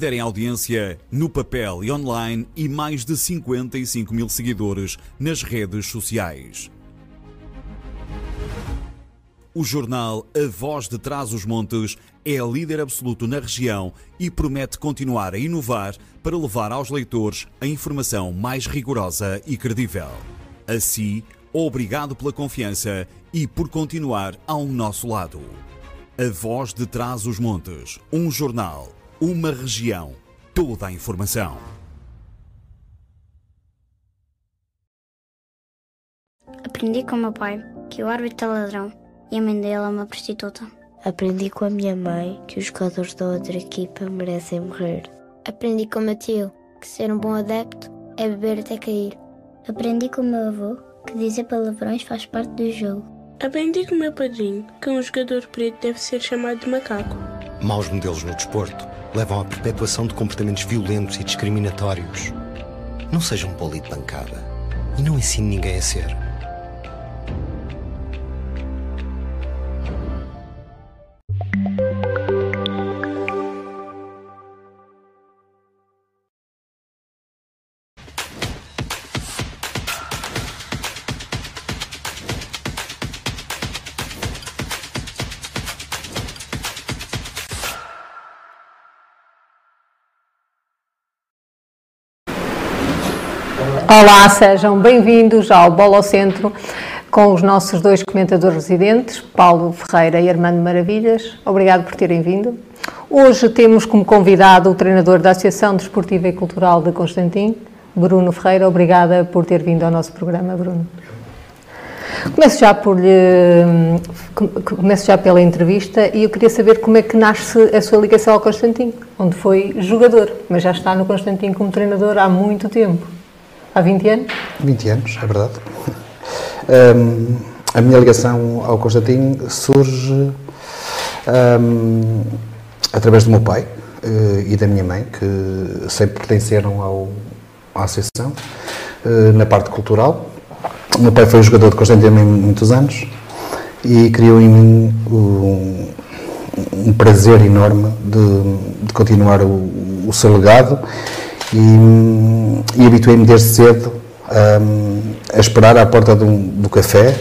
líder em audiência no papel e online e mais de 55 mil seguidores nas redes sociais. O jornal A Voz de Trás os Montes é líder absoluto na região e promete continuar a inovar para levar aos leitores a informação mais rigorosa e credível. Assim, obrigado pela confiança e por continuar ao nosso lado. A Voz de Trás os Montes, um jornal, uma região, toda a informação. Aprendi com o meu pai que o árbitro é ladrão e a mãe dele é uma prostituta. Aprendi com a minha mãe que os jogadores da outra equipa merecem morrer. Aprendi com o meu tio que ser um bom adepto é beber até cair. Aprendi com o meu avô que dizer palavrões faz parte do jogo. Aprendi com o meu padrinho que um jogador preto deve ser chamado de macaco. Maus modelos no desporto levam à perpetuação de comportamentos violentos e discriminatórios. Não seja um poli de bancada e não ensine ninguém a ser. Olá, sejam bem-vindos ao Bola ao Centro com os nossos dois comentadores residentes, Paulo Ferreira e Armando Maravilhas. Obrigado por terem vindo. Hoje temos como convidado o treinador da Associação Desportiva e Cultural de Constantin, Bruno Ferreira. Obrigada por ter vindo ao nosso programa, Bruno. Começo já por lhe, começo já pela entrevista e eu queria saber como é que nasce a sua ligação ao Constantin, onde foi jogador, mas já está no Constantin como treinador há muito tempo. Há 20 anos? 20 anos, é verdade. Um, a minha ligação ao Constantin surge um, através do meu pai uh, e da minha mãe, que sempre pertenceram ao, à associação, uh, na parte cultural. O meu pai foi jogador de Constantin há muitos anos e criou em mim um, um prazer enorme de, de continuar o, o seu legado e, e habituei-me desde cedo um, a esperar à porta do, do, café,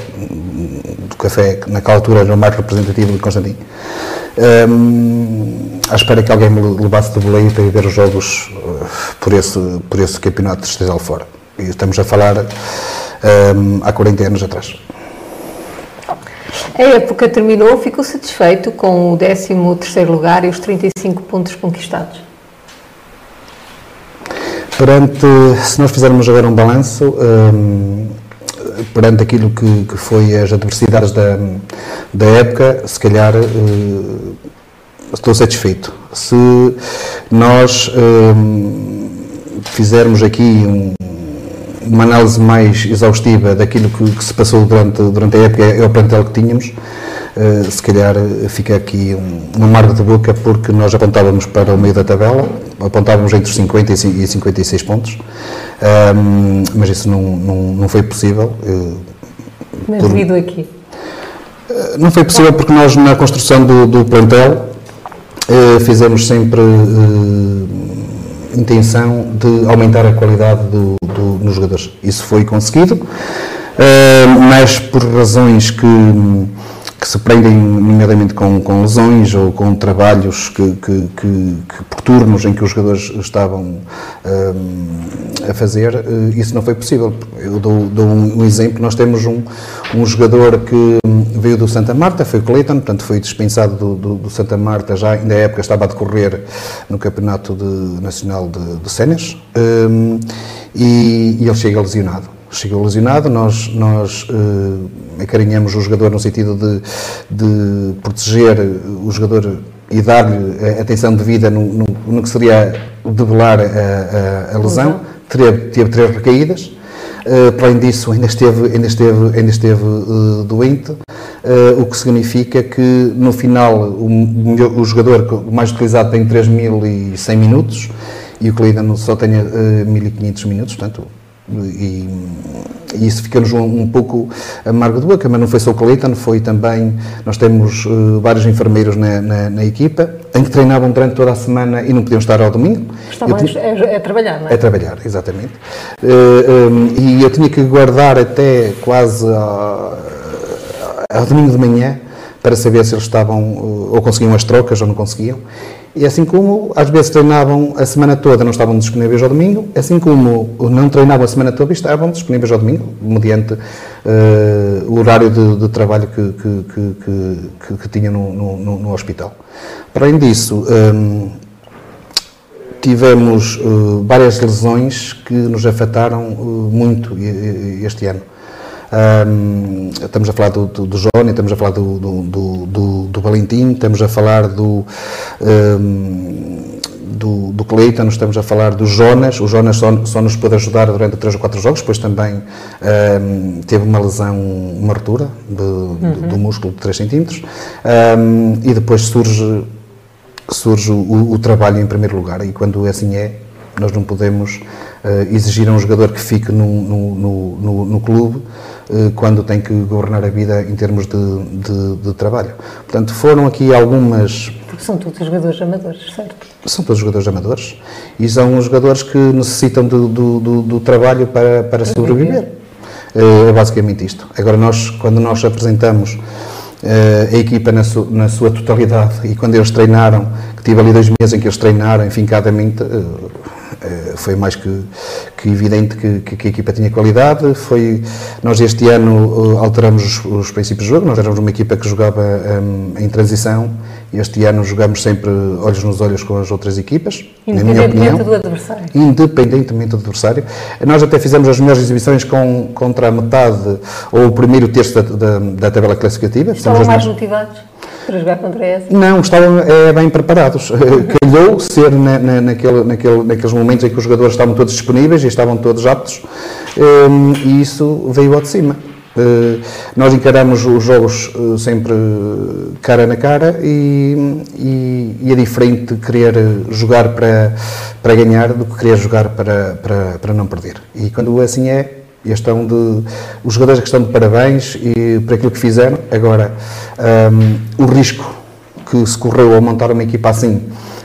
do café que naquela altura era o mais representativo de Constantin, um, à espera que alguém me levasse de boleia para ver os jogos uh, por, esse, por esse campeonato de Estesal fora. E estamos a falar um, há 40 anos atrás. A época terminou, ficou satisfeito com o 13º lugar e os 35 pontos conquistados? Perante, se nós fizermos agora um balanço, um, perante aquilo que, que, foi as adversidades da, da época, se calhar uh, estou satisfeito. Se nós um, fizermos aqui um, uma análise mais exaustiva daquilo que, que, se passou durante, durante a época, é o plantel que tínhamos, Uh, se calhar fica aqui um, um amargo de boca porque nós apontávamos para o meio da tabela, apontávamos entre os 50 e 56 pontos, um, mas isso não, não, não foi possível. Uh, mas por, devido aqui? Uh, não foi possível porque nós na construção do, do plantel fizemos sempre intenção de aumentar a qualidade do, do, nos jogadores. Isso foi conseguido, mas por razões que se prendem nomeadamente com, com lesões ou com trabalhos que, que, que, que, por turnos em que os jogadores estavam um, a fazer, eh, isso não foi possível. Eu dou, dou um, exemplo, nós temos um, um jogador que veio do Santa Marta, foi o Clayton, portanto foi dispensado do, do, do Santa Marta, já na época estava a decorrer no Campeonato de, Nacional de, de um, e, e ele chega lesionado chegou lesionado, nós, nós uh, acarinhamos o jogador no sentido de, de proteger o jogador e dar-lhe a atenção devida no, no, no que seria debelar a, a, a lesão. Teve, teve três recaídas. Uh, para além disso, ainda esteve, ainda esteve, ainda esteve uh, doente, uh, o que significa que no final o, o jogador mais utilizado tem 3.100 minutos e o Cleidano só tem 1.500 minutos, portanto e, e isso fica-nos um, um, pouco amargo de boca, mas não foi só o Cleiton, foi também, nós temos uh, vários enfermeiros na, na, na, equipa, em que treinavam durante toda a semana e não podiam estar ao domingo. Está mais, é, é, trabalhar, não é? É trabalhar, exatamente. Uh, um, e eu tinha que guardar até quase ao, ao domingo de manhã para saber se eles estavam, ou conseguiam as trocas ou não conseguiam. E assim como às vezes treinavam a semana toda, não estavam disponíveis ao domingo, assim como não treinavam a semana toda estavam disponíveis ao domingo, mediante uh, o horário de, de trabalho que, que, que, que tinham no, no, no, hospital. Para além disso, um, tivemos uh, várias lesões que nos afetaram uh, muito este ano. Um, estamos a falar do, do, do Johnny, estamos a falar do, do, do, do Valentim, estamos a falar do, um, do, do Cleiton, estamos a falar do Jonas. O Jonas só, só nos pôde ajudar durante três ou quatro jogos, depois também um, teve uma lesão, uma ruptura de, uhum. do músculo de 3 centímetros. e depois surge, surge o, o trabalho em primeiro lugar, e quando assim é, nós não podemos uh, exigir a um jogador que fique no, no, no, no clube uh, quando tem que governar a vida em termos de, de, de, trabalho. Portanto, foram aqui algumas. Porque são todos jogadores amadores, certo? São todos jogadores amadores e são jogadores que necessitam do, do, do trabalho para, para sobreviver. Uh, é basicamente isto. Agora, nós, quando nós apresentamos a equipa na, su, na, sua totalidade e quando eles treinaram, que tive ali dois meses em que eles treinaram enfincadamente, eh, foi mais que, que evidente que, que, a equipa tinha qualidade. Foi, nós este ano eh, alteramos os, os princípios de jogo, nós éramos uma equipa que jogava um, em transição este ano jogamos sempre olhos nos olhos com as outras equipas, na minha opinião. do adversário. Independentemente do adversário. Nós até fizemos as melhores exibições com, contra a metade ou o primeiro terço da, da, da tabela classificativa. Estavam mais motivados? Para jogar contra essa? Não, estavam é, bem preparados. Calhou ser na, na, naquele, naquele, naqueles momentos em que os jogadores estavam todos disponíveis e estavam todos aptos, um, e isso veio ao de cima. Uh, nós encaramos os jogos uh, sempre cara na cara e, e, e, é diferente querer jogar para, para ganhar do que querer jogar para, para, para não perder. E quando assim é, estão de, os jogadores que estão de parabéns e por aquilo que fizeram. Agora, um, o risco que se correu ao montar uma equipa assim,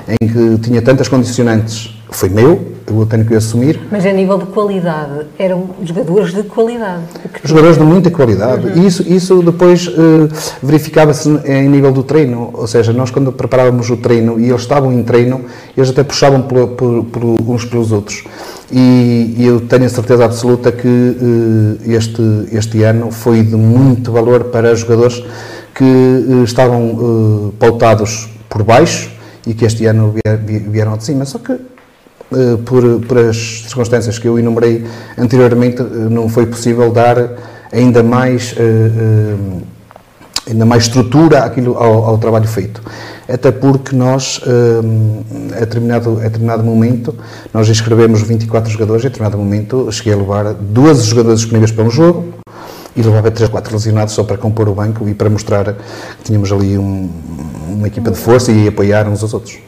em que tinha tantas condicionantes, foi meu, eu tenho que assumir. Mas a nível de qualidade, eram jogadores de qualidade? Jogadores de muita qualidade. Uhum. Isso, isso depois uh, verificava-se em nível do treino, ou seja, nós quando preparávamos o treino e eles estavam em treino, eles até puxavam por, por, por uns pelos outros. E, e, eu tenho a certeza absoluta que uh, este, este ano foi de muito valor para jogadores que uh, estavam pautados por baixo e que este ano vieram de cima. Só que por, por as circunstâncias que eu enumerei anteriormente, eh, não foi possível dar ainda mais, eh, ainda mais estrutura àquilo, ao, ao trabalho feito. Até porque nós, a determinado, a determinado momento, nós inscrevemos 24 jogadores, a determinado momento cheguei a levar 12 jogadores disponíveis para um jogo, e levava 3, 4 lesionados só para compor o banco e para mostrar que tínhamos ali um, uma equipa de força e apoiar uns aos outros.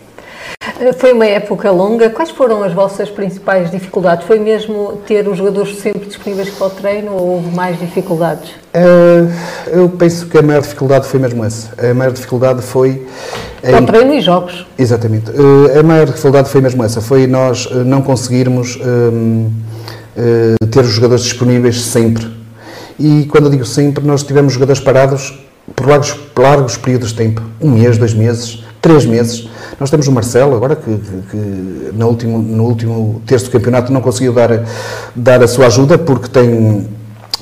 Foi uma época longa. Quais foram as vossas principais dificuldades? Foi mesmo ter os jogadores sempre disponíveis para o treino ou houve mais dificuldades? Uh, eu penso que a maior dificuldade foi mesmo essa. A maior dificuldade foi. Para o treino e jogos. Exatamente. Uh, a maior dificuldade foi mesmo essa. Foi nós uh, não conseguirmos ter os jogadores disponíveis sempre. E quando eu digo sempre, nós tivemos jogadores parados por largos, largos períodos de tempo um mês, dois meses, três meses nós temos o Marcelo, agora, que, que, no, último, no último terço do campeonato não conseguiu dar, dar a sua ajuda porque tem,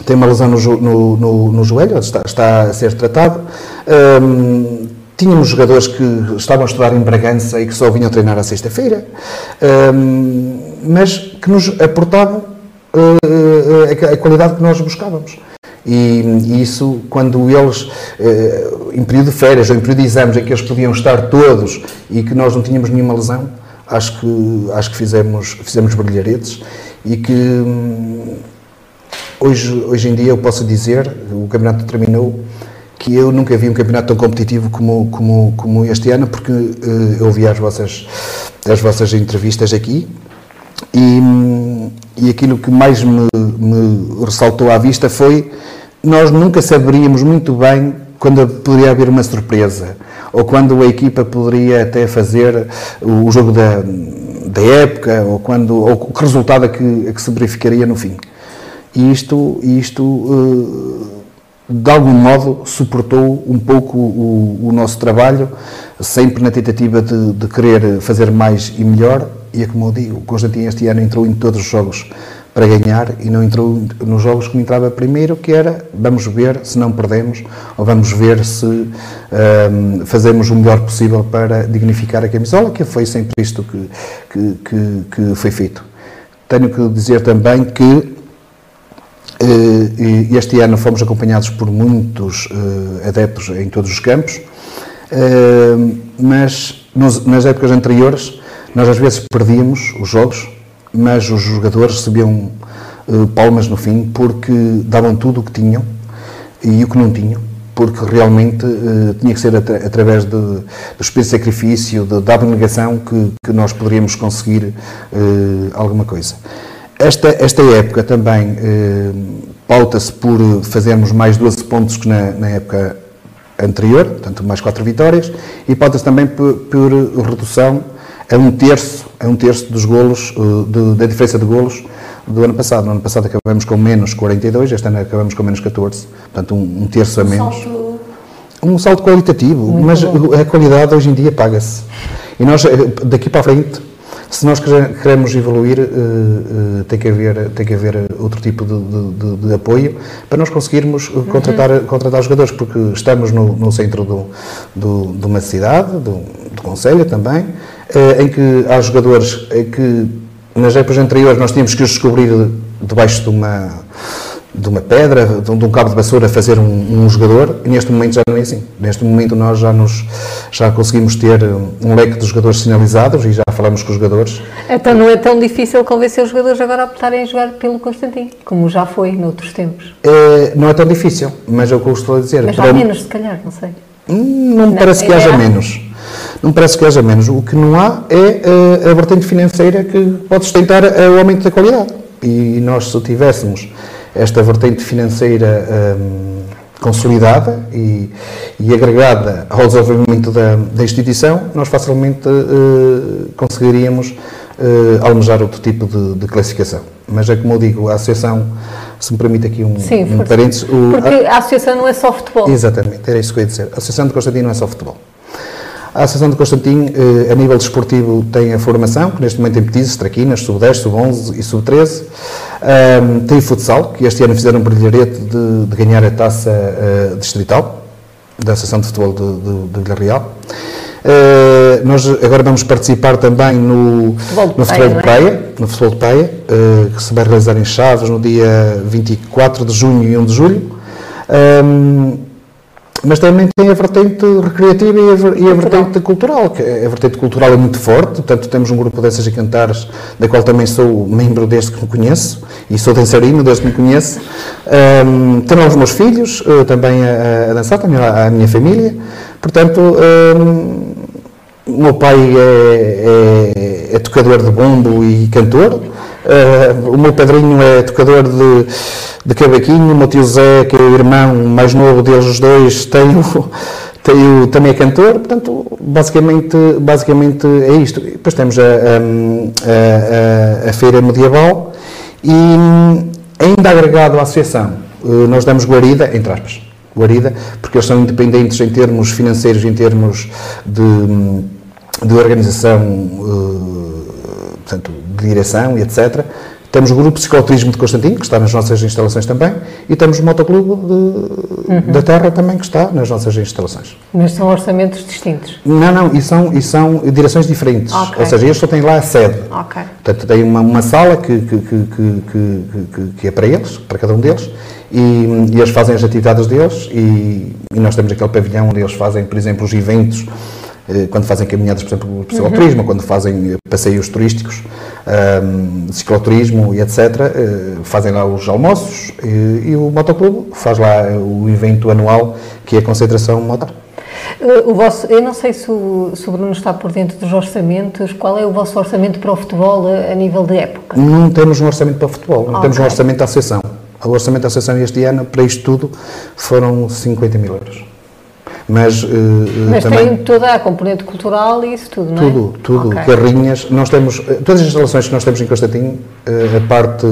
tem uma lesão no, no, no, no joelho, está, está a ser tratado. Um, tínhamos jogadores que estavam a estudar em Bragança e que só vinham treinar à sexta-feira, um, mas que nos aportavam uh, a, a qualidade que nós buscávamos. E, e, isso, quando eles, eh, em período de férias ou em período de exames, em que eles podiam estar todos e que nós não tínhamos nenhuma lesão, acho que, acho que fizemos, fizemos brilharetes e que hum, hoje, hoje em dia eu posso dizer, o campeonato terminou, que eu nunca vi um campeonato tão competitivo como, como, como este ano, porque uh, eu ouvi as vossas, as vossas entrevistas aqui E, e aquilo que mais me, me ressaltou à vista foi nós nunca saberíamos muito bem quando poderia haver uma surpresa ou quando a equipa poderia até fazer o jogo da, da época ou, quando, ou que resultado é que, é que se verificaria no fim. E isto, isto de algum modo suportou um pouco o, o nosso trabalho, sempre na tentativa de, de, querer fazer mais e melhor. E é como eu digo, o Constantino este ano entrou em todos os jogos para ganhar e não entrou nos jogos que entrava primeiro, que era vamos ver se não perdemos ou vamos ver se um, fazemos o melhor possível para dignificar a camisola, que foi sempre isto que, que, que, que foi feito. Tenho que dizer também que eh, este ano fomos acompanhados por muitos eh, adeptos em todos os campos, eh, mas nas épocas anteriores nós às vezes perdíamos os jogos mas os jogadores recebiam uh, palmas no fim porque davam tudo o que tinham e o que não tinham, porque realmente uh, tinha que ser atra através de, do espírito de sacrifício, de, da abnegação que, que nós poderíamos conseguir uh, alguma coisa. Esta, esta época também pauta-se por fazermos mais 12 pontos que na, na época anterior, portanto mais 4 vitórias, e pauta-se também por, por redução a um terço, a um terço dos golos, uh, de, da diferença de golos do ano passado. No ano passado acabamos com menos 42, este ano acabamos com menos 14, portanto um, um terço a menos. Salto... Um salto qualitativo, Muito mas bom. a qualidade hoje em dia paga-se. E nós, eh, daqui para a frente, se nós queremos evoluir, uh, tem, que haver, tem que haver outro tipo de, de, de apoio para nós conseguirmos contratar, uhum. contratar jogadores, porque estamos no, no centro do, do, de uma cidade, do, do Conselho também, em que há jogadores que nas épocas anteriores nós tínhamos que os descobrir debaixo de uma de uma pedra, de um, cabo de vassoura fazer um, um, jogador e neste momento já não é assim. Neste momento nós já nos já conseguimos ter um leque de jogadores sinalizados e já falamos com os jogadores. Então não é tão difícil convencer os jogadores agora a optarem a jogar pelo Constantino, como já foi noutros tempos? É, não é tão difícil, mas é o que eu estou a dizer. Mas há menos, se calhar, não sei. Hum, não me parece que haja menos. Não me parece que haja menos. O que não há é a, eh, a vertente financeira que pode sustentar o aumento da qualidade. E nós, se tivéssemos esta vertente financeira um, consolidada e, e, agregada ao desenvolvimento da, da instituição, nós facilmente uh, conseguiríamos uh, almejar outro tipo de, de, classificação. Mas é como eu digo, a associação, se me permite aqui um, Sim, um parênteses... O, porque a, a associação não é só futebol. Exatamente, era isso que eu ia dizer. A associação de Constantino não é só futebol. A Associação de Constantino, eh, a nível desportivo, tem a formação, que neste momento tem petizes, traquinas, sub-10, sub-11 e sub-13. Um, tem o futsal, que este ano fizeram um brilharete de, de ganhar a taça uh, distrital da Associação de Futebol de, de, de Vila Real. Uh, nós agora vamos participar também no futebol de, no futebol de praia, é? no futebol de praia, uh, que se vai realizar em Chaves no dia 24 de junho e 1 de julho. Um, mas também tem a vertente recreativa e a, e a vertente cultural, que a vertente cultural é muito forte, portanto temos um grupo dessas e cantares, da qual também sou membro desde que me conheço, e sou dançarino desde que me conheço. Um, tenho os meus filhos uh, também a, a, dançar, também a, a minha família, portanto um, o meu pai é, é, é, tocador de bombo e cantor, uh, o meu padrinho é tocador de de cavaquinho, o meu tio Zé, que é o irmão mais novo deles os dois, tem o, tem o, também é cantor, portanto, basicamente, basicamente é isto. Depois temos a, a, a, a feira medieval e ainda agregado à associação, eh, nós damos guarida, entre aspas, guarida, porque eles são independentes em termos financeiros, em termos de, de organização, eh, portanto, de direção e etc., temos o Grupo Cicloturismo de Constantino, que está nas nossas instalações também, e temos o Motoclube de, uhum. da Terra também, que está nas nossas instalações. Mas são orçamentos distintos? Não, não, e são, e são direções diferentes. Okay. Ou seja, eles só têm lá a sede. Okay. Portanto, tem uma, uma sala que, que, que, que, é para eles, para cada um deles, e, e eles fazem as atividades deles, e, e nós temos aquele pavilhão onde eles fazem, por exemplo, os eventos eh, quando fazem caminhadas, por exemplo, por cicloturismo, uhum. quando fazem eh, passeios turísticos, um, cicloturismo e etc., uh, fazem lá os almoços e, e, o motoclube faz lá o evento anual que é a concentração motor. Uh, o vosso, eu não sei se o, se o, Bruno está por dentro dos orçamentos. Qual é o vosso orçamento para o futebol a, a nível de época? Não temos um orçamento para o futebol, não okay. temos um orçamento da associação. O orçamento da associação este ano, para isto tudo, foram 50 mil euros. Mas, uh, Mas também, tem toda a componente cultural e isso tudo, não é? Tudo, tudo. Okay. Carrinhas. Nós temos, todas as instalações que nós temos em Constantino, uh, a parte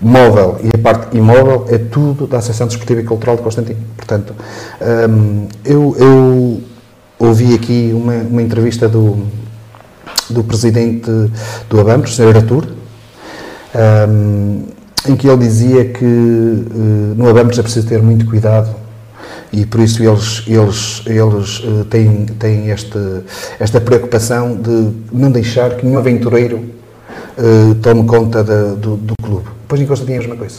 móvel e a parte imóvel, é tudo da Associação Desportiva e Cultural de Constantino. Portanto, um, ehm, eu, eu, ouvi aqui uma, uma entrevista do, do presidente do ABAMPRO, o Sr. Artur, um, ehm, em que ele dizia que uh, no ABAMPRO é preciso ter muito cuidado e por isso eles, eles, eles uh, têm, têm este, esta preocupação de não deixar que nenhum aventureiro uh, tome conta do, do, clube. Depois em Constantino é a mesma coisa.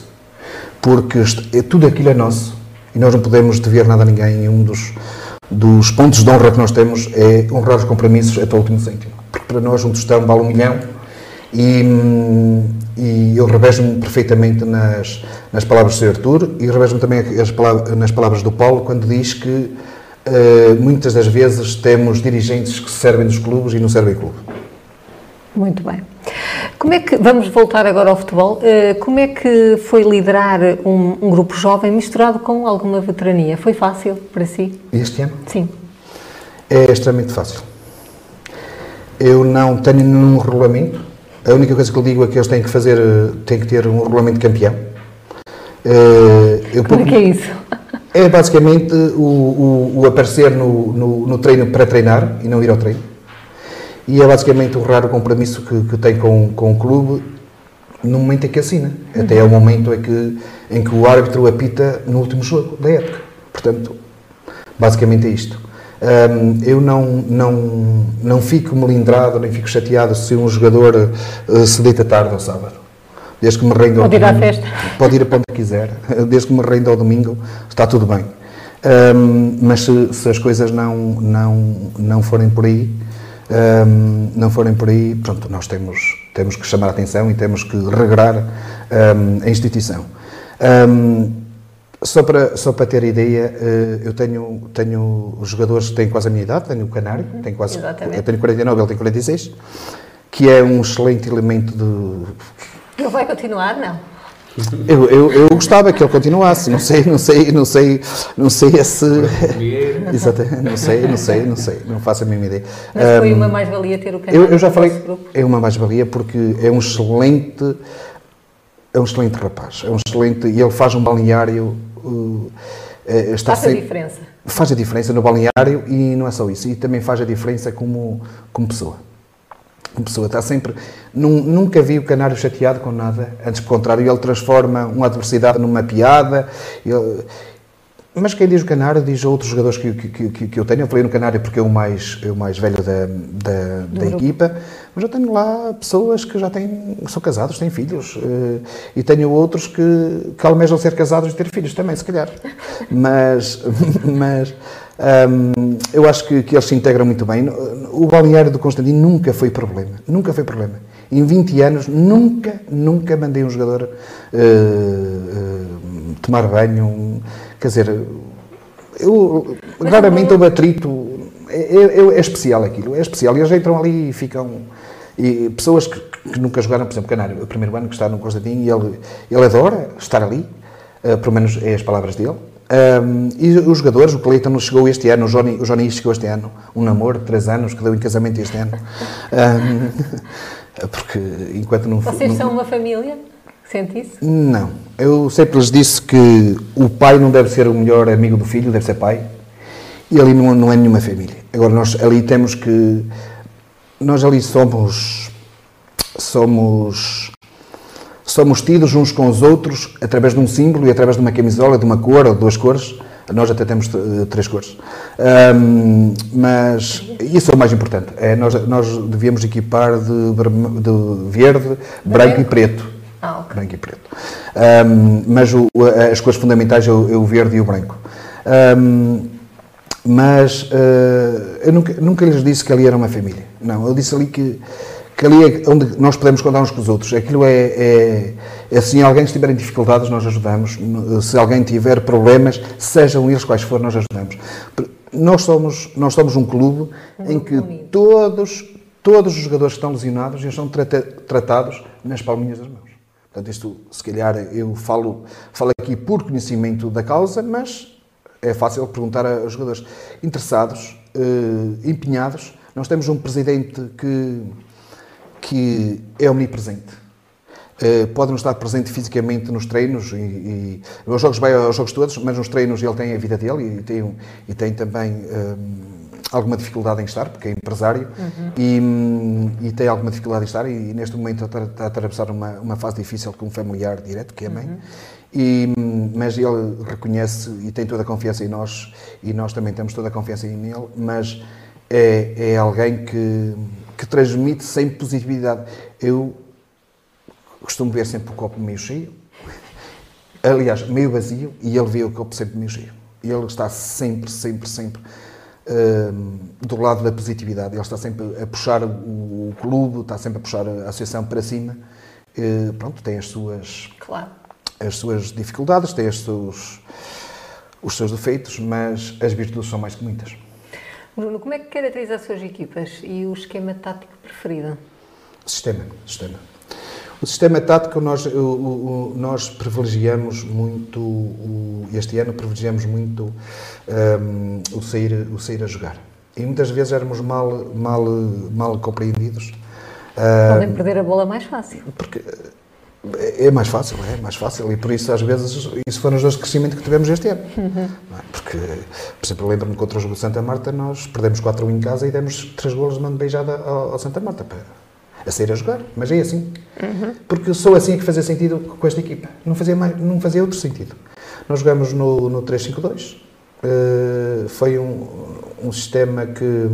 Porque este, é, tudo aquilo é nosso e nós não podemos dever nada a ninguém. Um dos, dos pontos de honra que nós temos é honrar os compromissos até o último cêntimo. Porque para nós um tostão vale um milhão e, hum, e eu revejo-me perfeitamente nas, nas palavras do Sr. Artur e revejo-me também palavras, nas palavras do Paulo quando diz que uh, muitas das vezes temos dirigentes que servem dos clubes e não servem clube. Muito bem. Como é que, vamos voltar agora ao futebol, uh, como é que foi liderar um, um, grupo jovem misturado com alguma veterania? Foi fácil para si? Este ano? Sim. É extremamente fácil. Eu não tenho nenhum regulamento, a única coisa que eu digo é que eles têm que fazer, têm que ter um regulamento de campeão. Eh, eu, Como é que é isso? É basicamente o, o, o aparecer no, no, no, treino para treinar e não ir ao treino. E é basicamente o raro compromisso que, que tem com, com o clube no momento em que assina. Uhum. Até é o momento em que, em que o árbitro apita no último jogo da época. Portanto, basicamente é isto. Um, eu não, não, não fico melindrado, nem fico chateado se um jogador uh, se deita tarde ao sábado. Desde que me renda Pode ir domingo, à festa. Pode ir a onde quiser. Desde que me renda ao domingo, está tudo bem. Um, mas se, se, as coisas não, não, não forem por aí, um, não forem por aí, pronto, nós temos, temos que chamar a atenção e temos que regrar a instituição. Só para, só para ter ideia, eh, eu tenho, tenho jogadores que têm quase a minha idade, tenho o Canário, uhum, tenho quase, eu tenho 49, ele tem 46, que é um excelente elemento de... Ele vai continuar, não? Eu, eu, eu, gostava que ele continuasse, não sei, não sei, não sei, não sei se. Exatamente, não sei, não sei, não sei, não faço a mínima ideia. Mas foi uma mais-valia ter o canal. Eu, eu já falei, é uma mais-valia porque é um excelente, é um excelente rapaz, é um excelente, e ele faz um balneário uh, está faz a diferença. Faz a diferença no balneário e não é só isso, e também faz a diferença como, como pessoa. Como pessoa, está sempre. Num, nunca vi o canário chateado com nada, antes pelo contrário, ele transforma uma adversidade numa piada. Ele, mas quem diz o Canário diz outros jogadores que, que, que, que, eu tenho. Eu falei no Canário porque é o mais, é o mais velho da, da, da equipa, mas eu tenho lá pessoas que já têm, são casados, têm filhos, uh, e tenho outros que, que almejam ser casados e ter filhos também, se calhar. Mas, mas um, eu acho que, que eles se integram muito bem. O balneário do Constantino nunca foi problema, nunca foi problema. Em 20 anos, nunca, nunca mandei um jogador uh, uh, tomar banho. Quer dizer, eu raramente houve atrito. É, é, é, especial aquilo, é especial. E eles entram ali e ficam. E pessoas que, que nunca jogaram, por exemplo, Canário, o primeiro ano que está no Constantino, e ele, ele adora estar ali, uh, pelo menos é as palavras dele. Um, e os jogadores, o Cleiton chegou este ano, o Johnny, o Johnny chegou este ano, um namoro de 3 anos que deu em casamento este ano. Um, porque enquanto não Vocês não, são uma família? Sente isso? Não. Eu sempre lhes disse que o pai não deve ser o melhor amigo do filho, deve ser pai. E ali não, não é nenhuma família. Agora, nós ali temos que. Nós ali somos. Somos. Somos tidos uns com os outros através de um símbolo e através de uma camisola, de uma cor ou de duas cores. Nós até temos uh, três cores. Um, mas isso é o mais importante. É, nós, nós devíamos equipar de, de verde, branco e preto ah, okay. branco e preto. Um, mas o, as cores fundamentais é o, é o, verde e o branco. Um, mas uh, eu nunca, nunca lhes disse que ali era uma família. Não, eu disse ali que, que ali é onde nós podemos contar uns com os outros. Aquilo é, é, é assim, alguém estiver em dificuldades, nós ajudamos. Se alguém tiver problemas, sejam eles quais forem, nós ajudamos. Nós somos, nós somos um clube um em que todos, todos os jogadores que estão lesionados já são tratados nas palminhas das mãos. Portanto, isto, se calhar, eu falo, falo aqui por conhecimento da causa, mas é fácil perguntar aos jogadores interessados, eh, empenhados. Nós temos um presidente que que é omnipresente. Uh, pode não estar presente fisicamente nos treinos e, e jogos vai aos jogos todos, mas nos treinos ele tem a vida dele e tem, e tem também um, eh, alguma dificuldade em estar, porque é empresário uhum. e, e, tem alguma dificuldade em estar e, neste momento está, está a atravessar uma, uma fase difícil com um familiar direto, que é a mãe. Uhum. E, mas ele reconhece e tem toda a confiança em nós e nós também temos toda a confiança em ele, mas é, é alguém que que transmite sempre positividade. Eu costumo ver sempre o copo meio cheio, aliás, meio vazio, e ele vê o copo sempre meio cheio. E ele está sempre, sempre, sempre do lado da positividade. Ele está sempre a puxar o, clube, está sempre a puxar a associação para cima. Uh, pronto, tem as suas, claro. as suas dificuldades, tem os seus, os seus defeitos, mas as virtudes são mais que muitas. Bruno, como é que caracteriza as suas equipas e o esquema tático preferido? Sistema, sistema. O sistema tático nós, o, o, nós privilegiamos muito, o, este ano privilegiamos muito um, o, sair, o sair a jogar. E muitas vezes éramos mal, mal, mal compreendidos. Podem um, perder a bola mais fácil. Porque é mais fácil, é mais fácil. E por isso, às vezes, isso foram os dois crescimentos que tivemos este ano. Uhum. É? Porque, por exemplo, lembro-me contra o jogo de Santa Marta, nós perdemos 4-1 em casa e demos 3 golos de mão beijada ao, ao, Santa Marta a sair a jogar. Mas é assim. Uhum. Porque sou assim que fazia sentido com esta equipa. Não fazia, mais, não fazia outro sentido. Nós jogamos no, no 3-5-2. Uh, eh, foi um, um sistema que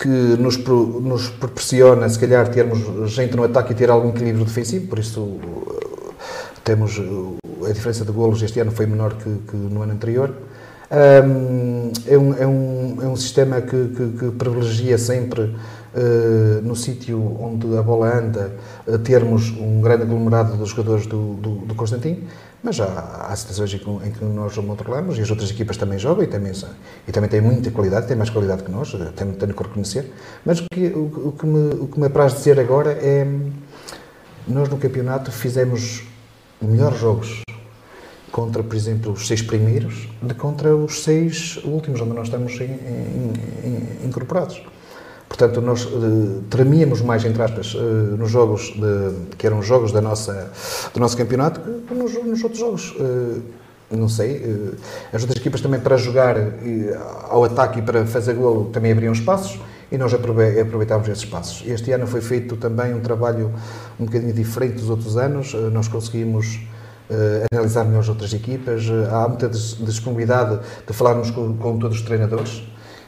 que nos, nos proporciona, se calhar, termos gente no ataque e ter algum equilíbrio defensivo, por isso uh, temos uh, a diferença de golos este ano foi menor que, que no ano anterior. Um, é, um, é, um, é um sistema que, que, que privilegia sempre, uh, no sítio onde a bola anda, uh, termos um grande aglomerado dos jogadores do, do, do Constantino. Mas há, há situações em que, em que nós não controlamos e as outras equipas também jogam e também, e também têm muita qualidade, têm mais qualidade que nós, tenho, tenho que reconhecer. Mas o que, o, o, que me, o que me apraz dizer agora é nós no campeonato fizemos melhores jogos contra, por exemplo, os seis primeiros de contra os seis últimos, onde nós estamos em, em, em, incorporados. Portanto, nós uh, tremíamos mais, entre aspas, uh, nos jogos de, que eram jogos da nossa, do nosso campeonato que nos, nos outros jogos. Uh, não sei, as outras equipas também para jogar ao ataque e para fazer golo também abriam espaços e nós aproveitávamos esses espaços. Este ano foi feito também um trabalho um bocadinho diferente dos outros anos, nós conseguimos analisar melhor as outras equipas, há muita disponibilidade de falarmos com, com todos os treinadores,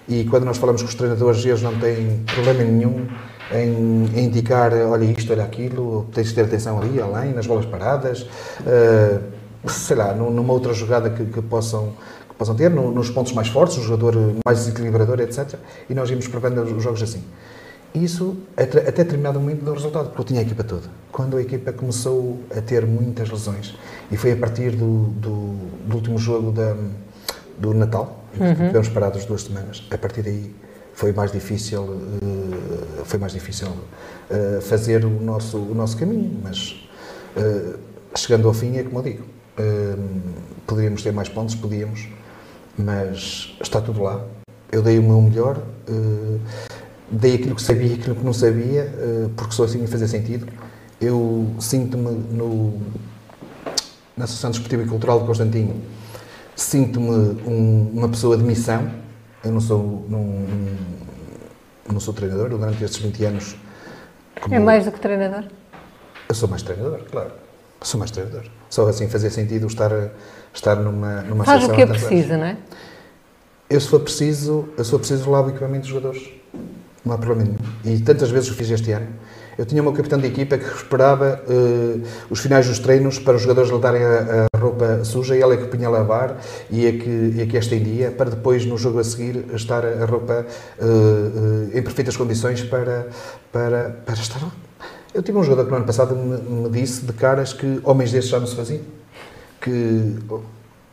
e quando nós falamos com os treinadores, eles não têm problema nenhum em, em indicar, olha isto, olha aquilo, tens de ter atenção ali, além, nas bolas paradas, uh, sei lá, numa outra jogada que, que possam possam ter, no, nos pontos mais fortes, o jogador mais desequilibrador, etc. E nós íamos prevendo os jogos assim. Isso, até, até determinado momento, deu resultado, porque eu tinha a equipa toda. Quando a equipa começou a ter muitas lesões, e foi a partir do, do, do último jogo da, do Natal, uhum. tivemos parados duas semanas. A partir daí foi mais difícil, uh, foi mais difícil uh, fazer o nosso, o nosso caminho, mas uh, chegando ao fim é como eu digo, poderíamos ter mais pontos, podíamos, mas está tudo lá. Eu dei o meu melhor, dei aquilo que sabia e aquilo que não sabia, porque só assim me fazia sentido. Eu sinto-me no, na Associação Desportiva e Cultural de Constantino sinto-me um, uma pessoa de missão. Eu não sou, não, não sou treinador, durante estes 20 anos. é mais do que treinador? Eu sou mais treinador, claro. Eu sou mais treinador. Só assim fazer sentido estar, estar numa, numa Faz o que é preciso, não é? Eu, se for preciso, eu for preciso, lavo o equipamento dos jogadores. Não há problema nenhum. E tantas vezes o fiz este ano. Eu tinha o meu capitão de equipa que esperava uh, os finais dos treinos para os jogadores lhe darem a, a roupa suja, ele é que punha a lavar e é que, é que a estendia para depois no jogo a seguir estar a roupa uh, uh, em perfeitas condições para, para, para estar lá. Eu tive um jogador que no ano passado me, me disse de caras que homens desses já não se faziam. Que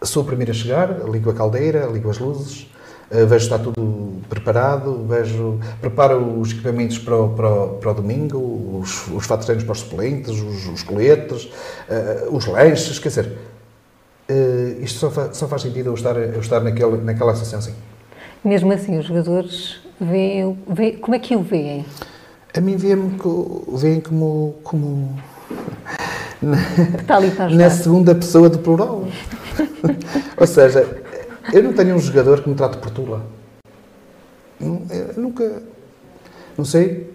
sou o primeiro a chegar, ligo a caldeira, ligo as luzes, uh, vejo está tudo preparado, vejo, preparo os equipamentos para o, para o, para o domingo, os, os fatos para os suplentes, os, os coletes, uh, os lanches, quer dizer, uh, isto só, fa, só, faz sentido eu estar, eu estar naquele, naquela associação, sim. Mesmo assim, os jogadores veem, veem como é que o veem? A mim veem-me veem como, como para na segunda pessoa do plural. Ou seja, eu não tenho um jogador que me trate por tula. Eu nunca. Não sei.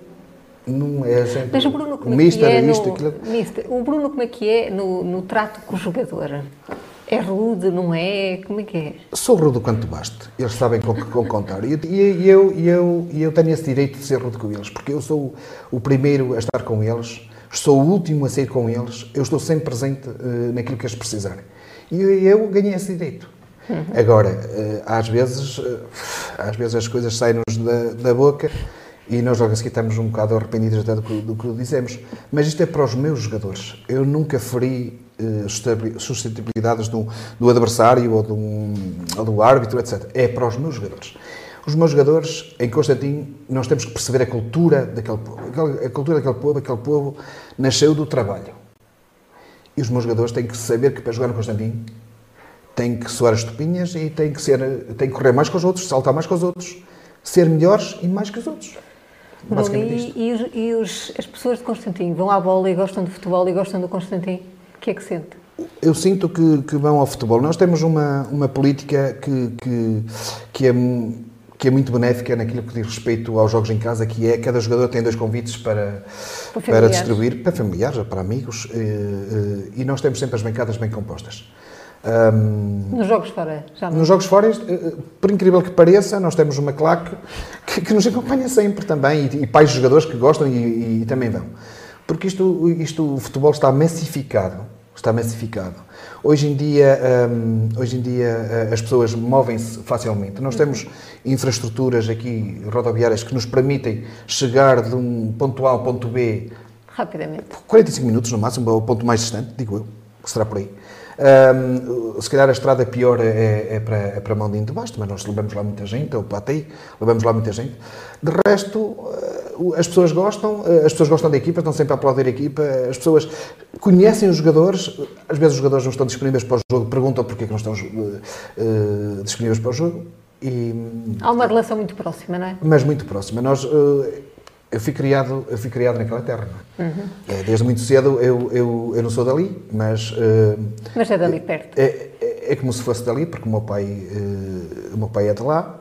Não é sempre. Mas o Bruno, como é que é isto, no, aquilo... Mister, o Bruno, como é que é no, no trato com o jogador? É rude, não é? Como é que é? Sou rude quanto baste. Eles sabem com que com contar. E eu, eu, eu, eu tenho esse direito de ser rude com eles, porque eu sou o primeiro a estar com eles, sou o último a sair com eles, eu estou sempre presente uh, naquilo que eles precisarem. E eu, eu ganhei esse direito. Uhum. Agora, uh, às vezes, uh, às vezes as coisas saem-nos da, da boca e nós logo a seguir estamos um bocado arrependidos até do que, do que dizemos. Mas isto é para os meus jogadores. Eu nunca feri uh, suscetibilidades do, do adversário ou do, ou do árbitro, etc. É para os meus jogadores. Os meus jogadores, em Constantino, nós temos que perceber a cultura daquele povo. A cultura daquele povo, aquele povo nasceu do trabalho. E os meus jogadores têm que saber que para jogar no Constantino têm que soar as topinhas e têm que, ser, têm que correr mais que os outros, saltar mais que os outros, ser melhores e mais que os outros. E, e, e os, as pessoas de Constantino vão à bola e gostam de futebol e gostam do Constantino? O que é que sente? Eu sinto que, que vão ao futebol. Nós temos uma, uma política que, que, que, é, que é muito benéfica naquilo que diz respeito aos jogos em casa, que é cada jogador tem dois convites para, para, para distribuir, para familiares, para amigos, e, eh, eh, e nós temos sempre as bancadas bem compostas. Um, nos jogos fora, já. Nos jogos fora, eh, por incrível que pareça, nós temos uma claque que, que nos acompanha sempre também e, e pais de jogadores que gostam e, e, também vão. Porque isto, isto, o futebol está massificado. Está massificado. Hoje em dia, um, hoje em dia eh, as pessoas movem-se facilmente. Nós temos infraestruturas aqui rodoviárias que nos permitem chegar de um ponto A ao ponto B rapidamente. 45 minutos no máximo, ao ponto mais distante, digo eu, que será por aí. Um, se calhar a estrada pior é, é, para, é para Mondinho de Basto, mas nós levamos lá muita gente, ou Patei, levamos lá muita gente. De resto, uh, as pessoas gostam, uh, as pessoas gostam da equipa, estão sempre a aplaudir a equipa, as pessoas conhecem os jogadores, às vezes os jogadores não estão disponíveis para o jogo, perguntam porquê que não estão uh, disponíveis para o jogo. E, Há uma relação muito próxima, não é? Mas muito próxima. Nós, eu fui criado, eu fui criado naquela terra. Uhum. Desde muito cedo eu, eu, eu não sou dali, mas. Uh, mas é dali perto. É, é, é, como se fosse dali, porque o meu pai, uh, o meu pai é de lá,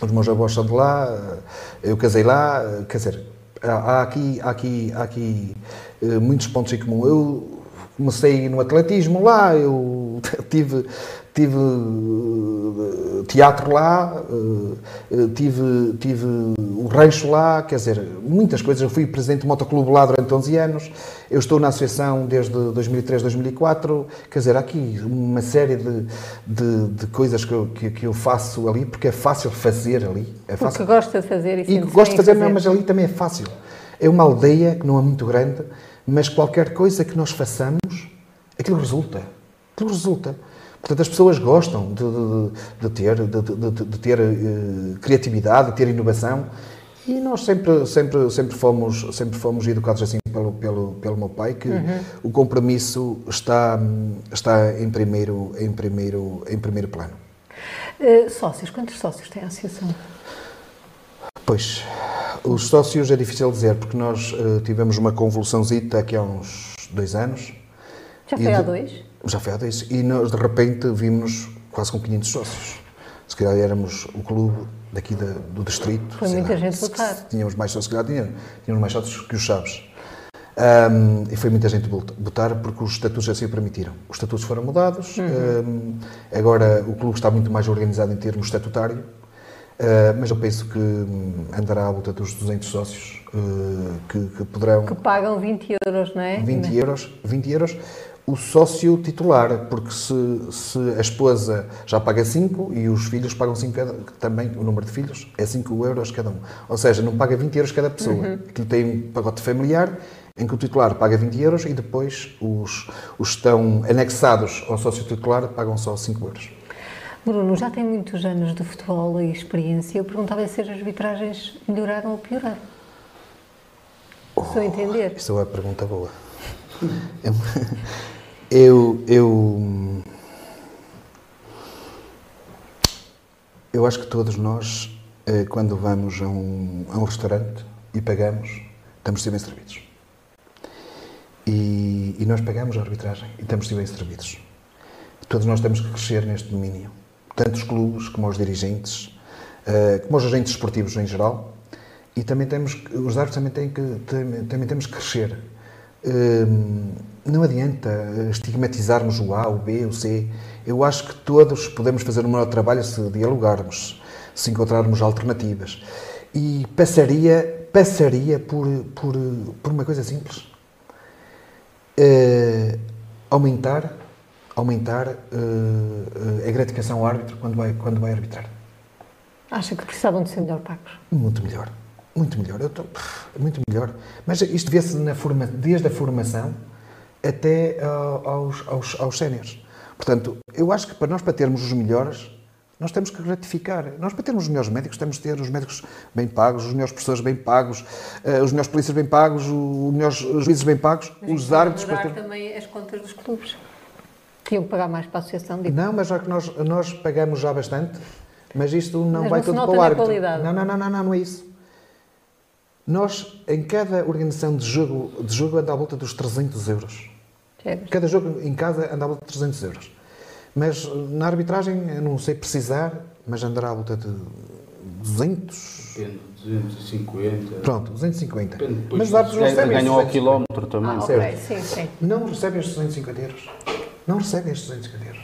os meus avós são de lá, eu casei lá, quer dizer, há aqui, há aqui, há aqui uh, muitos pontos em comum. Eu comecei no atletismo lá, eu tive, tive eh, teatro lá, eh, eh, tive, tive o rancho lá, quer dizer, muitas coisas. Eu fui presidente do motoclube lá durante 11 anos, eu estou na associação desde 2003, 2004, quer dizer, há aqui uma série de, de, de coisas que eu, que, que, eu faço ali, porque é fácil fazer ali. É fácil. Porque gosta de fazer e, e gosto de fazer, fazer. Não, mas ali também é fácil. É uma aldeia que não é muito grande, mas qualquer coisa que nós façamos, aquilo resulta. Aquilo resulta. Portanto, as pessoas gostam de, de, de ter, de, de ter uh, criatividade, de ter inovação. E nós sempre, sempre, sempre, fomos, sempre fomos educados assim pelo, pelo, pelo meu pai, que uhum. o compromisso está, está em, primeiro, em, primeiro, em primeiro plano. Uh, sócios, quantos sócios tem a associação? Pois, os sócios é difícil dizer, porque nós uh, tivemos uma convulsãozita aqui há uns dois anos. Já foi há dois? Já foi há dois. E nós, de repente, vimos quase com 500 sócios. Se calhar éramos o clube daqui da, do distrito. Foi muita lá, gente votar. Tínhamos mais sócios, se calhar tínhamos, tínhamos mais sócios que os Chaves. Um, e foi muita gente votar porque os estatutos assim o permitiram. Os estatutos foram mudados, uhum. um, agora o clube está muito mais organizado em termos estatutário, uh, mas eu penso que andará à volta dos 200 sócios uh, que, que, poderão. Que pagam 20 euros, não é? 20 euros, 20 euros o sócio titular, porque se, se a esposa já paga 5 e os filhos pagam 5 também, o número de filhos é 5 euros cada um. Ou seja, não paga 20 euros cada pessoa. Uhum. Aquilo tem um pacote familiar em que o titular paga 20 euros e depois os, os estão anexados ao sócio titular pagam só 5 euros. Bruno, já tem muitos anos de futebol e experiência. Eu perguntava se as arbitragens melhoraram ou pioraram. Oh, Estou a entender. Isso é uma pergunta boa. Eu, eu, eu acho que todos nós, eh, quando vamos a um, a um restaurante e pagamos, estamos ser bem servidos. E, e, nós pagamos a arbitragem e estamos ser bem servidos. Todos nós temos que crescer neste domínio. Tanto os clubes como os dirigentes, uh, como os agentes esportivos em geral. E também temos, os árbitros também têm que, também, também temos que crescer. Não adianta estigmatizarmos o A, o B, o C. Eu acho que todos podemos fazer um melhor trabalho se dialogarmos, se encontrarmos alternativas. E passaria, passaria por, por, por uma coisa simples. Uh, aumentar aumentar uh, a gratificação ao árbitro quando vai, quando vai arbitrar. Acha que precisavam de ser melhor pagos? Muito melhor. Muito melhor. Eu tô, muito melhor. Mas isto vê-se desde a formação até uh, aos, aos, aos séniores. Portanto, eu acho que para nós, para termos os melhores, nós temos que gratificar. Nós, para termos os melhores médicos, temos que ter os médicos bem pagos, os melhores professores bem pagos, uh, os melhores polícias bem pagos, os melhores juízes bem pagos, mas os árbitros... para ter... também as contas dos clubes. Tinham que pagar mais para a associação? Digo. Não, mas já que nós, nós pagamos já bastante, mas isto não mas vai não tudo para o árbitro. Não, não, não, não, não, não é isso. Nós, em cada organização de jogo, de jogo anda à volta dos 300 euros. Cada jogo em casa anda à volta de 300 euros. Mas na arbitragem, eu não sei precisar, mas andará à volta de 200. Depende, 250. Pronto, 250. Depende, mas os árbitros recebem. Ganham ao quilómetro também. Ah, ok, sim, sim. Não recebem estes 250 euros. Não recebem estes 250 euros.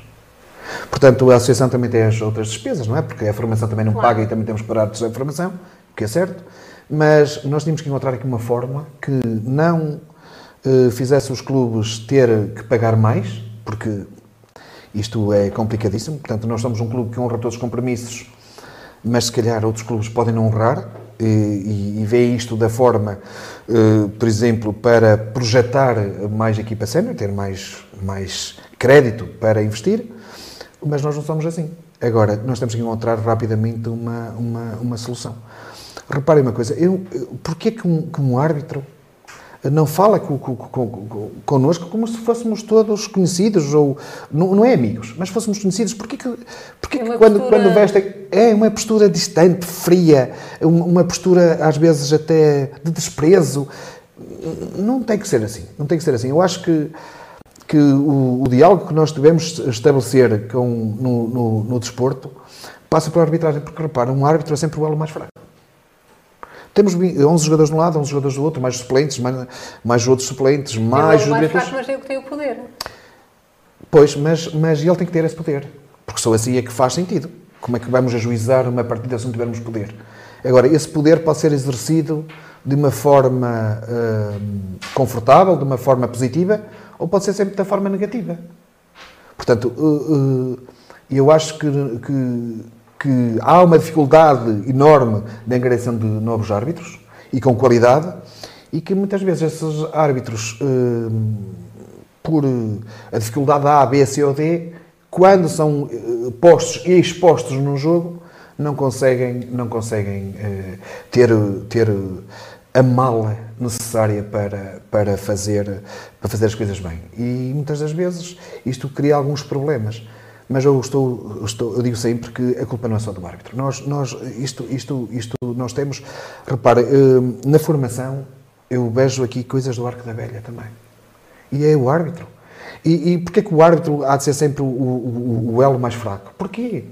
Portanto, a associação também tem as outras despesas, não é? Porque a formação também não claro. paga e também temos que parar de a formação, que é certo. Mas nós tínhamos que encontrar aqui uma forma que não eh, fizesse os clubes ter que pagar mais, porque isto é complicadíssimo. Portanto, nós somos um clube que honra todos os compromissos, mas se calhar outros clubes podem não honrar e, e, e vê isto da forma, uh, por exemplo, para projetar mais equipa sénior, ter mais, mais crédito para investir, mas nós não somos assim. Agora, nós temos que encontrar rapidamente uma, uma, uma solução. Reparem uma coisa, eu, porquê que um, que um árbitro não fala com, com, com, connosco como se fôssemos todos conhecidos, ou não, não é amigos, mas fôssemos conhecidos. Porquê que, porquê é que quando, postura... quando veste é uma postura distante, fria, uma postura às vezes até de desprezo? Não tem que ser assim, não tem que ser assim. Eu acho que, que o, o diálogo que nós devemos estabelecer com, no, no, no desporto passa pela arbitragem, porque repara, um árbitro é sempre o elo mais fraco. Temos 11 jogadores de um lado, 11 jogadores do outro, mais suplentes, mais, mais outros suplentes, mais os diretores. mas é o que tem o poder. Pois, mas, mas ele tem que ter esse poder. Porque só assim é que faz sentido. Como é que vamos ajuizar uma partida se não tivermos poder? Agora, esse poder pode ser exercido de uma forma uh, confortável, de uma forma positiva, ou pode ser sempre da forma negativa. Portanto, uh, uh, eu acho que, que que há uma dificuldade enorme de angariação de novos árbitros e com qualidade e que muitas vezes esses árbitros, eh, por a dificuldade A, B, C ou D, quando são eh, postos e expostos num jogo, não conseguem, não conseguem eh, ter, ter a mala necessária para, para, fazer, para fazer as coisas bem. E muitas das vezes isto cria alguns problemas mas eu estou, estou, eu digo sempre que a culpa não é só do árbitro. Nós, nós, isto, isto, isto nós temos, repare, eh, na formação eu vejo aqui coisas do arco da velha também. E é o árbitro. E, e porquê que o árbitro há de ser sempre o, o, o elo mais fraco? Porquê?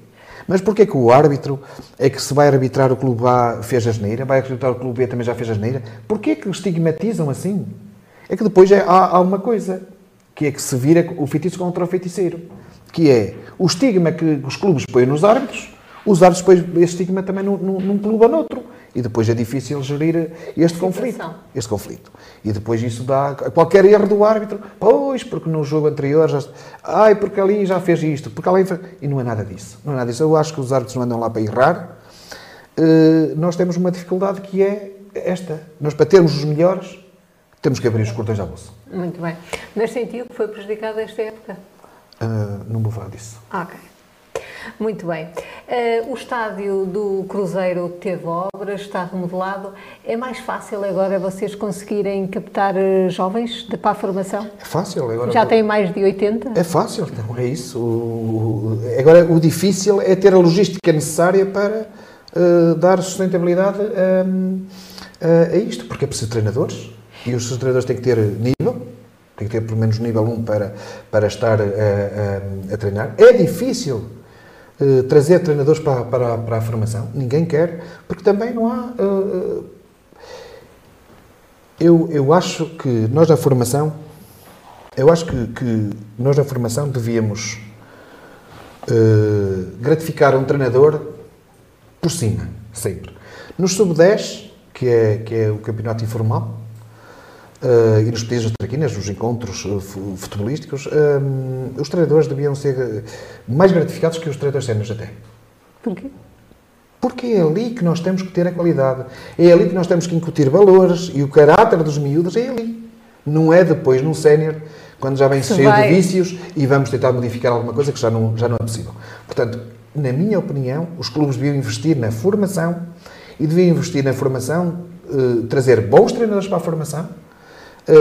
Mas porquê que o árbitro é que se vai arbitrar o clube A fez a geneira, vai arbitrar o clube B também já fez a geneira? Porquê que estigmatizam assim? É que depois é, há, há uma coisa, que é que se vira o feitiço contra o feiticeiro que é o estigma que os clubes põem nos árbitros, os árbitros põem esse estigma também num, num clube ou noutro. e depois é difícil gerir este conflito. Este conflito. E depois isso dá qualquer erro do árbitro. Pois, porque no jogo anterior já. Ai, porque ali já fez isto, porque ali. E não é nada disso. Não é nada disso. Eu acho que os árbitros não andam lá para errar. Uh, nós temos uma dificuldade que é esta. Nós, para termos os melhores, temos que abrir os cordões à bolsa. Muito bem. Neste sentido, foi prejudicado esta época? Uh, não falar disso. Ok. Muito bem. Uh, o estádio do Cruzeiro teve obras, está remodelado. É mais fácil agora vocês conseguirem captar uh, jovens de, para a formação? É fácil. Agora, Já tem mais de 80? É fácil, não é isso. O, o, agora, o difícil é ter a logística necessária para uh, dar sustentabilidade a, a isto, porque é preciso treinadores e os treinadores têm que ter nível, tem que ter pelo menos nível 1 para, para estar a, a, a treinar. É difícil uh, trazer treinadores para, para, para, a formação, ninguém quer, porque também não há. Uh, eu, eu acho que nós na formação, eu acho que, que nós na formação devíamos uh, gratificar um treinador por cima, sempre. Nos sub-10, que é, que é o campeonato informal, Uh, e nos pedidos das traquinas, nos encontros uh, futebolísticos, uh, os treinadores deviam ser mais gratificados que os treinadores séniores até. Porquê? Porque é ali que nós temos que ter a qualidade. É ali que nós temos que incutir valores e o caráter dos miúdos é ali. Não é depois, num sénior, quando já vem cheio vai... de vícios e vamos tentar modificar alguma coisa que já não, já não é possível. Portanto, na minha opinião, os clubes deviam investir na formação e deviam investir na formação, trazer bons treinadores para a formação, eh,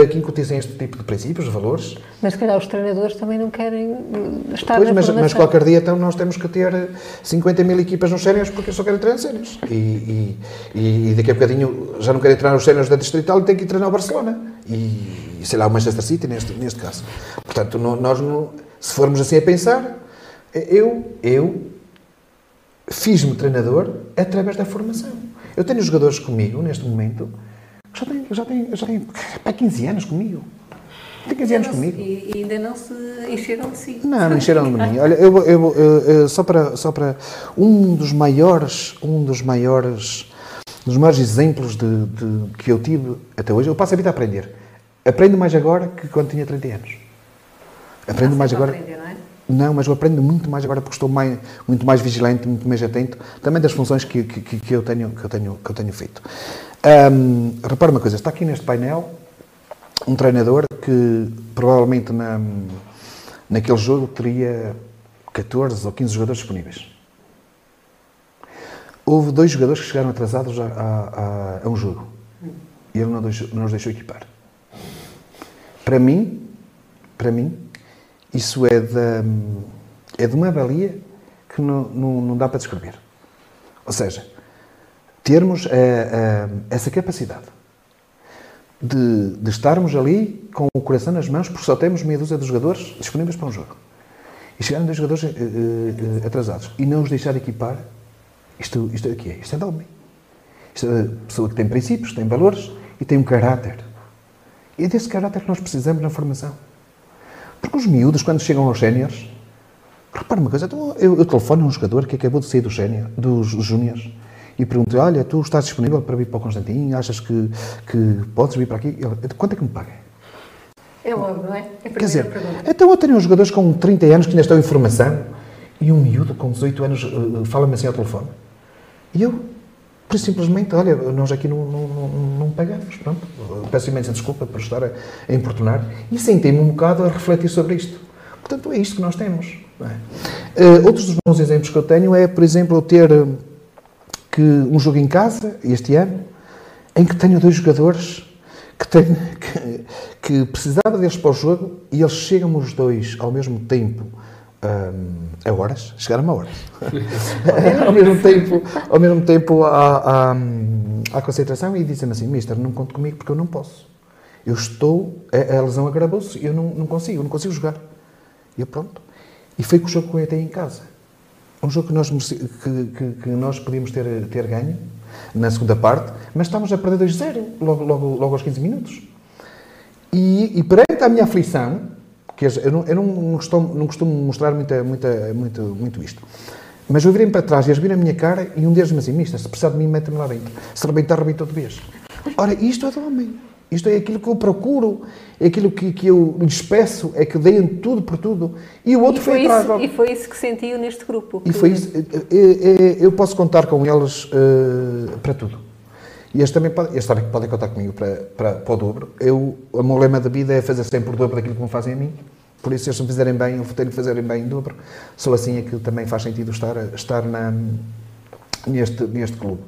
que incutissem este tipo de princípios, de valores. Mas se calhar os treinadores também não querem eh, estar pois, na mas, mas qualquer dia então nós temos que ter 50 mil equipas nos séniores porque só querem treinar séniores. E, e, e, daqui a bocadinho já não querem treinar os séniores da Distrital e têm que ir treinar o Barcelona. E, sei lá, o Manchester City neste, neste caso. Portanto, nós, não, se formos assim a pensar, eu, eu fiz-me treinador através da formação. Eu tenho jogadores comigo neste momento já tem, já tem, já tem há 15 anos comigo. Tem 15 anos comigo. E ainda não se encheram de si. Não, não encheram de mim. Olha, eu, eu, eu, só, para, só para um dos maiores, um dos maiores, dos maiores exemplos de, de, que eu tive até hoje, eu passo a vida a aprender. Aprendo mais agora que quando tinha 30 anos. Aprendo mais agora. Aprender, não, é? não, mas eu aprendo muito mais agora porque estou mais, muito mais vigilante, muito mais atento, também das funções que, que, que, eu, tenho, que, eu, tenho, que eu tenho feito. Um, repara uma coisa, está aqui neste painel um treinador que provavelmente na, naquele jogo teria 14 ou 15 jogadores disponíveis. Houve dois jogadores que chegaram atrasados a, a, a um jogo e ele não, deixou, não os deixou equipar. Para mim, para mim, isso é de, é de uma valia que não, não, não dá para descrever. Ou seja, termos uh, uh, essa capacidade de, de, estarmos ali com o coração nas mãos, porque só temos meia dúzia de jogadores disponíveis para um jogo. E chegarem dois jogadores uh, atrasados e não os deixar equipar, isto, isto é o que é? Isto é de homem. Isto é pessoa que tem princípios, tem valores e tem um caráter. E é desse caráter que nós precisamos na formação. Porque os miúdos, quando chegam aos séniores, repara uma coisa, então eu, eu telefono a um jogador que acabou de sair do sénior, dos júniores, e pergunto olha, tu estás disponível para vir para o Constantinho? Achas que, que podes vir para aqui? Ele, quanto é que me paga? É logo, não é? é Quer dizer, pergunta. então eu tenho uns jogadores com 30 anos que ainda estão em formação e um miúdo com 18 anos uh, fala-me assim ao telefone. E eu, por simplesmente, olha, nós aqui não, não, não, não pagamos, pronto. Peço imensa desculpa por estar a, a importunar e sentei-me um bocado a refletir sobre isto. Portanto, é isto que nós temos. É? Uh, outros dos bons exemplos que eu tenho é, por exemplo, eu ter que um jogo em casa, este ano, em que tenho dois jogadores que, tenho, que, que precisava deles para o jogo e eles chegam os dois ao mesmo tempo um, a horas, chegaram a horas, ao mesmo tempo, ao mesmo tempo à, à, à concentração e dizem-me assim, mister, não conte comigo porque eu não posso. Eu estou, a, a lesão agravou-se, eu não, não consigo, não consigo jogar. E eu pronto. E foi com o jogo que eu até em casa um jogo que nós, que, que, que nós podíamos ter, ter ganho na segunda parte, mas estávamos a perder 2-0 logo, logo, logo aos 15 minutos. E, e perante a minha aflição, que eu não, eu não, costumo, não costumo mostrar muita, muita, muito, muito isto, Mas eu virei para trás e eles viram a minha cara e um deles me disse, mister, se precisar de mim, mete-me lá dentro. Se arrebentar, arrebenta outra vez. Ora, isto é do homem. Isto é aquilo que eu procuro, é aquilo que, que eu lhes peço, é que deem tudo por tudo. E o outro e foi, foi atrás. Isso, e foi isso que sentiu neste grupo. E foi isso. Eu posso contar com eles uh, para tudo. E este também pode, este também podem contar comigo para, para, para o dobro. Eu, o meu lema da vida é fazer sempre o dobro daquilo que me fazem a mim. Por isso, se eles me fizerem bem, eu tenho que fazerem bem em dobro. Só assim é que também faz sentido estar, estar na, neste, neste clube.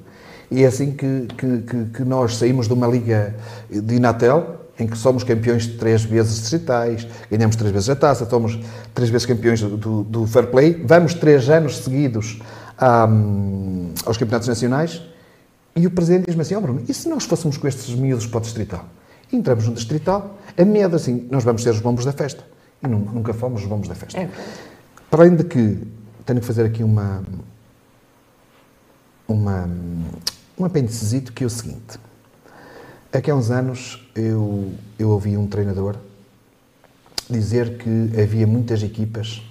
E é assim que, que, que, nós saímos de uma liga de Inatel, em que somos campeões três vezes distritais, ganhamos três vezes a taça, somos três vezes campeões do, do Fair Play, vamos três anos seguidos um, aos campeonatos nacionais, e o presidente diz-me assim, ó oh Bruno, e se nós fôssemos com estes miúdos para o distrital? E entramos no distrital, a medo assim, nós vamos ser os bombos da festa. E nunca fomos os bombos da festa. É. Para além de que, tenho que fazer aqui uma, uma, um apendicezito que é o seguinte. Aqui há uns anos eu, eu ouvi um treinador dizer que havia muitas equipas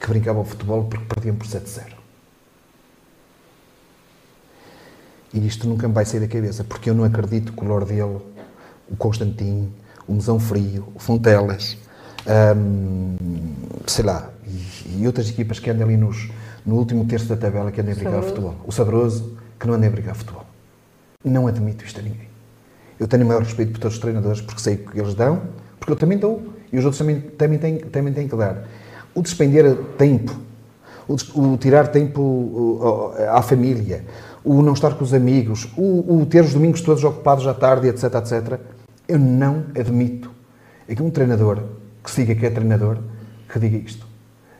que brincavam futebol porque perdiam por 7-0. E isto nunca me vai sair da cabeça, porque eu não acredito que o Lordelo, o Constantino, o Mesão Frio, o Fontelas, hum, sei lá, e, e, outras equipas que andam ali nos, no último terço da tabela que andem a brincar futebol. O Sabroso, que não andem a brincar futebol. Não admito isto a ninguém. Eu tenho o maior respeito por todos os treinadores, porque sei o que eles dão, porque eu também dou, e os outros também, também, têm, também têm que dar. O despender tempo, o, o tirar tempo à família, o não estar com os amigos, o, o, ter os domingos todos ocupados à tarde, etc, etc, eu não admito é que um treinador que siga que é treinador que diga isto.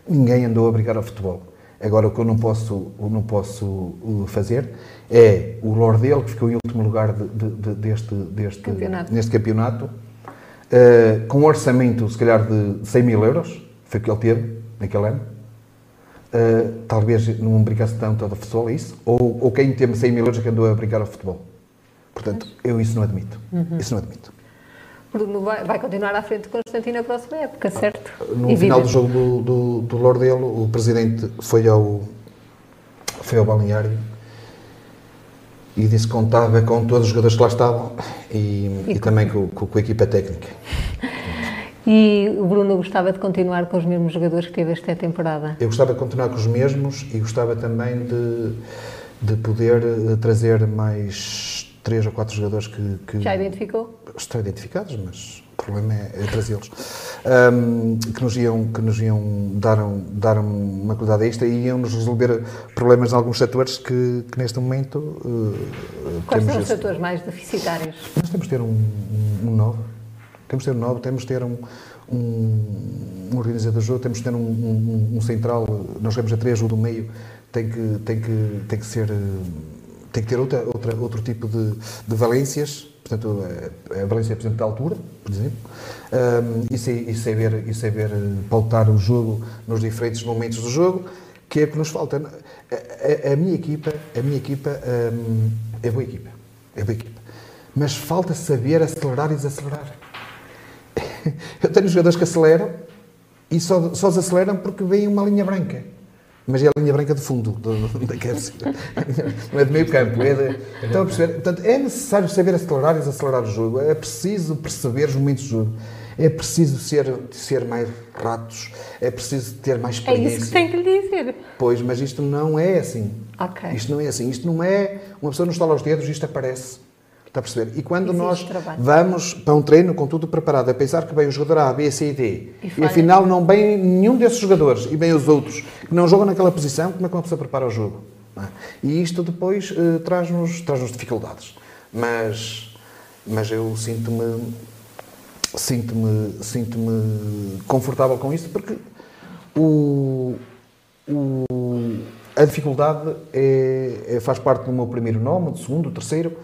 Ninguém andou a brigar ao futebol. Agora, o que eu não posso, eu não posso uh, fazer é o Lordelo, que ficou em último lugar de, de, de, deste, deste, campeonato. neste campeonato, uh, com um orçamento, se calhar, de 100 mil euros, foi o que ele teve naquele ano. Uh, talvez não brincasse tanto ao futebol, é isso? Ou, ou quem teve 100 mil euros é que andou a brincar ao futebol. Portanto, eu isso não admito. Uhum. Isso não admito. Bruno vai, vai, continuar à frente de Constantino na próxima época, certo? No e final do jogo do, do, do Lordelo, o presidente foi ao, foi ao balneário e disse que contava com todos os jogadores que lá estavam e, e, e também com, com, com, a equipa técnica. E o Bruno gostava de continuar com os mesmos jogadores que teve esta temporada? Eu gostava de continuar com os mesmos e gostava também de, de poder eh, trazer mais três ou quatro jogadores que, que já identificou? Estão identificados, mas o problema é, é trazê-los. Um, que nos iam, que nos iam dar, um, dar uma qualidade extra e iam-nos resolver problemas em alguns setores que, que neste momento uh, Quais são os esse... setores mais deficitários? Nós temos de ter um, um, um novo, temos de ter um novo, temos de ter um, um, um organizador de jogo, temos de ter um, um, um central, nós jogamos a três, o do meio tem que, tem que, tem que ser tem que ter outra, outra, outro tipo de, de valências, portanto, a, a valência, por exemplo, da altura, por exemplo, um, e, e, saber, e saber pautar o jogo nos diferentes momentos do jogo, que é o que nos falta. A, a, a minha equipa, a minha equipa um, é boa equipa, é boa equipa, mas falta saber acelerar e desacelerar. Eu tenho jogadores que aceleram e só, só desaceleram porque vem uma linha branca mas é a linha branca de fundo da Kelsey. Não é de meio campo. É de, estão a perceber? Portanto, é necessário saber acelerar e desacelerar o jogo. É preciso perceber os momentos do jogo. É preciso ser, ser mais ratos. É preciso ter mais experiência. É isso que tem que lhe dizer. Pois, mas isto não é assim. Okay. Isto não é assim. Isto não é... Uma pessoa não estala os dedos e isto aparece. Está a perceber? E quando Existe nós trabalho. vamos para um treino com tudo preparado, a pensar que vem o jogador A, B, C e D, e, e afinal não vem nenhum desses jogadores e vem os outros que não jogam naquela posição, como é que uma pessoa prepara o jogo? É? E isto depois uh, traz-nos traz dificuldades. Mas, mas eu sinto-me sinto-me sinto confortável com isso porque o, o, a dificuldade é, é, faz parte do meu primeiro nome, do segundo, do terceiro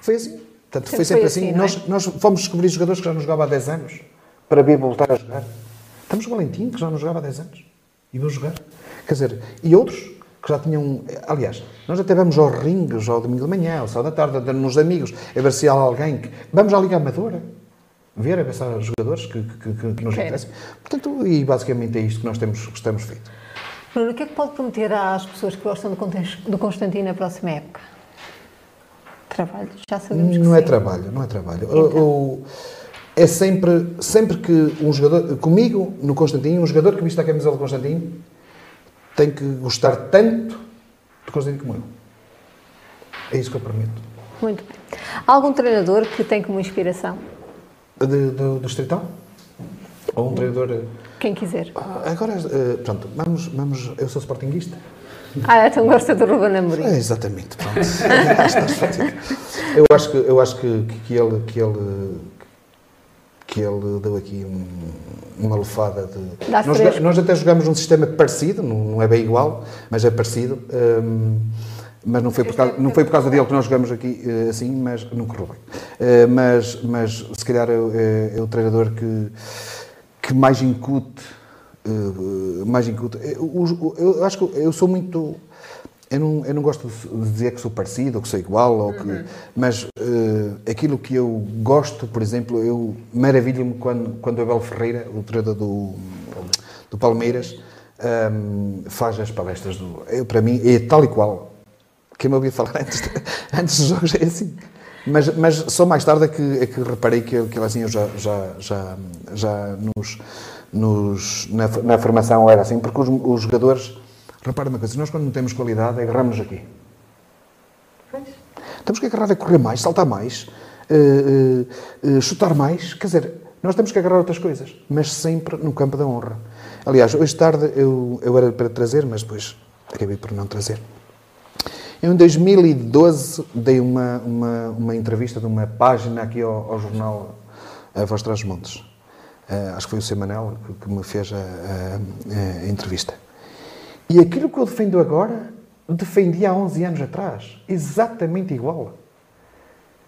foi assim. Portanto, foi sempre assim. assim nós, é? nós fomos descobrir jogadores que já nos jogavam há 10 anos para vir voltar a jogar. Estamos Valentim, que já nos jogava há 10 anos. E vou jogar. Quer dizer, e outros que já tinham. Aliás, nós até vamos aos ringues ao domingo de manhã, ao sábado da tarde, nos amigos, a ver se há alguém que. Vamos à Liga Amadora. Ver, a ver se há jogadores que, que, que, que nos interessam. Portanto, e basicamente é isto que nós temos, que estamos feito. Bruno, o que é que pode prometer às pessoas que gostam do Constantino na próxima época? Trabalho, já sabemos Não sim. é trabalho, não é trabalho. O- o- é sempre, sempre que um jogador, comigo, no Constantino, um jogador que viste a camisola do Constantino tem que gostar tanto do Constantino como eu. É isso que eu prometo. Muito bem. Há algum treinador que tem como inspiração? De, do, do Estritão? Ou um treinador. eh, Quem quiser. Agora, eh, pronto, vamos, vamos. Eu sou sportinguista. Ah, então gosta do Ruben Amorim. É, exatamente, pronto. Eu acho que, eu acho que, que, ele, que, ele, que ele deu aqui um- uma lefada de. Nós, nós até jogamos um sistema parecido, não, é bem igual, mas é parecido. hum, mas não foi, por causa, não foi por causa dele que nós jogamos aqui eh, assim, mas não correu bem. Eh, mas, mas se calhar é, o- é- é o treinador que, que mais incute. Eh, mais incute. Eu, eu- eu acho que eu sou muito. Eu não, eu não gosto de dizer que sou parecido ou que sou igual, ou que, mas eh, aquilo que eu gosto, por exemplo, eu maravilho-me quando, quando o Abel Ferreira, o treinador do, do Palmeiras, ehm, faz as palestras. Do, eu, para mim, é tal e qual. Quem me ouvia falar antes, de- antes dos jogos é assim. Mas, mas só mais tarde é que, é que reparei que, que assim eu já, já, já, já nos, nos, na, na formação era assim, porque os, os jogadores, repara uma coisa, nós quando não temos qualidade agarramos aqui. Temos que agarrar a correr mais, saltar mais, eh, eh, eh, chutar mais, quer dizer, nós temos que agarrar outras coisas, mas sempre no campo da honra. Aliás, hoje tarde eu, eu era para trazer, mas depois acabei por não trazer. Eu, em 2012, dei uma, uma, uma entrevista de uma página aqui ao, ao jornal A Voz Traz Montes. Eh, acho que foi o Semanel que, me fez a, a- a entrevista. E aquilo que eu defendo agora, defendi há 11 anos atrás. Exatamente igual.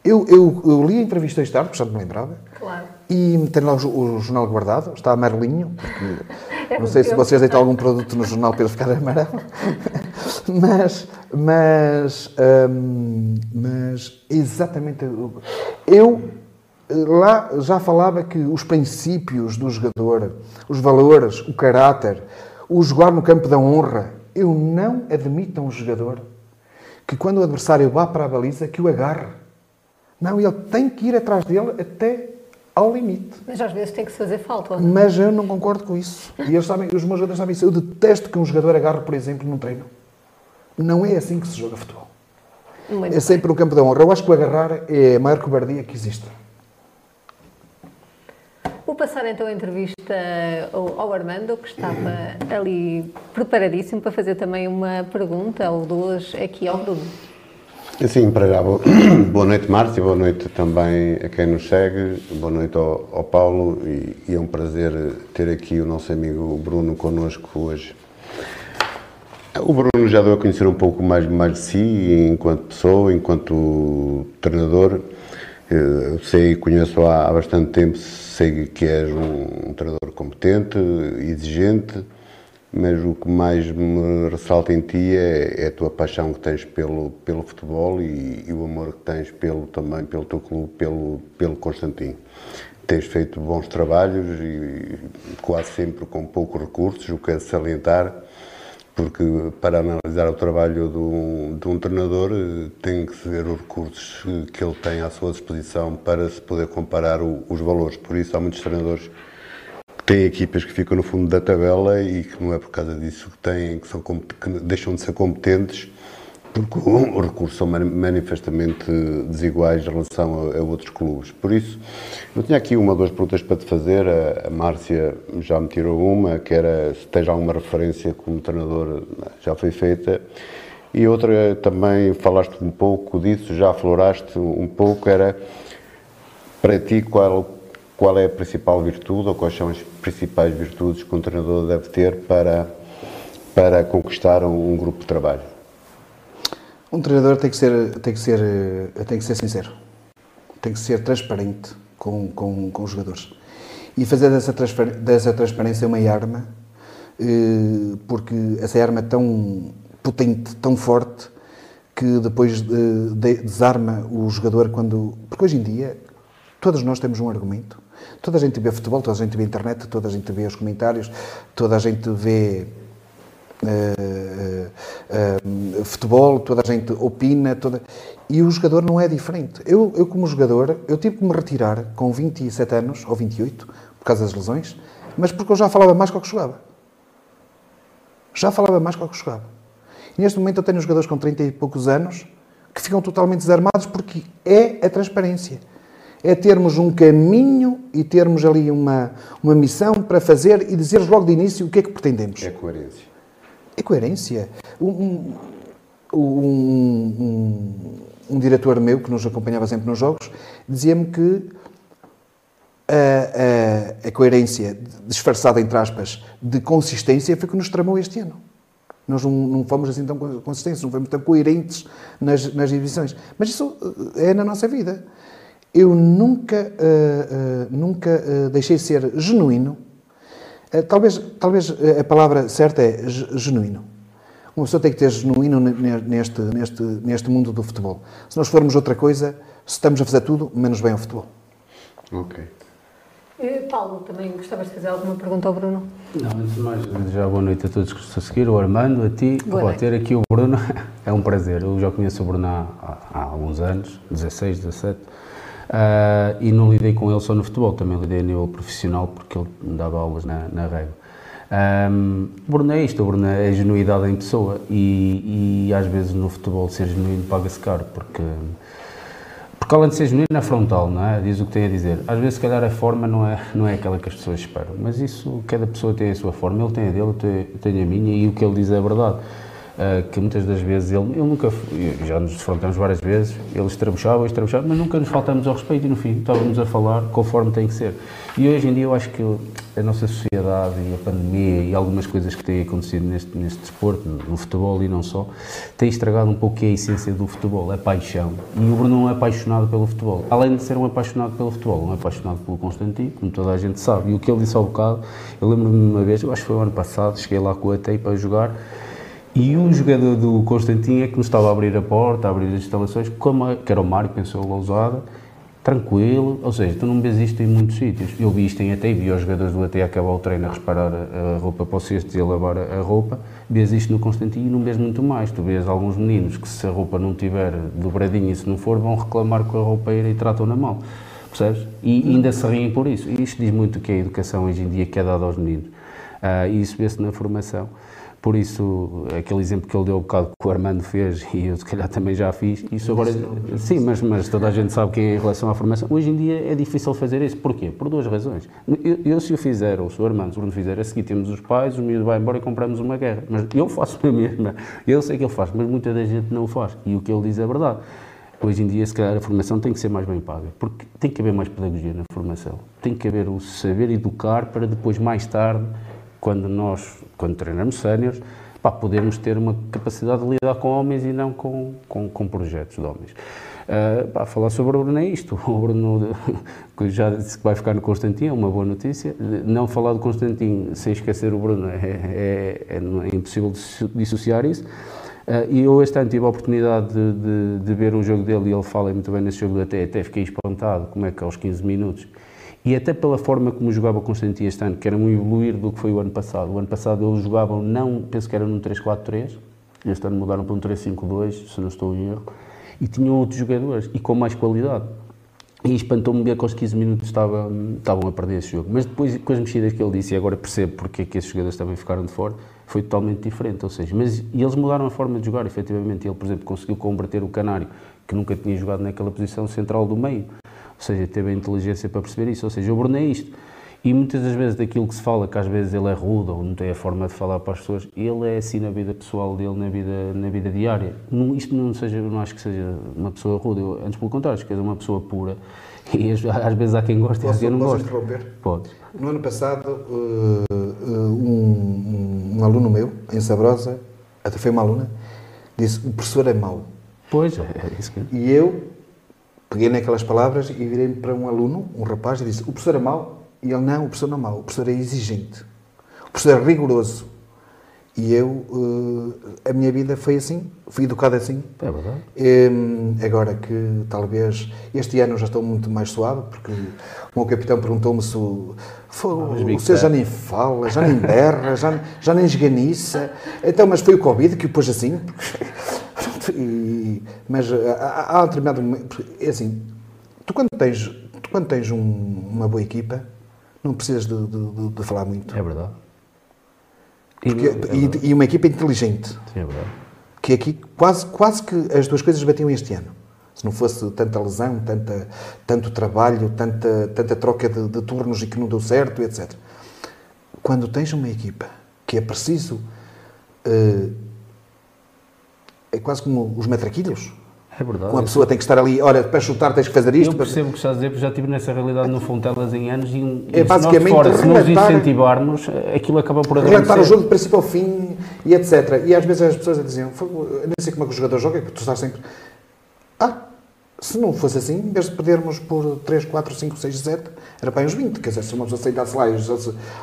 Eu, eu, eu li a entrevista hoje tarde, não me lembrava. Claro. E tenho lá o, o jornal guardado, está amarelinho, porque não sei se vocês deitam algum produto no jornal para ele ficar amarelo. mas, mas, hum, mas exatamente. Eu lá já falava que os princípios do jogador, os valores, o caráter, o jogar no campo da honra, eu não admito a um jogador que quando o adversário vá para a baliza, que o agarre. Não, ele tem que ir atrás dele até ao limite. Mas às vezes tem que se fazer falta. não? Mas eu não concordo com isso. E eles sabem, os meus jogadores sabem isso. Eu detesto que um jogador agarre, por exemplo, num treino. Não é assim que se joga futebol. Muito É sempre no campo da honra. Eu acho que o agarrar é a maior cobardia que existe. Vou passar então a entrevista ao, Armando, que estava ali preparadíssimo para fazer também uma pergunta ou duas aqui ao Bruno. Sim, para já. Boa boa noite, Márcio. Boa noite também a quem nos segue. Boa noite ao, ao Paulo. E, e é um prazer ter aqui o nosso amigo Bruno connosco hoje. O Bruno já deu a conhecer um pouco mais, mais de si, enquanto pessoa, enquanto treinador. Eh, Eu sei, conheço há, há bastante tempo, sei que és um, um treinador competente, exigente, mas o que mais me ressalta em ti é, é a tua paixão que tens pelo, pelo futebol e, e o amor que tens pelo, também pelo teu clube, pelo, pelo Constantino. Tens feito bons trabalhos e quase sempre com poucos recursos, o que é salientar, porque para analisar o trabalho de um, de um treinador eh, tem que ver os recursos eh, que ele tem à sua disposição para se poder comparar o- os valores. Por isso há muitos treinadores que têm equipas que ficam no fundo da tabela e que não é por causa disso que têm, que, são, que deixam de ser competentes, porque os recursos são mani- manifestamente desiguais em relação a, a outros clubes. Por isso, eu tinha aqui uma ou duas perguntas para te fazer. A, a Márcia já me tirou uma, que era se tens alguma referência como treinador, já foi feita. E outra também falaste um pouco disso, já afloraste um pouco, era para ti qual, qual é a principal virtude ou quais são as principais virtudes que um treinador deve ter para, para conquistar um, um grupo de trabalho? Um treinador tem que ser, tem que ser, tem que ser sincero. Tem que ser transparente com, com, com os jogadores. E fazer dessa, dessa transparência uma arma, eh, porque essa arma é tão potente, tão forte, que depois eh, de- desarma o jogador quando. Porque hoje em dia, todos nós temos um argumento. Toda a gente vê futebol, toda a gente vê internet, toda a gente vê os comentários, toda a gente vê uh, uh, futebol, toda a gente opina, toda... e o jogador não é diferente. Eu, eu, como jogador, eu tive que me retirar com 27 anos, ou 28, por causa das lesões, mas porque eu já falava mais com o que jogava. Já falava mais com o que jogava. E neste momento eu tenho jogadores com 30 e poucos anos que ficam totalmente desarmados porque é a transparência. É termos um caminho e termos ali uma, uma missão para fazer e dizer logo de início o que é que pretendemos. É coerência. É coerência. Um, um, um, um diretor meu, que nos acompanhava sempre nos jogos, dizia-me que a, a, a, coerência disfarçada, entre aspas, de consistência foi que nos tramou este ano. Nós não, não fomos assim tão consistentes, não fomos tão coerentes nas, nas divisões. Mas isso eh, é na nossa vida. Eu nunca, uh, uh, nunca uh, deixei de ser genuíno. Talvez, talvez a palavra certa é genuíno. Uma pessoa tem que ter genuíno neste, neste, neste mundo do futebol. Se nós formos outra coisa, estamos a fazer tudo, menos bem ao futebol. Ok. Paulo, também gostavas de fazer alguma pergunta ao Bruno? Não, antes de mais, já boa noite a todos que estão a seguir, o Armando, a ti. Boa ter aqui o Bruno é um prazer. Eu já conheço o Bruno há, há alguns anos, 16, 17, uh, e não lidei com ele só no futebol, também lidei a nível profissional, porque ele me dava aulas na, na régua. Um, Bruno é isto, Bruno é a genuidade em pessoa e, e às vezes no futebol ser genuíno paga-se caro, porque porque além de ser genuíno, é frontal, não é? Diz o que tem a dizer. Às vezes, se calhar, a forma não é, não é aquela que as pessoas esperam. Mas isso, cada pessoa tem a sua forma. Ele tem a dele, eu tenho a minha e o que ele diz é verdade. Uh, que muitas das vezes ele, ele nunca, já nos defrontamos várias vezes, ele estrabuchava, estrabuchava, mas nunca nos faltamos ao respeito e no fim estávamos a falar conforme tem que ser. E hoje em dia eu acho que a nossa sociedade e a pandemia e algumas coisas que têm acontecido neste, neste desporto, no futebol e não só, têm estragado um pouco a essência do futebol, a paixão. E o Bruno é apaixonado pelo futebol. Além de ser um apaixonado pelo futebol, um apaixonado pelo Constantino, como toda a gente sabe. E o que ele disse ao bocado, eu lembro-me de uma vez, eu acho que foi o ano passado, cheguei lá com a TEI para jogar e um jogador do Constantino é que nos estava a abrir a porta, a abrir as instalações, como, que era o Mário, pensou Lousada, tranquilo, ou seja, tu não vês isto em muitos sítios. Eu vi isto em AT, vi os jogadores do AT acabar o treino a reparar a, roupa para o cesto e a lavar a, roupa, vês isto no Constantino e não vês muito mais. Tu vês alguns meninos que se a roupa não tiver dobradinha e se não for, vão reclamar com a roupeira e tratam-na mal, percebes? E ainda se riem por isso. E isto diz muito que é a educação hoje em dia que é dada aos meninos. Uh, e isso vê-se na formação. Por isso, aquele exemplo que ele deu um bocado que o Armando fez e eu se calhar também já fiz, isso agora. Sim, mas, mas toda a gente sabe que é em relação à formação. Hoje em dia é difícil fazer isso. Porquê? Por duas razões. Eu, eu se o fizer, ou se o Armando, se o Bruno fizer, a seguir temos os pais, o miúdo vai embora e compramos uma guerra. Mas eu faço a mesma. Eu sei que ele faz, mas muita da gente não o faz. E o que ele diz é verdade. Hoje em dia, se calhar, a formação tem que ser mais bem paga, porque tem que haver mais pedagogia na formação. Tem que haver o saber educar para depois, mais tarde, quando nós, quando treinamos séniores, para podermos ter uma capacidade de lidar com homens e não com, com, com projetos de homens. Uh, pá, falar sobre o Bruno é isto. O Bruno já disse que vai ficar no Constantino, é uma boa notícia. Não falar do Constantino sem esquecer o Bruno é, é, é, é impossível dissociar isso. Uh, e eu este ano tive a oportunidade de, de, de, ver um jogo dele e ele fala muito bem nesse jogo até, até fiquei espantado como é que aos 15 minutos e até pela forma como jogava o Constantino este ano, que era um evoluir do que foi o ano passado. O ano passado eles jogavam, não, penso que era num 3-4-3, este ano mudaram para um 3-5-2, se não estou em erro, e tinham outros jogadores e com mais qualidade. E espantou-me ver que aos 15 minutos estavam, estavam a perder esse jogo. Mas depois, com as mexidas que ele disse, e agora percebo porque é que esses jogadores também ficaram de fora, foi totalmente diferente. Ou seja, mas e eles mudaram a forma de jogar, efetivamente. Ele, por exemplo, conseguiu converter o Canário, que nunca tinha jogado naquela posição central do meio ou seja, teve a inteligência para perceber isso. Ou seja, o Bruno é isto. E muitas das vezes daquilo que se fala, que às vezes ele é rude ou não tem a forma de falar para as pessoas, ele é assim na vida pessoal dele, na vida, na vida diária. Não, isto não, seja, não acho que seja uma pessoa rude, eu, antes pelo contrário, acho que é uma pessoa pura. E às vezes há quem gosta e quem não gosta. interromper? Pode. No ano passado, uh, um, um, um, aluno meu, em Sabrosa, até foi uma aluna, disse: o professor é mau. Pois, é, é isso que. E eu peguei naquelas palavras e virei-me para um aluno, um rapaz, e disse: O professor é mau? E ele: Não, o professor não é mau, o professor é exigente, o professor é rigoroso. E eu, uh, a minha vida foi assim, fui educado assim. É verdade. Um, agora que talvez, este ano já estou muito mais suave, porque o meu capitão perguntou-me se o, senhor já nem fala, já nem berra, já, já nem esganiça. Então, mas foi o Covid que o pôs assim. E, mas há, há um determinado momento, é assim, tu quando tens, tu quando tens um, uma boa equipa, não precisas de, de, de falar muito. É verdade. Porque, e, e, uma equipa inteligente. Sim, é verdade. Que aqui quase, quase que as duas coisas batiam este ano. Se não fosse tanta lesão, tanta, tanto trabalho, tanta, tanta troca de, de turnos e que não deu certo, etc. Quando tens uma equipa que é preciso. Uh, é quase como os metraquilhos é verdade. Uma pessoa tem que estar ali, olha, para chutar tens que fazer isto. Eu percebo o que estás a dizer, porque já estive nessa realidade no Fontelas em anos e, é basicamente se nós, fora, se nos incentivarmos, aquilo acaba por adormecer. Relatar o jogo de princípio ao fim e etc. E às vezes as pessoas diziam, nem sei como é que o jogador joga, porque tu estás sempre... Ah, se não fosse assim, em vez de perdermos por 3, 4, 5, 6, 7, era para uns 20. Quer dizer, se uma pessoa aceitasse lá e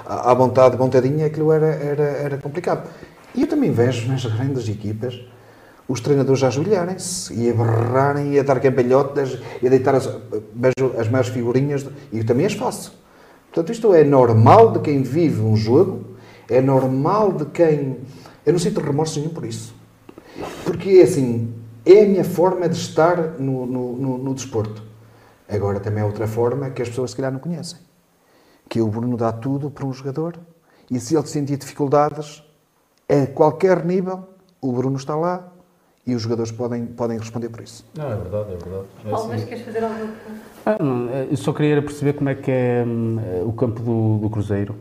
à vontade, vontadinha, aquilo era, era, era complicado. E eu também vejo nas grandes equipas os treinadores a ajoelharem-se e a berrarem e a dar cambalhotas e a deitar as, vejo as figurinhas e também as faço. Portanto, isto é normal de quem vive um jogo, é normal de quem. Eu não sinto remorso nenhum por isso. Porque é assim, é a minha forma de estar no, no, no, no desporto. Agora também é outra forma que as pessoas se calhar não conhecem. Que o Bruno dá tudo para um jogador e se ele sentir dificuldades, a qualquer nível, o Bruno está lá e os jogadores podem, podem responder por isso. Não, é verdade, é verdade. É Paulo, mas assim. queres fazer alguma ah, Eu só queria perceber como é que é hum, o campo do, do Cruzeiro.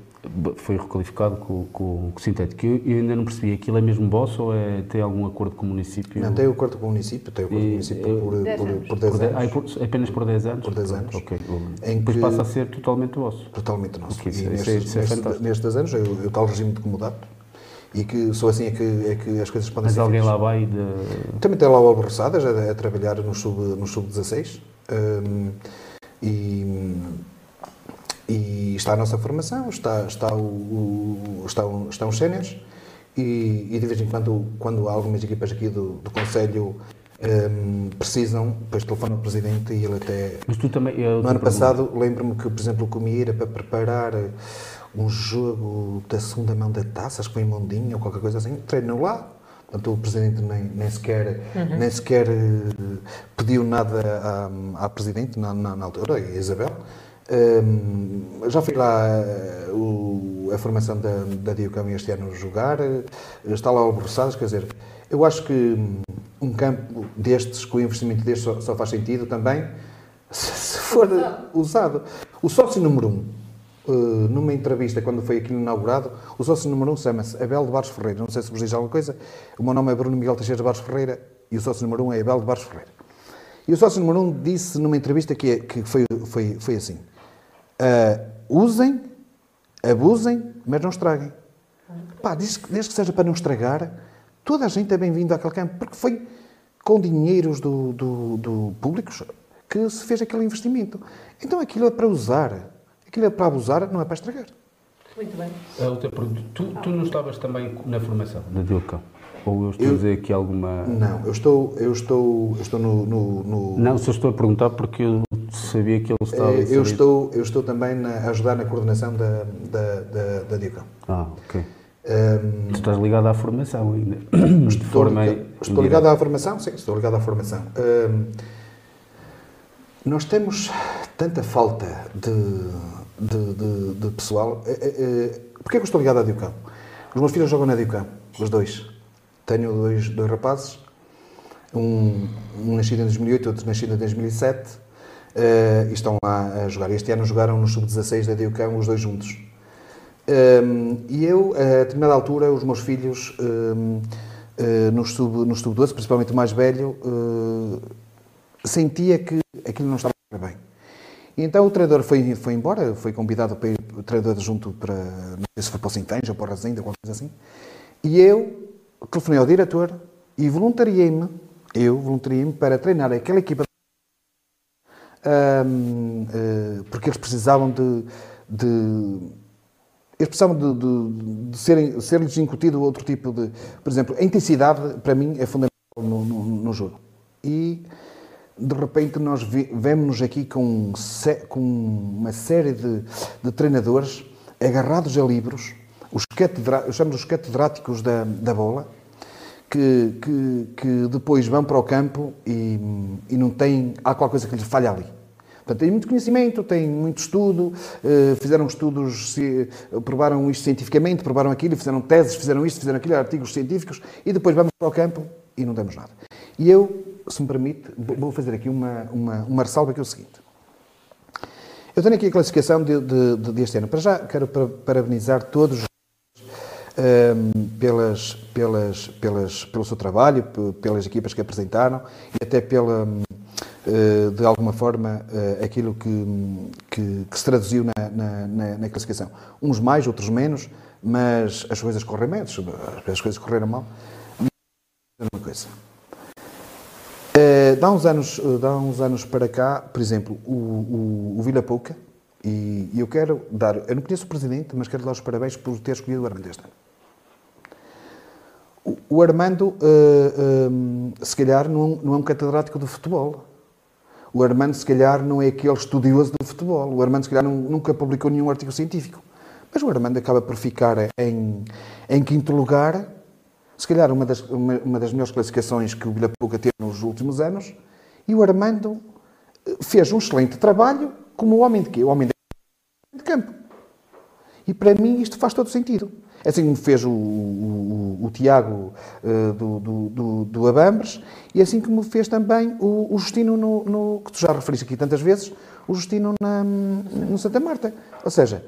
Foi requalificado com, com, com o sintético. Eu, eu, ainda não percebi, aquilo é mesmo boss ou é, tem algum acordo com o município? Não, tem o acordo com o município, tem o acordo com o município por, por, 10 anos. Por 10 anos. Ah, por, apenas por 10 anos? Por 10 anos. Ok. Em Depois que, passa a ser totalmente vosso? Totalmente nosso. Okay, e nestes, isso é, isso é nestes, nestes 10 anos, eu tal regime de comodato, e que só assim é que, é que as coisas podem Mas ser alguém feitas. lá vai de... Também tem lá o Álvaro a, a, trabalhar no sub-16 no sub um, e, e está a nossa formação, está, está, o, o está, estão os séniores. E, e, de vez em quando, quando algumas equipas aqui do, do Conselho um, precisam, depois telefona o Presidente e ele até... Mas tu também... No ano passado, lembro-me que, por exemplo, o Comir para preparar um jogo da segunda mão da taça, acho que foi Mondinho ou qualquer coisa assim, treinou lá. Portanto, o Presidente nem, nem sequer, uhum. nem sequer uh, pediu nada à, à Presidente na, na, na altura, a Isabel. Um, já fui lá uh, o, a formação da, da Diocão este ano jogar, uh, está lá o quer dizer, eu acho que um campo destes, com o investimento destes, só, só faz sentido também se, se for usado. O sócio número um, eh, numa entrevista, quando foi aqui inaugurado, o sócio número 1 um chama-se Abel de Barros Ferreira. Não sei se vos diz alguma coisa. O meu nome é Bruno Miguel Teixeira de Barros Ferreira e o sócio número 1 um é Abel de Barros Ferreira. E o sócio número 1 um disse numa entrevista que, é, que foi, foi, foi assim: uh, usem, abusem, mas não estraguem. Pá, desde, desde que seja para não estragar, toda a gente é bem-vinda àquele campo, porque foi com dinheiros do, do, do públicos que se fez aquele investimento. Então aquilo é para usar. Aquilo é para abusar, não é para estragar. Muito bem. A outra pergunta. Tu, tu não estavas também na formação da Dilcão? Ou eu estou eu, a dizer aqui alguma. Não, eu estou, eu estou, eu estou no, no, no... Não, só estou a perguntar porque eu sabia que ele estava. É, eu, estou, eu estou também na, a ajudar na coordenação da, da, da, da. Ah, ok. Um, tu estás ligado à formação ainda? Estou, ligado, estou ligado à formação, sim, estou ligado à formação. Um, nós temos tanta falta de de, de, de pessoal. É, é, é, Porquê que eu estou ligado à Diocão? Os meus filhos jogam na Diocão, os dois. Tenho dois, dois rapazes, um, um nascido em 2008, outro nascido em 2007, uh, eh, e estão lá a jogar. Este ano jogaram no sub-16 da Diocão, os dois juntos. Um, ehm, e eu, a determinada altura, os meus filhos, um, uh, eh, no sub-12, no sub principalmente o mais velho, uh, sentia que aquilo não estava bem. Então o treinador foi, foi embora, foi convidado para ir o treinador junto para, não sei se foi para o Sinfãs ou para o Resende, qualquer coisa assim. E eu telefonei ao diretor e voluntariei-me, eu voluntariei-me para treinar aquela equipa um, uh, eh, porque eles precisavam de, de, eles precisavam de, de, de serem, ser-lhes incutido outro tipo de. Por exemplo, a intensidade, para mim, é fundamental no, no, no jogo. E, de repente, nós vemos-nos aqui com, com, uma série de, de, treinadores agarrados a livros, os eu os catedráticos da, da bola, que, que, que, depois vão para o campo e, e não têm. Há qualquer coisa que lhes falha ali. Portanto, têm muito conhecimento, têm muito estudo, eh, fizeram estudos, provaram isto cientificamente, provaram aquilo, fizeram teses, fizeram isto, fizeram aquilo, artigos científicos, e depois vamos para o campo e não temos nada. E eu, se me permite, vou fazer aqui uma, uma, uma ressalva que é o seguinte. Eu tenho aqui a classificação de, de, de, deste ano. Para já, quero parabenizar todos um, ehm, pelas, pelas, pelas, pelo seu trabalho, pelas equipas que apresentaram e até pela, uh, de alguma forma, uh, aquilo que, que, que, se traduziu na, na, na, classificação. Uns mais, outros menos, mas as coisas correm bem, as coisas correram mal. Uma coisa. Uh, dá, uns anos, dá uns anos para cá, por exemplo, o, o, o Vila Pouca, e, e eu quero dar, eu não conheço o Presidente, mas quero dar os parabéns por ter escolhido o Armando este ano. O Armando, uh, uh, se calhar, não, não, é um catedrático de futebol. O Armando, se calhar, não é aquele estudioso do futebol. O Armando, se calhar, não, nunca publicou nenhum artigo científico. Mas o Armando acaba por ficar em, em quinto lugar. Se calhar, uma das, uma, uma das melhores classificações que o Vila Pouca teve nos últimos anos. E o Armando eh, fez um excelente trabalho como homem de quê? O homem de campo. E para mim isto faz todo sentido. Assim como fez o, o, o Tiago uh, do, do, do, do, Abambres e assim como fez também o, o Justino, no, no, que tu já referiste aqui tantas vezes, o Justino na, no Santa Marta. Ou seja,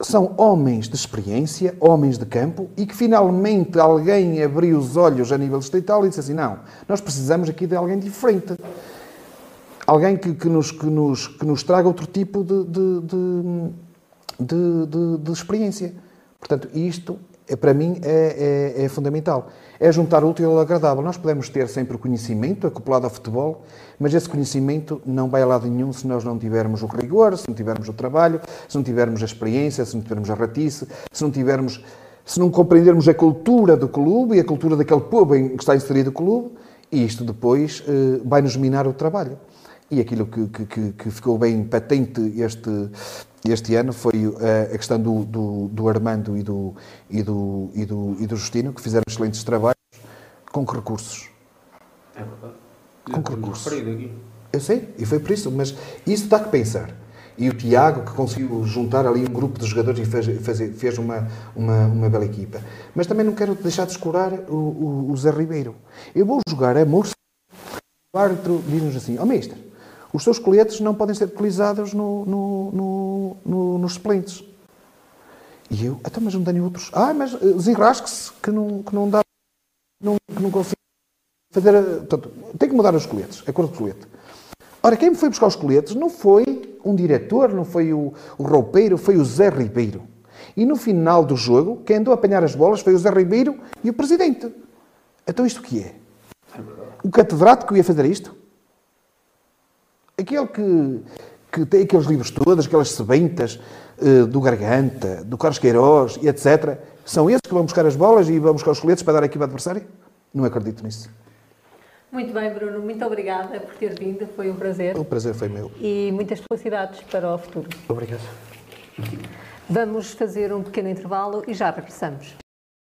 são homens de experiência, homens de campo, e que finalmente alguém abriu os olhos a nível distrital e disse assim: não, nós precisamos aqui de alguém diferente. Alguém que, que, nos, que, nos, que nos traga outro tipo de, de, de, de, de experiência. Portanto, isto, é, para mim, é, é, é, fundamental. É juntar útil ao agradável. Nós podemos ter sempre conhecimento acoplado ao futebol, mas esse conhecimento não vai a lado nenhum se nós não tivermos o rigor, se não tivermos o trabalho, se não tivermos a experiência, se não tivermos a ratice, se não tivermos, se não compreendermos a cultura do clube e a cultura daquele povo em que está inserido o clube, isto depois eh, vai nos minar o trabalho. E aquilo que, que, que ficou bem patente este, este ano foi eh, a questão do, do, do Armando e do, e, do, e, do, e do Justino, que fizeram excelentes trabalhos. Com que recursos? É verdade. Com que recursos? Eu sei, e foi por isso, mas isso dá que pensar. E o Tiago, que conseguiu juntar ali um grupo de jogadores e fez, fez, fez uma, uma, uma, bela equipa. Mas também não quero deixar de escurar o, o, o Zé Ribeiro. Eu vou jogar a Murcia. O árbitro diz-nos assim: Ó oh, Mister, os seus coletes não podem ser utilizados no, no, no, no nos suplentes. E eu, até então, mas não tenho outros. Ah, mas eh, desenrasque-se, que não, que não dá, não, que não consigo fazer. Eh, portanto, tem que mudar os coletes, a cor do colete. Ora, quem me foi buscar os coletes não foi um diretor, não foi o, o roupeiro, foi o Zé Ribeiro. E no final do jogo, quem andou a apanhar as bolas foi o Zé Ribeiro e o presidente. Então isto o que é? O catedrático ia fazer isto? Aquele que, que tem aqueles livros todos, aquelas sebentas uh, do Garganta, do Carlos Queiroz e etc., são esses que vão buscar as bolas e vão buscar os coletes para dar aqui ao adversário? Não acredito nisso. Muito bem, Bruno. Muito obrigada por ter vindo. Foi um prazer. O prazer foi meu. E muitas felicidades para o futuro. Obrigado. Vamos fazer um pequeno intervalo e já regressamos.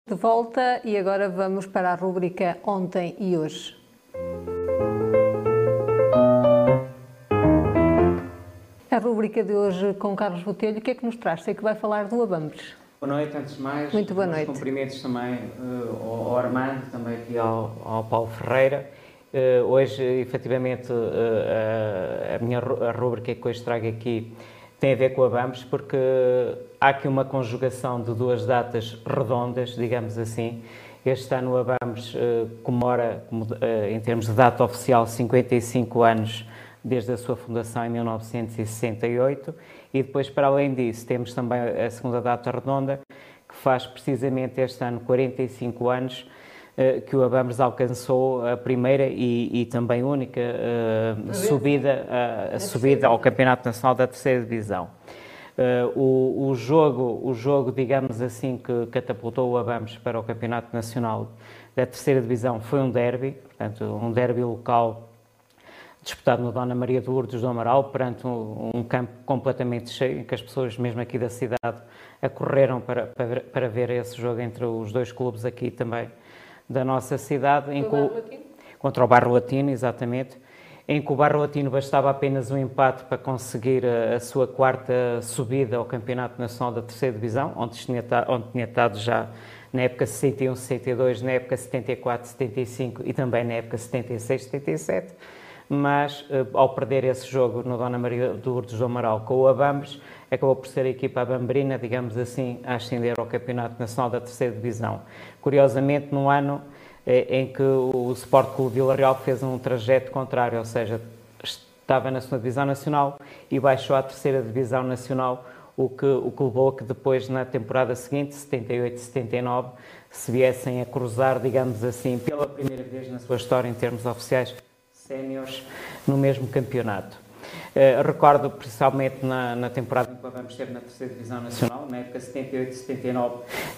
De volta e agora vamos para a rúbrica Ontem e Hoje. A rubrica de hoje com Carlos Botelho, o que é que nos traz? Sei que vai falar do Abambres. Boa noite, antes de mais. Muito boa noite. Cumprimentos também uh, ao Armando, também aqui ao, ao Paulo Ferreira. Uh, hoje, efetivamente, uh, a minha a rubrica que hoje trago aqui tem a ver com a Abambres, porque há aqui uma conjugação de duas datas redondas, digamos assim. Este ano a Abambres comemora, em termos de data oficial, 55 anos desde a sua fundação em 1968 e depois, para além disso, temos também a segunda data redonda, que faz precisamente este ano 45 anos eh, que o Abamos alcançou a primeira e, e também única uh, subida, uh, subida ao Campeonato Nacional da Terceira Divisão. Uh, o, o, jogo, o jogo, digamos assim, que catapultou o Abamos para o Campeonato Nacional da Terceira Divisão foi um derby, portanto, um derby local disputado no Dona Maria de Lourdes do Amaral, perante um, um, campo completamente cheio, em que as pessoas, mesmo aqui da cidade, acorreram para, para, para ver esse jogo entre os dois clubes aqui também da nossa cidade. O contra o Barro Latino, exatamente em que o Barro Latino bastava apenas um empate para conseguir a, a, sua quarta subida ao Campeonato Nacional da Terceira Divisão, onde tinha, onde tinha estado já na época 61, 62, na época 74, 75 e também na época 76, 77. Mas eh, ao perder esse jogo no Dona Maria do Urdos do Amaral com o Abambres, acabou por ser a equipa abambrina, digamos assim, a ascender ao Campeonato Nacional da Terceira Divisão. Curiosamente, no ano é, em que o Sport Clube Vila Real fez um trajeto contrário, ou seja, estava na segunda divisão nacional e baixou à terceira divisão nacional, o que, o que levou a que depois, na temporada seguinte, 78-79, se viessem a cruzar, digamos assim, pela primeira vez na sua história, em termos oficiais, séniores no mesmo campeonato. Uh, recordo principalmente na, na temporada em que vamos ter na terceira divisão nacional, na época 78-79,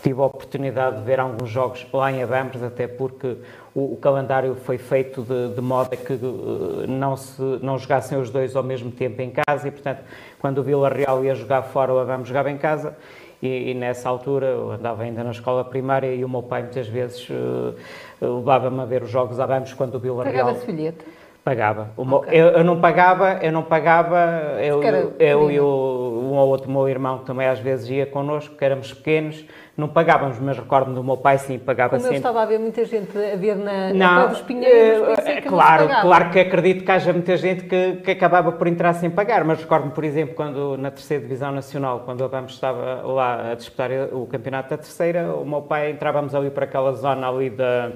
tive a oportunidade de ver alguns jogos lá em Abambres, até porque o, o calendário foi feito de, de modo a que uh, não, se, não jogassem os dois ao mesmo tempo em casa e, portanto, quando o Vila Real ia jogar fora, o Abambres jogava em casa. E, e, nessa altura eu andava ainda na escola primária e o meu pai muitas vezes uh, levava-me a ver os jogos Abambres quando o Vila Real... Pagava-se bilhete? Pagava. Okay. Eu, eu, não pagava, eu não pagava, eu, eu, eu e o, um ou outro meu irmão que também às vezes ia connosco, que éramos pequenos, não pagávamos, mas recordo-me do meu pai sim, pagava Como sempre. eu estava a ver muita gente a ver na, não, na dos Pinheiros, é, claro, claro que acredito que haja muita gente que, que acabava por entrar sem pagar, mas recordo-me, por exemplo, quando na terceira divisão nacional, quando o Vamos estava lá a disputar o campeonato da terceira, o meu pai entrávamos ali para aquela zona ali da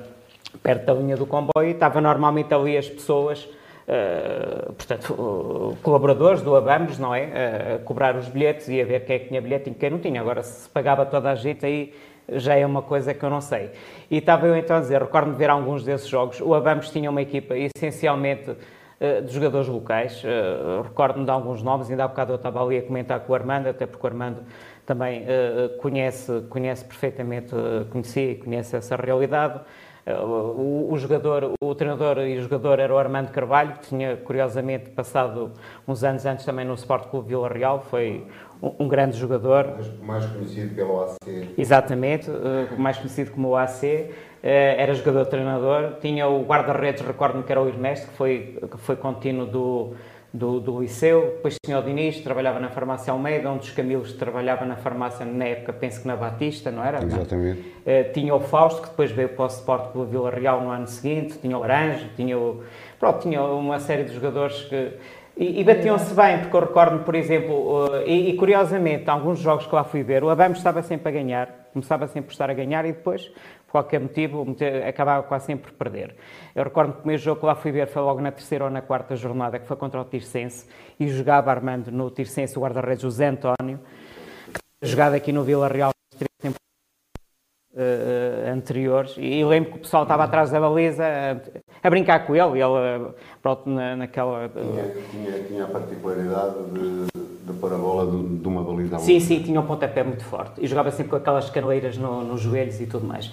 perto da linha do comboio, estava normalmente ali as pessoas, uh, portanto, uh, colaboradores do Abamos, não é? Uh, a cobrar os bilhetes e a ver quem é que tinha bilhete e quem não tinha. Agora, se pagava toda a gente, aí já é uma coisa que eu não sei. E estava eu então a dizer, recordo-me de ver alguns desses jogos. O Abamos tinha uma equipa essencialmente de jogadores locais. Recordo-me de alguns nomes, ainda há bocado eu estava ali a comentar com o Armando, até porque o Armando também conhece, conhece perfeitamente, conhecia e conhece essa realidade. O, o, jogador, o treinador e o jogador era o Armando Carvalho, que tinha curiosamente passado uns anos antes também no Sport Clube Vila Real, foi um, um grande jogador. Mais conhecido pelo AC. Exatamente, eh, mais conhecido como o AC. Eh, era jogador-treinador, tinha o guarda-redes, recordo-me que era o Ernesto, que foi, que foi contínuo do, do, do liceu, depois tinha o Diniz, trabalhava na farmácia Almeida, um dos Camilos trabalhava na farmácia, na época, penso que na Batista, não era? Exatamente. Uh, tinha o Fausto, que depois veio para o Sport pela Vila Real no ano seguinte, tinha o Laranjo, tinha o... Pronto, tinha uma série de jogadores que... E, e batiam-se bem, porque eu recordo por exemplo, uh, e, e, curiosamente, alguns jogos que lá fui ver, o Abamos estava sempre a ganhar, começava sempre a estar a ganhar e depois por qualquer motivo, acabava quase sempre por perder. Eu recordo que o primeiro jogo que lá fui ver foi logo na terceira ou na quarta jornada, que foi contra o Tirsense, e jogava Armando no Tirsense o guarda-redes José António, que jogado aqui no Vila Real três temporadas uh, anteriores, e lembro que o pessoal estava atrás da baliza a, a brincar com ele, e ele, pronto, na, naquela... Tinha, tinha, tinha a particularidade de, de pôr a bola de, uma baliza Sim, sim, tinha um pontapé muito forte, e jogava sempre com aquelas caneleiras no, nos joelhos e tudo mais.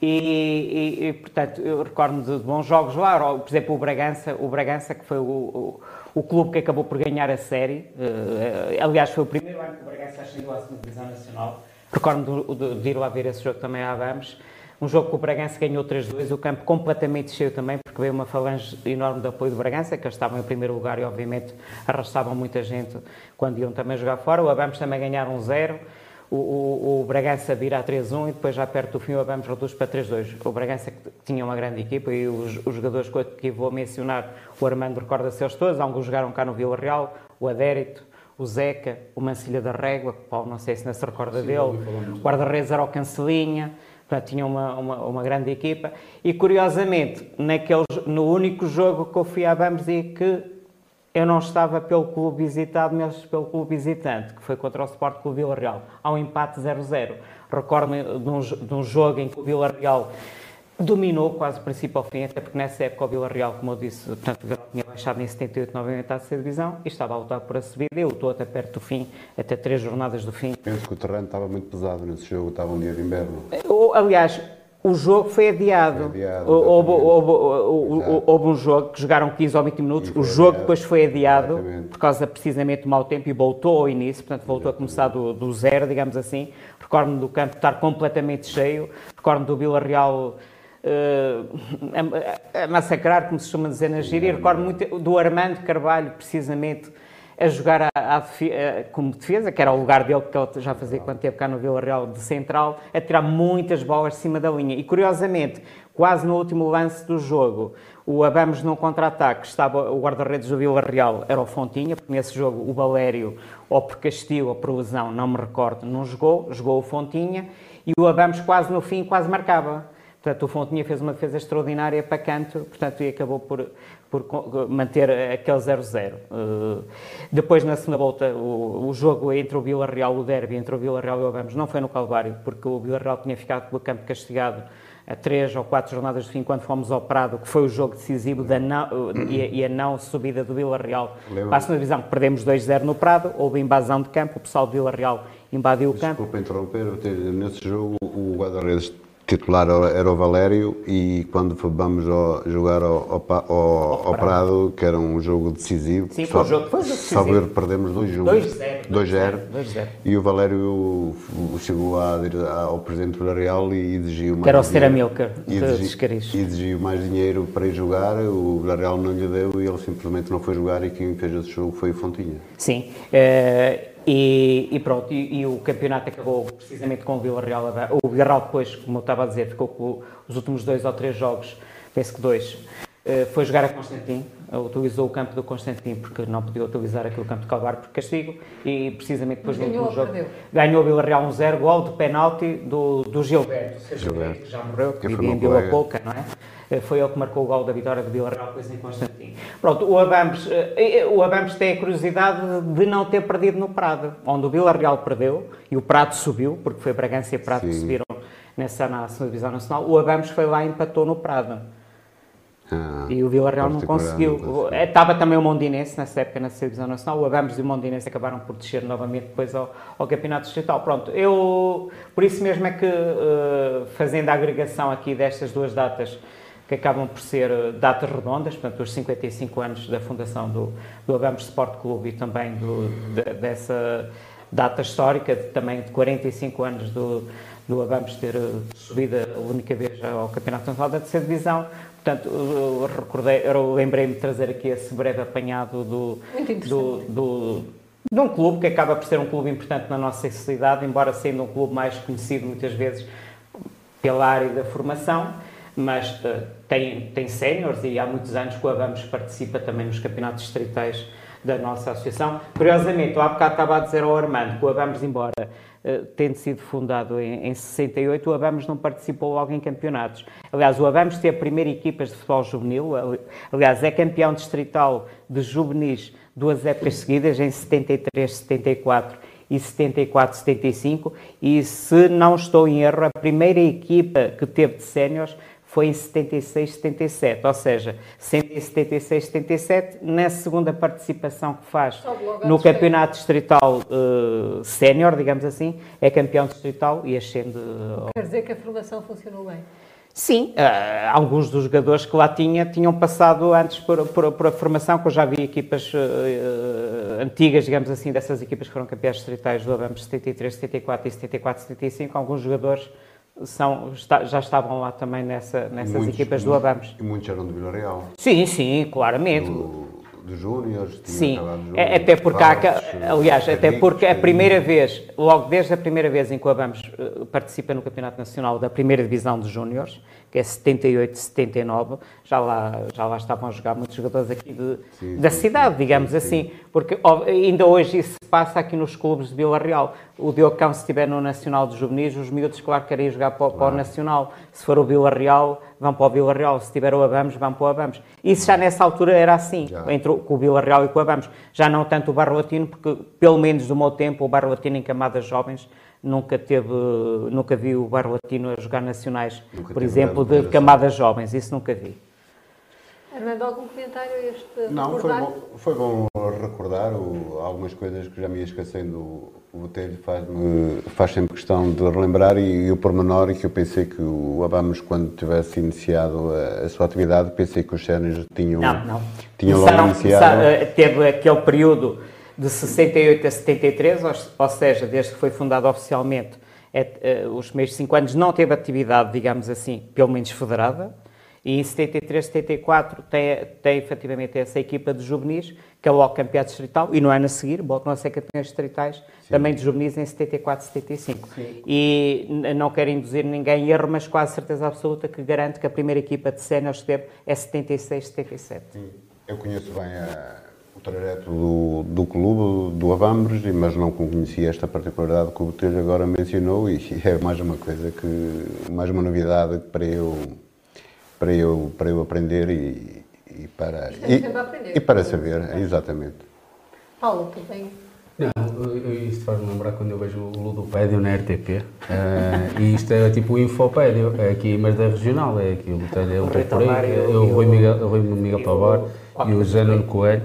E, e, e, portanto, eu recordo de bons jogos lá, por exemplo, o Bragança, o Bragança que foi o, o, o clube que acabou por ganhar a série, uh, aliás, foi o primeiro ano que o Bragança ascendeu à segunda divisão nacional. Recordo de, de, de, ir lá ver esse jogo também à Vamos. Um jogo que o Bragança ganhou 3-2, o campo completamente cheio também, porque veio uma falange enorme de apoio do Bragança, que eles estavam em primeiro lugar e, obviamente, arrastavam muita gente quando iam também jogar fora. O Abamos também ganharam 0 o, o, o Bragança vira a 3-1 e depois já perto do fim o Abamos reduz para 3-2. O Bragança que tinha uma grande equipa e os, os jogadores que vou mencionar, o Armando recorda-se eles todos, alguns jogaram cá no Vila Real, o Adérito, o Zeca, o Mancilha da Régua, que Paulo não sei se não se recorda Sim, dele, o guarda-redes era o Cancelinha, portanto tinha uma, uma, uma, grande equipa. E curiosamente, naqueles, no único jogo que eu fui à Abamos e que eu não estava pelo clube visitado, mas pelo clube visitante, que foi contra o Sport Clube Vila Real. Há um empate 0-0. Recordo-me de, um, de um, jogo em que o Vila Real dominou quase o princípio ao fim, até porque nessa época o Vila Real, como eu disse, portanto, o Vila tinha baixado em 78 novamente à terceira divisão e estava a lutar por a subida e lutou até perto do fim, até três jornadas do fim. Penso que o terreno estava muito pesado nesse jogo, estava um dia de inverno. Aliás, o jogo foi adiado. Foi adiado houve, houve, houve, houve, um jogo que jogaram 15 ou 20 minutos, o jogo adiado. depois foi adiado Exatamente. por causa precisamente do mau tempo e voltou ao início, portanto voltou Exatamente. a começar do, do zero, digamos assim. Recordo-me do campo estar completamente cheio, recordo-me do Vila Real uh, a, a, massacrar, como se costuma dizer na gíria. Recordo muito do Armando Carvalho, precisamente, a jogar a, a, como defesa, que era o lugar dele, que ele já fazia quando teve cá no Vila Real de central, a tirar muitas bolas de cima da linha. E curiosamente, quase no último lance do jogo, o Abamos num contra-ataque, estava o guarda-redes do Vila Real, era o Fontinha, porque nesse jogo o Valério, ou por castigo ou por lesão, não me recordo, não jogou, jogou o Fontinha, e o Abamos quase no fim, quase marcava. Portanto, o Fontinha fez uma defesa extraordinária para canto, portanto, e acabou por, por manter aquele 0-0. Uh, depois, na segunda volta, o, o jogo entre o Vila Real, o derby entre o Vila Real e o Vamos, não foi no Calvário, porque o Vila Real tinha ficado pelo campo castigado a três ou quatro jornadas de fim, quando fomos ao Prado, que foi o jogo decisivo da não, e, a, não subida do Vila Real para a segunda divisão. Perdemos 2-0 no Prado, houve invasão de campo, o pessoal do Vila Real invadiu o campo. Desculpa interromper, nesse jogo o guarda-redes titular era o Valério e quando vamos jogar ao, ao, ao, ao Prado, que era um jogo decisivo, Sim, foi um jogo foi decisivo. Salvo perdemos 2-0 e o Valério chegou à, ao Presidente do Real e exigiu mais que era o Ceramilker exigiu, exigiu mais dinheiro para ir jogar, o Villarreal não lhe deu e ele simplesmente não foi jogar e quem fez esse jogo foi o Fontinha. Sim, uh, e, e, pronto, e, e, o campeonato acabou precisamente com o Vila Real. O Vila Real depois, como eu estava a dizer, ficou com os últimos dois ou três jogos, penso que dois, eh, foi jogar a Constantin, utilizou o campo do Constantin porque não podia utilizar aquele campo de Calvário por castigo e precisamente depois do último jogo perdeu. ganhou o Vila Real 1-0, um gol de penalti do, do Gilberto, Gilberto, que já morreu, que em Vila Pouca, não é? Eh, foi ele que marcou o gol da vitória do Vila Real, depois em Constantino. Pronto, o Abambos, eh, o Abambos tem a curiosidade de não ter perdido no Prado, onde o Vila Real perdeu e o Prado subiu, porque foi Bragança e Prado Sim. que subiram nessa na segunda divisão nacional. O Abambos foi lá e empatou no Prado. Ah, e o Vila Real não conseguiu. Eh, estava também o Mondinense nessa época na divisão nacional. O Abamos e o Mondinense acabaram por descer novamente depois ao, ao Campeonato Distrital. Pronto, eu por isso mesmo é que, uh, fazendo a agregação aqui destas duas datas, que acabam por ser eh, datas redondas, portanto, os 55 anos da fundação do, do Abamos Sport Clube e também do, de, dessa data histórica, de, também de 45 anos do, do Abamos ter eh, subido a única vez ao Campeonato Nacional da Terceira Divisão. Portanto, eu, recordei, eu lembrei-me de trazer aqui esse breve apanhado do, do, do, de um clube que acaba por ser um clube importante na nossa sociedade, embora sendo um clube mais conhecido muitas vezes pela área da formação mas uh, tem, tem séniores e há muitos anos que o Abamos participa também nos campeonatos distritais da nossa associação. Curiosamente, há bocado estava a dizer ao Armando que o Abamos, embora tendo sido fundado em, em 68, o Abamos não participou logo em campeonatos. Aliás, o Abamos tem a primeira equipas de futebol juvenil, aliás, é campeão distrital de juvenis duas épocas seguidas, em 73, 74 e 74, 75, e se não estou em erro, a primeira equipa que teve de séniores foi em 76, 77, ou seja, 76, 77, na segunda participação que faz no campeonato distrital uh, sénior, digamos assim, é campeão distrital e ascende. Quer dizer que a formação funcionou bem? Sim, uh, alguns dos jogadores que lá tinha tinham passado antes por, por, por a formação, que eu já vi equipas uh, antigas, digamos assim, dessas equipas que foram campeões distritais do ABAM 73, 74 e 74, 75, alguns jogadores são, está, já estavam lá também nessa, nessas muitos, equipas do Abamos. E muitos eram do Vila Real. Sim, sim, claramente. Do, dos Júniores. Sim, é, até porque, há, aliás, até porque a primeira vez, logo desde a primeira vez em que o Abamos eh, participa no Campeonato Nacional da primeira divisão dos Júniores, que é 78, 79, já lá, já lá estavam a jogar muitos jogadores aqui de, sim, da sim, cidade, sim, digamos assim, porque ainda hoje isso se passa aqui nos clubes de Vila Real. O Diocão, se estiver no Nacional dos Juvenis, os miúdos, claro, querem jogar para, para o Nacional. Se for o Vila Real, vão para o Vila Real. Se tiver o Abamos, vão para o Abamos. Isso já nessa altura era assim, já. entre o, com o Vila Real e com o Abamos. Já não tanto o Barro Latino, porque, pelo menos do meu tempo, o Barro Latino em camadas jovens nunca teve, nunca vi o Bairro Latino a jogar nacionais, nunca por exemplo, de camadas jovens, isso nunca vi. Armando, algum comentário a este Não, foi bom, foi bom recordar o, algumas coisas que já me ia esquecendo. O Botelho faz, faz sempre questão de relembrar e, e o pormenor que eu pensei que o Abamos, quando tivesse iniciado a, a sua atividade, pensei que os sénios tinham, não, não. tinham logo iniciado. Eh, teve aquele período de 68 a 73, ou, seja, desde que foi fundado oficialmente, é, é, os primeiros cinco anos não teve atividade, digamos assim, pelo menos federada, e em 73, 74 tem, tem efetivamente essa equipa de juvenis, que é o campeonato distrital, e no ano a seguir, voltam a ser campeões distritais, Sim. também de juvenis em 74, 75. Sim. E não quero induzir ninguém em erro, mas quase certeza absoluta que garanto que a primeira equipa de séniores que teve é 76, 77. Sim. Eu conheço bem a, trajeto do, do clube, do Avambres, mas não conhecia esta particularidade que o Botelho agora mencionou e é mais uma coisa que, mais uma novidade para eu para eu, para eu aprender e, e para, e, aprender, e, para saber, exatamente. Paulo, tu bem? Não, isto faz-me lembrar quando eu vejo o Ludopédio na RTP. Uh, eh, e isto é tipo o Infopédio, é aqui, mas da regional, é aqui o Botelho, é o é o Rui Miguel, Rui Miguel Tobar e o José Nuno Coelho.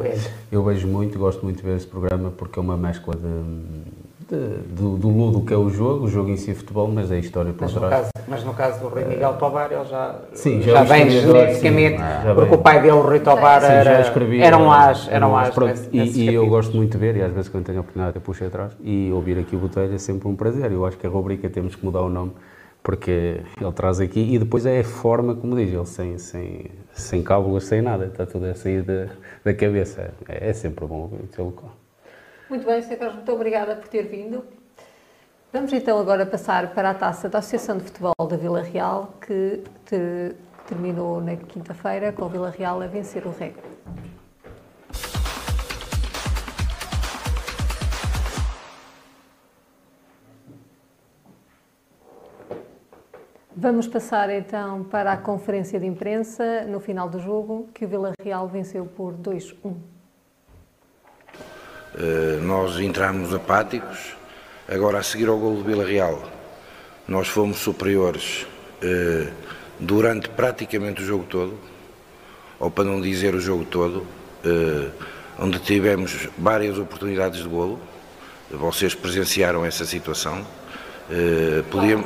Eu vejo muito, gosto muito de ver esse programa porque é uma mescla de do, do ludo que é o jogo, o jogo em si é futebol, mas é a história por mas trás. No caso, mas no caso do Rui Miguel Tobar, ele já, sim, já, já vem geneticamente, sim, porque o pai dele, o Rui Tobar, sim, era, escrevi, eram as, eram as. Nesse, e, nesse e eu gosto muito de ver, e às vezes quando tenho a oportunidade eu puxo atrás, e ouvir aqui o Botelho é sempre um prazer. Eu acho que a rubrica temos que mudar o nome, porque ele traz aqui, e depois é a forma, como diz ele, sem, sem, sem cábulas, sem nada, está tudo a sair da, da cabeça. É, é sempre bom tê-lo muito bem, Sr. Carlos, muito obrigada por ter vindo. Vamos então agora passar para a taça da Associação de Futebol da Vila Real, que te, terminou na quinta-feira com o Vila Real a vencer o Reg. Vamos passar então para a conferência de imprensa no final do jogo, que o Vila Real venceu por 2-1. Eh, nós entramos apáticos, agora a seguir ao gol do Vila Real, nós fomos superiores uh, durante praticamente o jogo todo, ou para não dizer o jogo todo, uh, onde tivemos várias oportunidades de golo, vocês presenciaram essa situação, podíamos,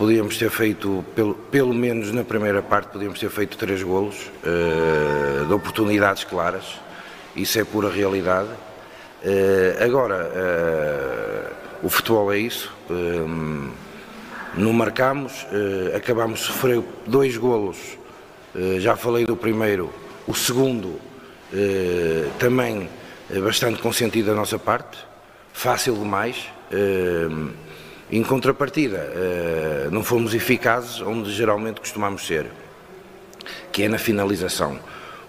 podíamos ter feito, pelo, pelo menos na primeira parte, podíamos ter feito três golos de oportunidades claras, isso é pura realidade. Uh, agora, uh, o futebol é isso. Uh, não marcamos, acabamos de sofrer dois golos. já falei do primeiro, o segundo também bastante consentido da nossa parte, fácil demais. Em contrapartida, não fomos eficazes onde geralmente costumamos ser, que é na finalização.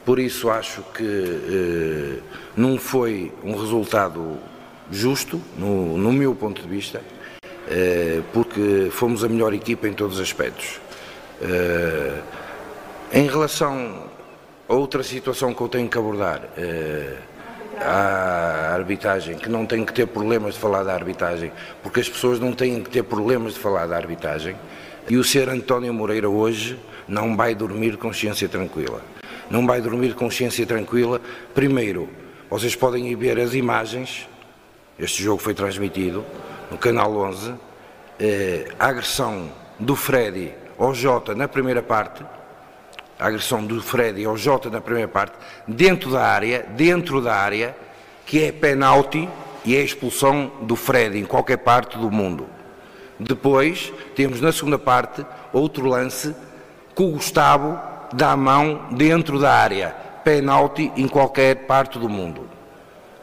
Por isso acho que eh, não foi um resultado justo, no, no meu ponto de vista, eh, porque fomos a melhor equipa em todos os aspectos. Eh, em relação a outra situação que eu tenho que abordar, a arbitragem, que não tenho que ter problemas de falar da arbitragem, porque as pessoas não têm que ter problemas de falar da arbitragem, e o ser António Moreira hoje não vai dormir consciência tranquila não vai dormir consciência tranquila. Primeiro, vocês podem ir ver as imagens, este jogo foi transmitido no canal 11, eh, a agressão do Freddy ao Jota na primeira parte, a agressão do Freddy ao Jota na primeira parte, dentro da área, dentro da área, que é penalti e é expulsão do Freddy em qualquer parte do mundo. Depois, temos na segunda parte outro lance com o Gustavo dá a mão dentro da área, penalti em qualquer parte do mundo.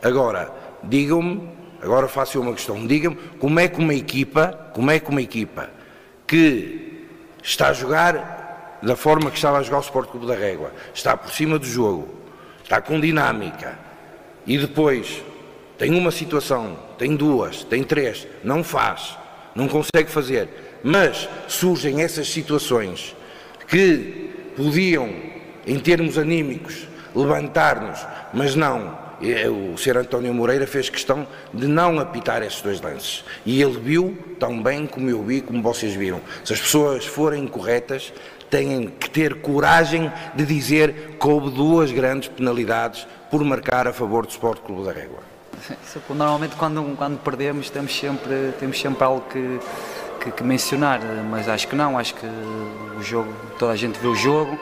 Agora, digam-me, agora faço uma questão, digam-me como é que uma equipa, como é que uma equipa que está a jogar da forma que estava a jogar o Sport Clube da Régua, está por cima do jogo, está com dinâmica e depois tem uma situação, tem duas, tem três, não faz, não consegue fazer, mas surgem essas situações que podiam, em termos anímicos, levantar-nos, mas não, o Sr. António Moreira fez questão de não apitar esses dois lances. E ele viu tão bem como eu vi, como vocês viram. Se as pessoas forem corretas, têm que ter coragem de dizer que houve duas grandes penalidades por marcar a favor do Sport Clube da Régua. Normalmente quando, quando perdemos temos sempre, temos sempre algo que, que, que, mencionar, mas acho que não, acho que o jogo, toda a gente viu o jogo,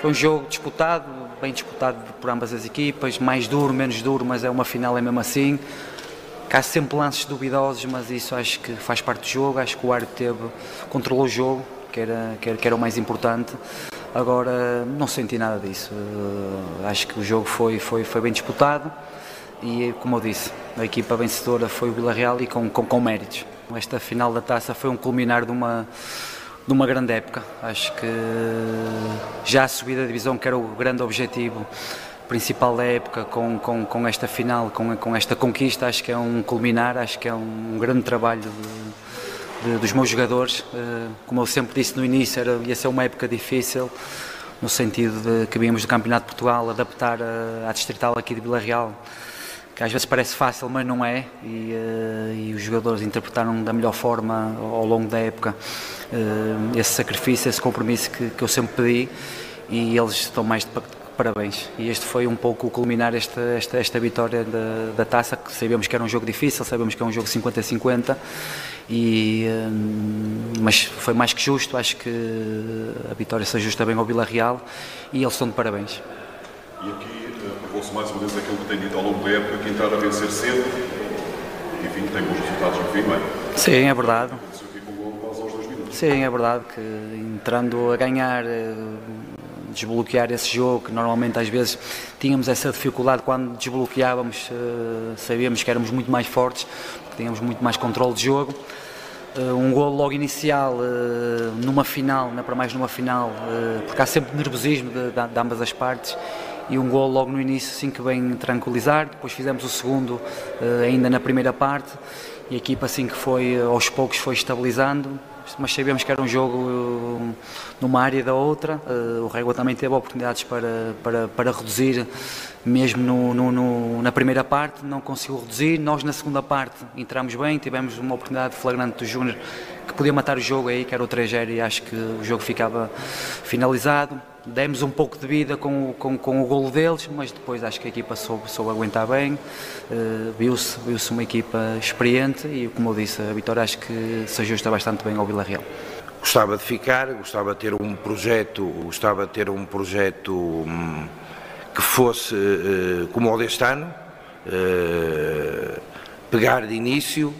foi um jogo disputado, bem disputado por ambas as equipas, mais duro, menos duro, mas é uma final é mesmo assim. Há sempre lances duvidosos, mas isso acho que faz parte do jogo, acho que o árbitro teve, controlou o jogo, que era, que era, que era o mais importante. Agora não senti nada disso. Uh, acho que o jogo foi, foi, foi bem disputado e, como eu disse, a equipa vencedora foi o Vila Real e com, com, com méritos. Esta final da taça foi um culminar de uma, de uma grande época. Acho que já a subida da divisão, que era o grande objetivo principal da época, com, com, com esta final, com, com esta conquista, acho que é um culminar, acho que é um grande trabalho. De, de, dos meus jogadores. Uh, como eu sempre disse no início, era, ia ser uma época difícil, no sentido de que víamos do Campeonato de Portugal adaptar a, à Distrital aqui de Vila Real, que às vezes parece fácil, mas não é, e, uh, e os jogadores interpretaram da melhor forma ao longo da época esse sacrifício, esse compromisso que, que eu sempre pedi, e eles estão mais de parabéns. E este foi um pouco o culminar esta, esta, esta vitória da, da taça, que sabemos que era um jogo difícil, sabemos que é um jogo 50-50, e, hum, mas foi mais que justo, acho que a vitória se ajusta bem ao Vila Real e eles estão de parabéns. E aqui provou-se mais uma vez aquilo que tem dito ao longo da época, que entrar a vencer cedo, enfim, tem bons resultados no fim, não é? Sim, é verdade. Sim, é verdade que entrando a ganhar eh, desbloquear esse jogo, que normalmente às vezes tínhamos essa dificuldade quando desbloqueávamos, uh, sabíamos que éramos muito mais fortes, tínhamos muito mais controle de jogo. Uh, um gol logo inicial uh, numa final, não é para mais numa final, porque há sempre nervosismo de, de, de, ambas as partes. E um gol logo no início assim que vem tranquilizar, depois fizemos o segundo ainda na primeira parte. E a equipa assim que foi aos poucos foi estabilizando mas sabíamos que era um jogo numa área da outra. Uh, o Régua também teve oportunidades para, para, para reduzir, mesmo no, no, no, na primeira parte, não conseguiu reduzir. Nós, na segunda parte, entramos bem, tivemos uma oportunidade flagrante do Júnior que podia matar o jogo aí, que era o 3 e acho que o jogo ficava finalizado demos um pouco de vida com, com, com o golo deles, mas depois acho que a equipa soube, soube aguentar bem, uh, viu-se viu uma equipa experiente e, como eu disse, a vitória acho que se ajusta bastante bem ao Vila Real. Gostava de ficar, gostava de ter um projeto, gostava de ter um projeto hum, que fosse uh, como o deste ano, uh, pegar de início,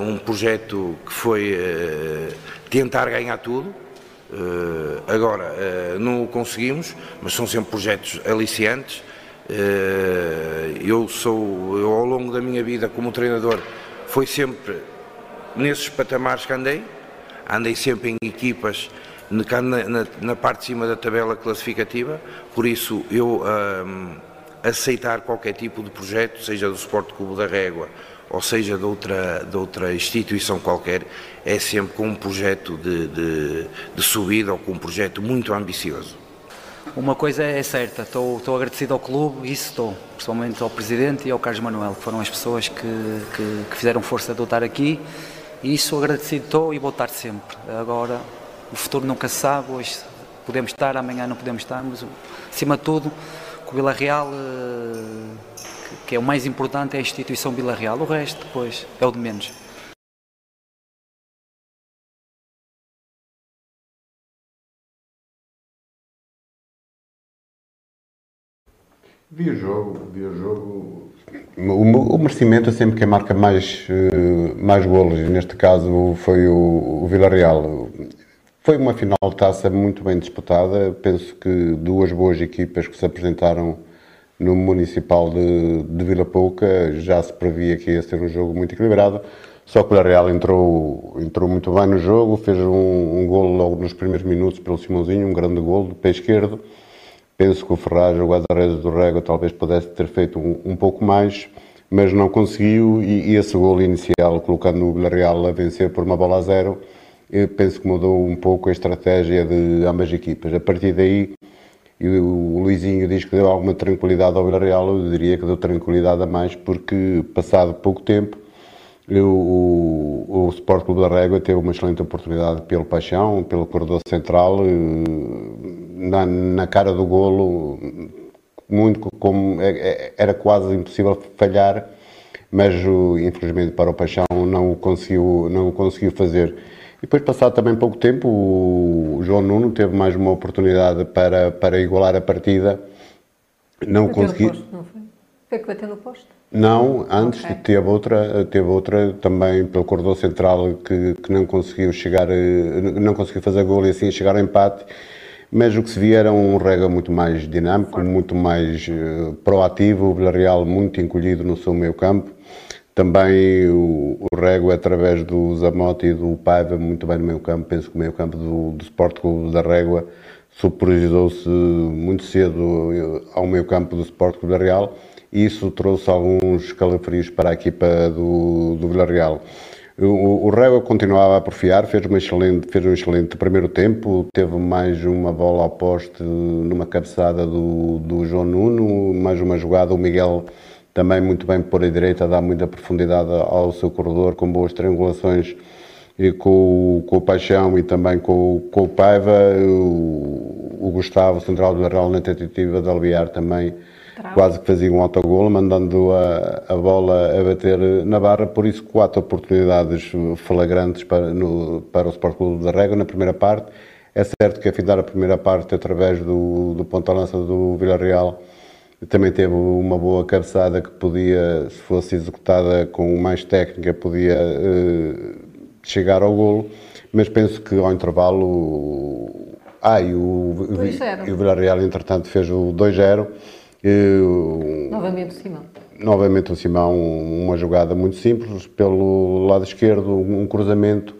um projeto que foi tentar ganhar tudo, Uh, agora, uh, não o conseguimos, mas são sempre projetos aliciantes. Uh, eu sou, eu, ao longo da minha vida como treinador, foi sempre nesses patamares que andei. Andei sempre em equipas na, na, na parte de cima da tabela classificativa, por isso eu aceitar qualquer tipo de projeto, seja do Sport Clube da Régua ou seja de outra, de outra instituição qualquer, é sempre com um projeto de, de, de subida ou com um projeto muito ambicioso. Uma coisa é certa, estou, estou agradecido ao clube, isso estou, principalmente ao Presidente e ao Carlos Manuel, que foram as pessoas que, que, que fizeram força de eu estar aqui, e isso agradecido estou e vou estar sempre. Agora, o futuro nunca se sabe, hoje podemos estar, amanhã não podemos estar, mas acima de tudo, com o Vila Real eh, que é o mais importante é a instituição Vila Real, o resto depois é o de menos. Vi o jogo, vi o jogo. O, o merecimento é sempre quem marca mais, eh, mais golos, neste caso foi o, o Vila Real. Foi uma final de taça muito bem disputada, penso que duas boas equipas que se apresentaram no Municipal de, de Vila Pouca já se previa que ia ser um jogo muito equilibrado, só que o Real entrou, entrou muito bem no jogo, fez um, um golo logo nos primeiros minutos pelo Simãozinho, um grande golo de pé esquerdo. Penso que o Ferraz, o guarda-redes do Rego, talvez pudesse ter feito um, um pouco mais, mas não conseguiu e, e esse golo inicial, colocando o Villarreal a vencer por uma bola a zero, penso que mudou um pouco a estratégia de ambas equipas. A partir daí, e o Luizinho diz que deu alguma tranquilidade ao Villarreal, eu diria que deu tranquilidade a mais, porque passado pouco tempo eu, o, o Sport Clube da Régua teve uma excelente oportunidade pelo Paixão, pelo corredor central, na, na cara do golo, muito como é, é, era quase impossível falhar, mas infelizmente para o Paixão não o conseguiu, não o conseguiu fazer. E depois, passado também pouco tempo, o João Nuno teve mais uma oportunidade para, para igualar a partida. Não conseguiu. Não foi? Foi que bateu no posto? Não, antes okay. teve outra, teve outra também pelo corredor central que, que não conseguiu chegar, não conseguiu fazer gol e assim chegar ao empate. Mas o que se via era um Rega muito mais dinâmico, muito mais uh, proativo, o Villarreal muito encolhido no seu meio campo também o, o Rego, através do Zamote e do Paiva, muito bem no meio campo. Penso que o meio campo do, do Sport Clube da Régua superiorizou-se muito cedo ao meio campo do Sport Clube da Real e isso trouxe alguns calafrios para a equipa do, do Villarreal. O, o Régua continuava a porfiar, fez, uma excelente, fez um excelente primeiro tempo, teve mais uma bola ao poste numa cabeçada do, do João Nuno, mais uma jogada, o Miguel também muito bem por a direita, dá muita profundidade ao seu corredor, com boas triangulações e com, com o Paixão e também com, com o Paiva, o, o Gustavo, central do Real, na tentativa de aliviar também, Trava. quase que fazia um autogol, mandando a, a bola a bater na barra, por isso quatro oportunidades flagrantes para, no, para o Sport Clube da Régua na primeira parte. É certo que a findar a primeira parte através do, do ponta-lança do Villarreal também teve uma boa cabeçada que podia, se fosse executada com mais técnica, podia uh, chegar ao golo, mas penso que ao intervalo. Ah, e o, e o Villarreal, entretanto, fez o 2-0. Novamente o Simão. Novamente o Simão, uma jogada muito simples, pelo lado esquerdo, um cruzamento.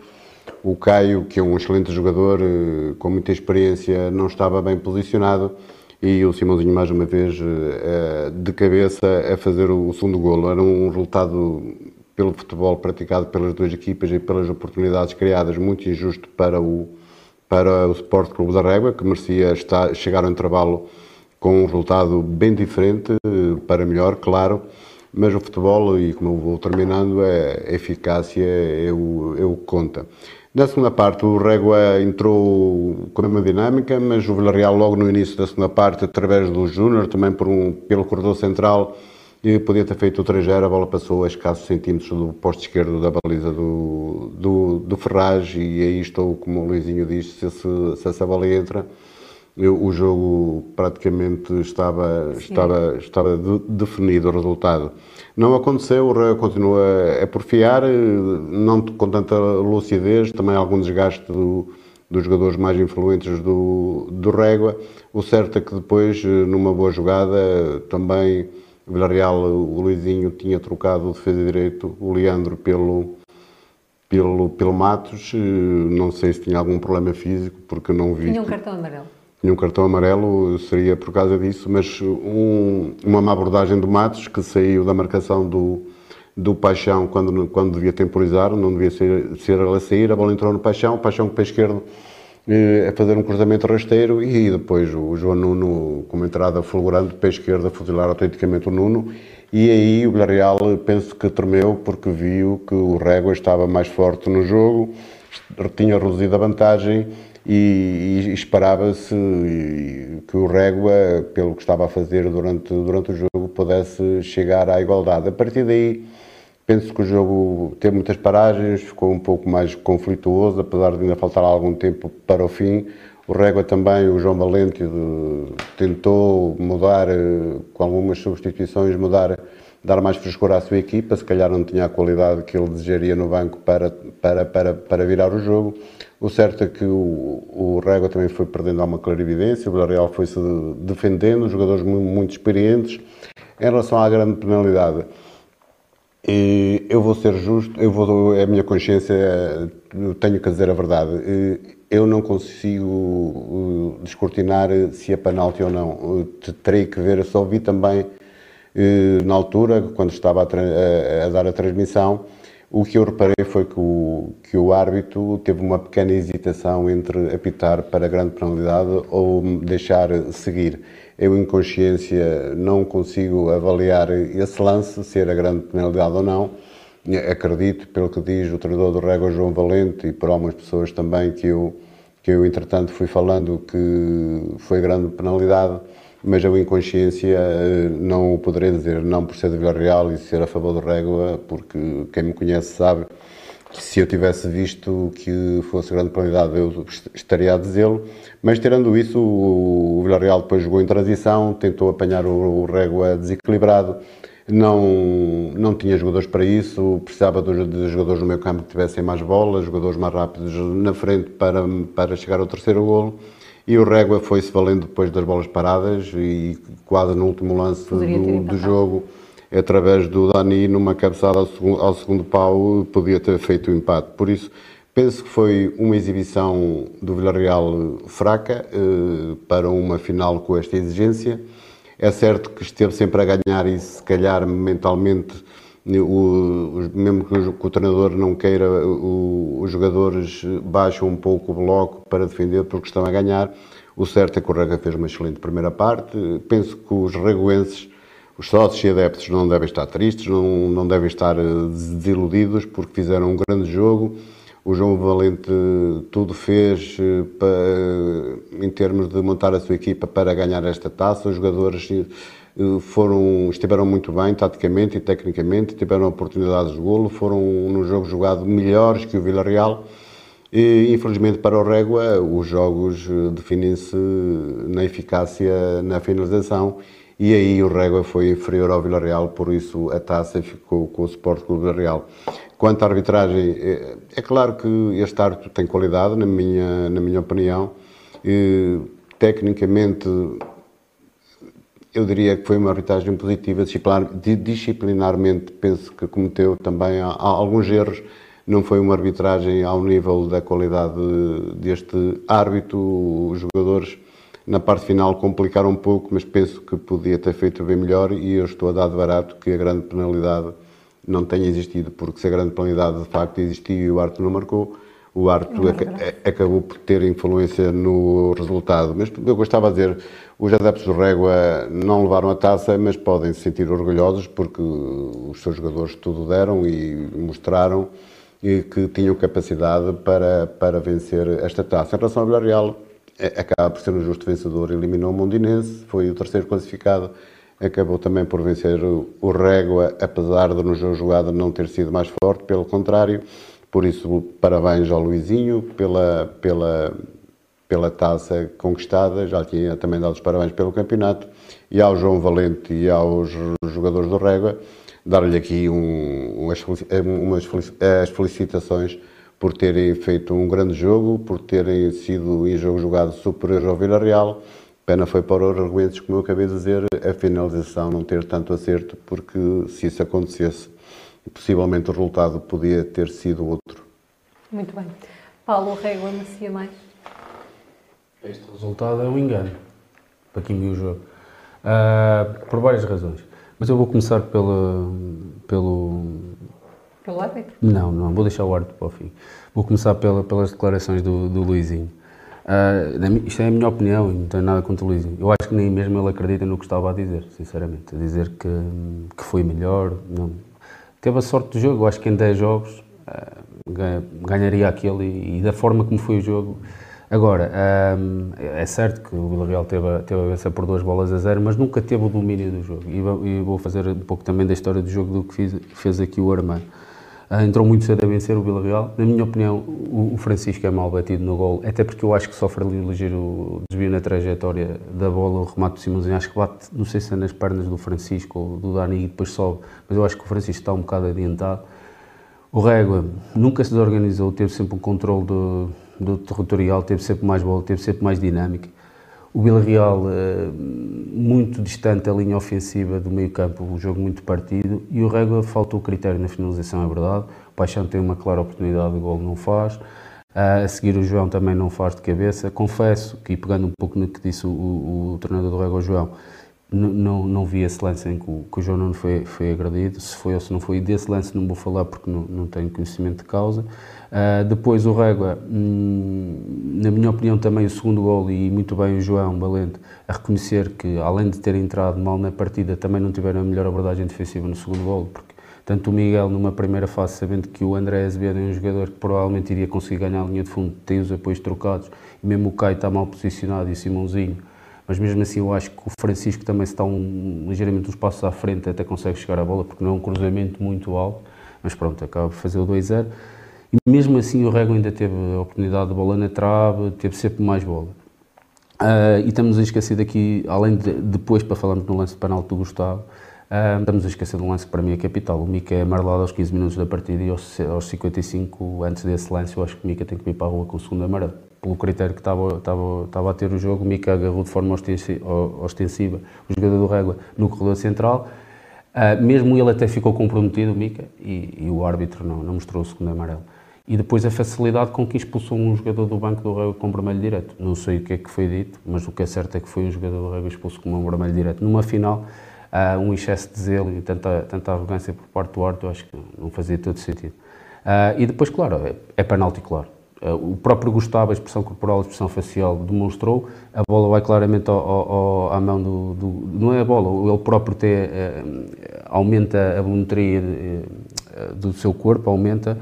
O Caio, que é um excelente jogador, eh, com muita experiência, não estava bem posicionado e o Simãozinho mais uma vez eh, de cabeça a fazer o segundo golo. Era um resultado pelo futebol praticado pelas duas equipas e pelas oportunidades criadas muito injusto para o para o Sport Clube da Régua, que merecia estar, chegar ao intervalo com um resultado bem diferente, para melhor, claro, mas o futebol, e como eu vou terminando, é a eficácia é o, é o que conta. Na segunda parte, o Régua entrou com a mesma dinâmica, mas o Villarreal, logo no início da segunda parte, através do Júnior, também por um, pelo corredor central, podia ter feito o 3 a bola passou a escassos centímetros do posto esquerdo da baliza do, do, do Ferraz, e aí estou, como o Luizinho disse, se, se essa bola entra, eu, o jogo praticamente estava, estava, estava de, definido o resultado. Não aconteceu, o Real continua a porfiar, não com tanta lucidez, também algum desgaste do, dos jogadores mais influentes do, do Régua. O certo é que depois, numa boa jogada, também o Villarreal, o Luizinho tinha trocado o defesa direito, o Leandro, pelo, pelo, pelo Matos. Não sei se tinha algum problema físico, porque não vi. Tinha um cartão amarelo tinha um cartão amarelo, seria por causa disso, mas um, uma má abordagem do Matos, que saiu da marcação do, do Paixão quando, quando devia temporizar, não devia ser, ser ela a sair, a bola entrou no Paixão, o Paixão com o pé esquerdo eh, a fazer um cruzamento rasteiro e depois o João Nuno com uma entrada fulgurante, esquerdo a fuzilar autenticamente o Nuno. E aí o Villarreal penso que tremeu porque viu que o Régua estava mais forte no jogo, tinha reduzido a vantagem e, e esperava-se que o Régua, pelo que estava a fazer durante, durante o jogo, pudesse chegar à igualdade. A partir daí, penso que o jogo teve muitas paragens, ficou um pouco mais conflituoso, apesar de ainda faltar algum tempo para o fim. O Régua também, o João Valente, tentou mudar, eh, com algumas substituições, mudar, dar mais frescor à sua equipa. Se calhar não tinha a qualidade que ele desejaria no banco para, para, para, para virar o jogo. O certo é que o, o Régua também foi perdendo alguma clarividência, o Villarreal foi-se defendendo, jogadores muito, muito, experientes. Em relação à grande penalidade, e eu vou ser justo, eu vou, é a minha consciência, eu tenho que dizer a verdade. Eu não consigo uh, descortinar se é penalti ou não. Terei que ver, eu só vi também na altura, quando estava a, a, a dar a transmissão, o que eu reparei foi que o, que o árbitro teve uma pequena hesitação entre apitar para grande penalidade ou deixar seguir. Eu, em consciência, não consigo avaliar esse lance, se era grande penalidade ou não. Acredito, pelo que diz o treinador do Régua, João Valente, e por algumas pessoas também que eu, que eu, entretanto, fui falando que foi grande penalidade mas eu em consciência eh, não o poderei dizer, não por ser de Vila Real e ser a favor do Régua, porque quem me conhece sabe que se eu tivesse visto que fosse grande qualidade eu estaria a dizê-lo, mas tirando isso o Vila Real depois jogou em transição, tentou apanhar o Régua desequilibrado, não, não tinha jogadores para isso, precisava de jogadores no meio campo que tivessem mais bolas, jogadores mais rápidos na frente para, para chegar ao terceiro golo e o Régua foi-se valendo depois das bolas paradas e quase no último lance do, do, jogo, através do Dani, numa cabeçada ao segundo, ao segundo pau, podia ter feito o empate. Por isso, penso que foi uma exibição do Villarreal fraca eh, para uma final com esta exigência. É certo que esteve sempre a ganhar e se calhar mentalmente o, mesmo que o, que o, treinador não queira, o, os jogadores baixam um pouco o bloco para defender porque estão a ganhar. O certo é que o Rega fez uma excelente primeira parte. Penso que os reguenses, os sócios e adeptos, não devem estar tristes, não, não devem estar eh, desiludidos porque fizeram um grande jogo. O João Valente tudo fez eh, para, em termos de montar a sua equipa para ganhar esta taça. Os jogadores eh, foram, estiveram muito bem taticamente e tecnicamente, tiveram oportunidades de golo, foram no jogo jogado melhores que o Villarreal. E infelizmente para o Régua os jogos eh, definem-se na eficácia na finalização. E aí o Régua foi inferior ao Villarreal, por isso a taça ficou com o Sport Clube Villarreal. Quanto à arbitragem, é, é claro que este árbitro tem qualidade, na minha, na minha opinião, e, tecnicamente eu diria que foi uma arbitragem positiva, disciplinar, disciplinarmente penso que cometeu também alguns erros, não foi uma arbitragem ao nível da qualidade deste árbitro, os jogadores na parte final complicaram um pouco, mas penso que podia ter feito bem melhor e eu estou a dar de barato que a grande penalidade não tenha existido, porque se a grande penalidade de facto existiu e o árbitro não marcou, o árbitro é acabou por ter influência no resultado. Mas eu gostava de dizer, os adeptos do Régua não levaram a taça, mas podem se sentir orgulhosos porque os seus jogadores tudo deram e mostraram que tinham capacidade para, para vencer esta taça. Em relação ao Villarreal, é, acaba por ser um justo vencedor, eliminou o Mondinense, foi o terceiro classificado, acabou também por vencer o Régua, apesar de no jogo jogado não ter sido mais forte, pelo contrário, por isso parabéns ao Luizinho pela, pela pela taça conquistada, já tinha também dado os parabéns pelo campeonato, e ao João Valente e aos jogadores do Régua, dar-lhe aqui um, umas, umas as felicitações por terem feito um grande jogo, por terem sido em jogo jogado superior ao Vila Real. Pena foi para os argumentos, como eu acabei de dizer, a finalização não ter tanto acerto, porque se isso acontecesse, possivelmente o resultado podia ter sido outro. Muito bem. Paulo Régua merecia mais? Este resultado é um engano para quem viu o jogo. Uh, por várias razões. Mas eu vou começar pela, pelo. Pelo árbitro? Não, não, vou deixar o árbitro para o fim. Vou começar pela, pelas declarações do, do Luizinho. Uh, isto é a minha opinião e não tenho nada contra o Luizinho. Eu acho que nem mesmo ele acredita no que estava a dizer, sinceramente. A dizer que, que foi melhor. Não. Teve a sorte do jogo. Eu acho que em 10 jogos uh, ganharia aquele e, e da forma como foi o jogo Agora, hum, é certo que o Villarreal teve, teve a vencer por duas bolas a zero, mas nunca teve o domínio do jogo. E, vou fazer um pouco também da história do jogo do que fiz, fez aqui o Armando. Uh, entrou muito cedo a vencer o Villarreal. Na minha opinião, o, Francisco é mal batido no gol, até porque eu acho que sofre ali ligeiro desvio na trajetória da bola, o remate do Simãozinho. Acho que bate, não sei se é nas pernas do Francisco ou do Dani e depois sobe, mas eu acho que o Francisco está um bocado adiantado. O Régua nunca se desorganizou, teve sempre um controle do do territorial, teve sempre mais bola, teve sempre mais dinâmica. O Villarreal uh, muito distante da linha ofensiva do meio campo, um jogo muito partido, e o Régua faltou o critério na finalização, é verdade. O Paixão tem uma clara oportunidade de gol, não faz. Uh, a seguir o João também não faz de cabeça. Confesso que, pegando um pouco no que disse o, o, o treinador do Régua, João, não, não vi esse lance em que o, que o João não foi, foi agredido. Se foi ou se não foi, desse lance não vou falar porque não, não tenho conhecimento de causa. Uh, depois o Régua, hum, na minha opinião, também o segundo gol, e muito bem o João Valente, a reconhecer que, além de ter entrado mal na partida, também não tiveram a melhor abordagem defensiva no segundo gol, porque tanto o Miguel, numa primeira fase, sabendo que o André Azevedo é um jogador que provavelmente iria conseguir ganhar a linha de fundo, tem os apoios trocados, e mesmo o Caio está mal posicionado e o Simãozinho, mas mesmo assim eu acho que o Francisco também está um, ligeiramente uns passos à frente, até consegue chegar à bola, porque não é um cruzamento muito alto, mas pronto, acaba por fazer o 2-0. E mesmo assim o Rego ainda teve a oportunidade de bola na trave, teve sempre mais bola. Uh, e estamos a esquecer daqui, além de depois para falarmos no lance de penalti do Gustavo, uh, estamos a esquecer um lance que para mim é capital. O Mica é amarelado aos 15 minutos da partida e aos, aos 55, antes desse lance, eu acho que o Mica tem que ir para a rua com o segundo amarelo. Pelo critério que estava, estava, estava a ter o jogo, o Mica agarrou de forma ostensiva o jogador do Régua no corredor central. Uh, mesmo ele até ficou comprometido, o Mica, e, e o árbitro não, não mostrou o segundo amarelo e depois a facilidade com que expulsou um jogador do banco do Rego com vermelho direto. Não sei o que é que foi dito, mas o que é certo é que foi um jogador do Rego expulso com um vermelho direto. Numa final, uh, um excesso de zelo e tanta, tanta arrogância por parte do Arthur, acho que não fazia todo sentido. Uh, e depois, claro, é, é penalti, claro. Uh, o próprio Gustavo, a expressão corporal, a expressão facial, demonstrou. A bola vai claramente ao, ao, à mão do, do, Não é a bola, ele próprio tem, aumenta a volumetria do seu corpo, aumenta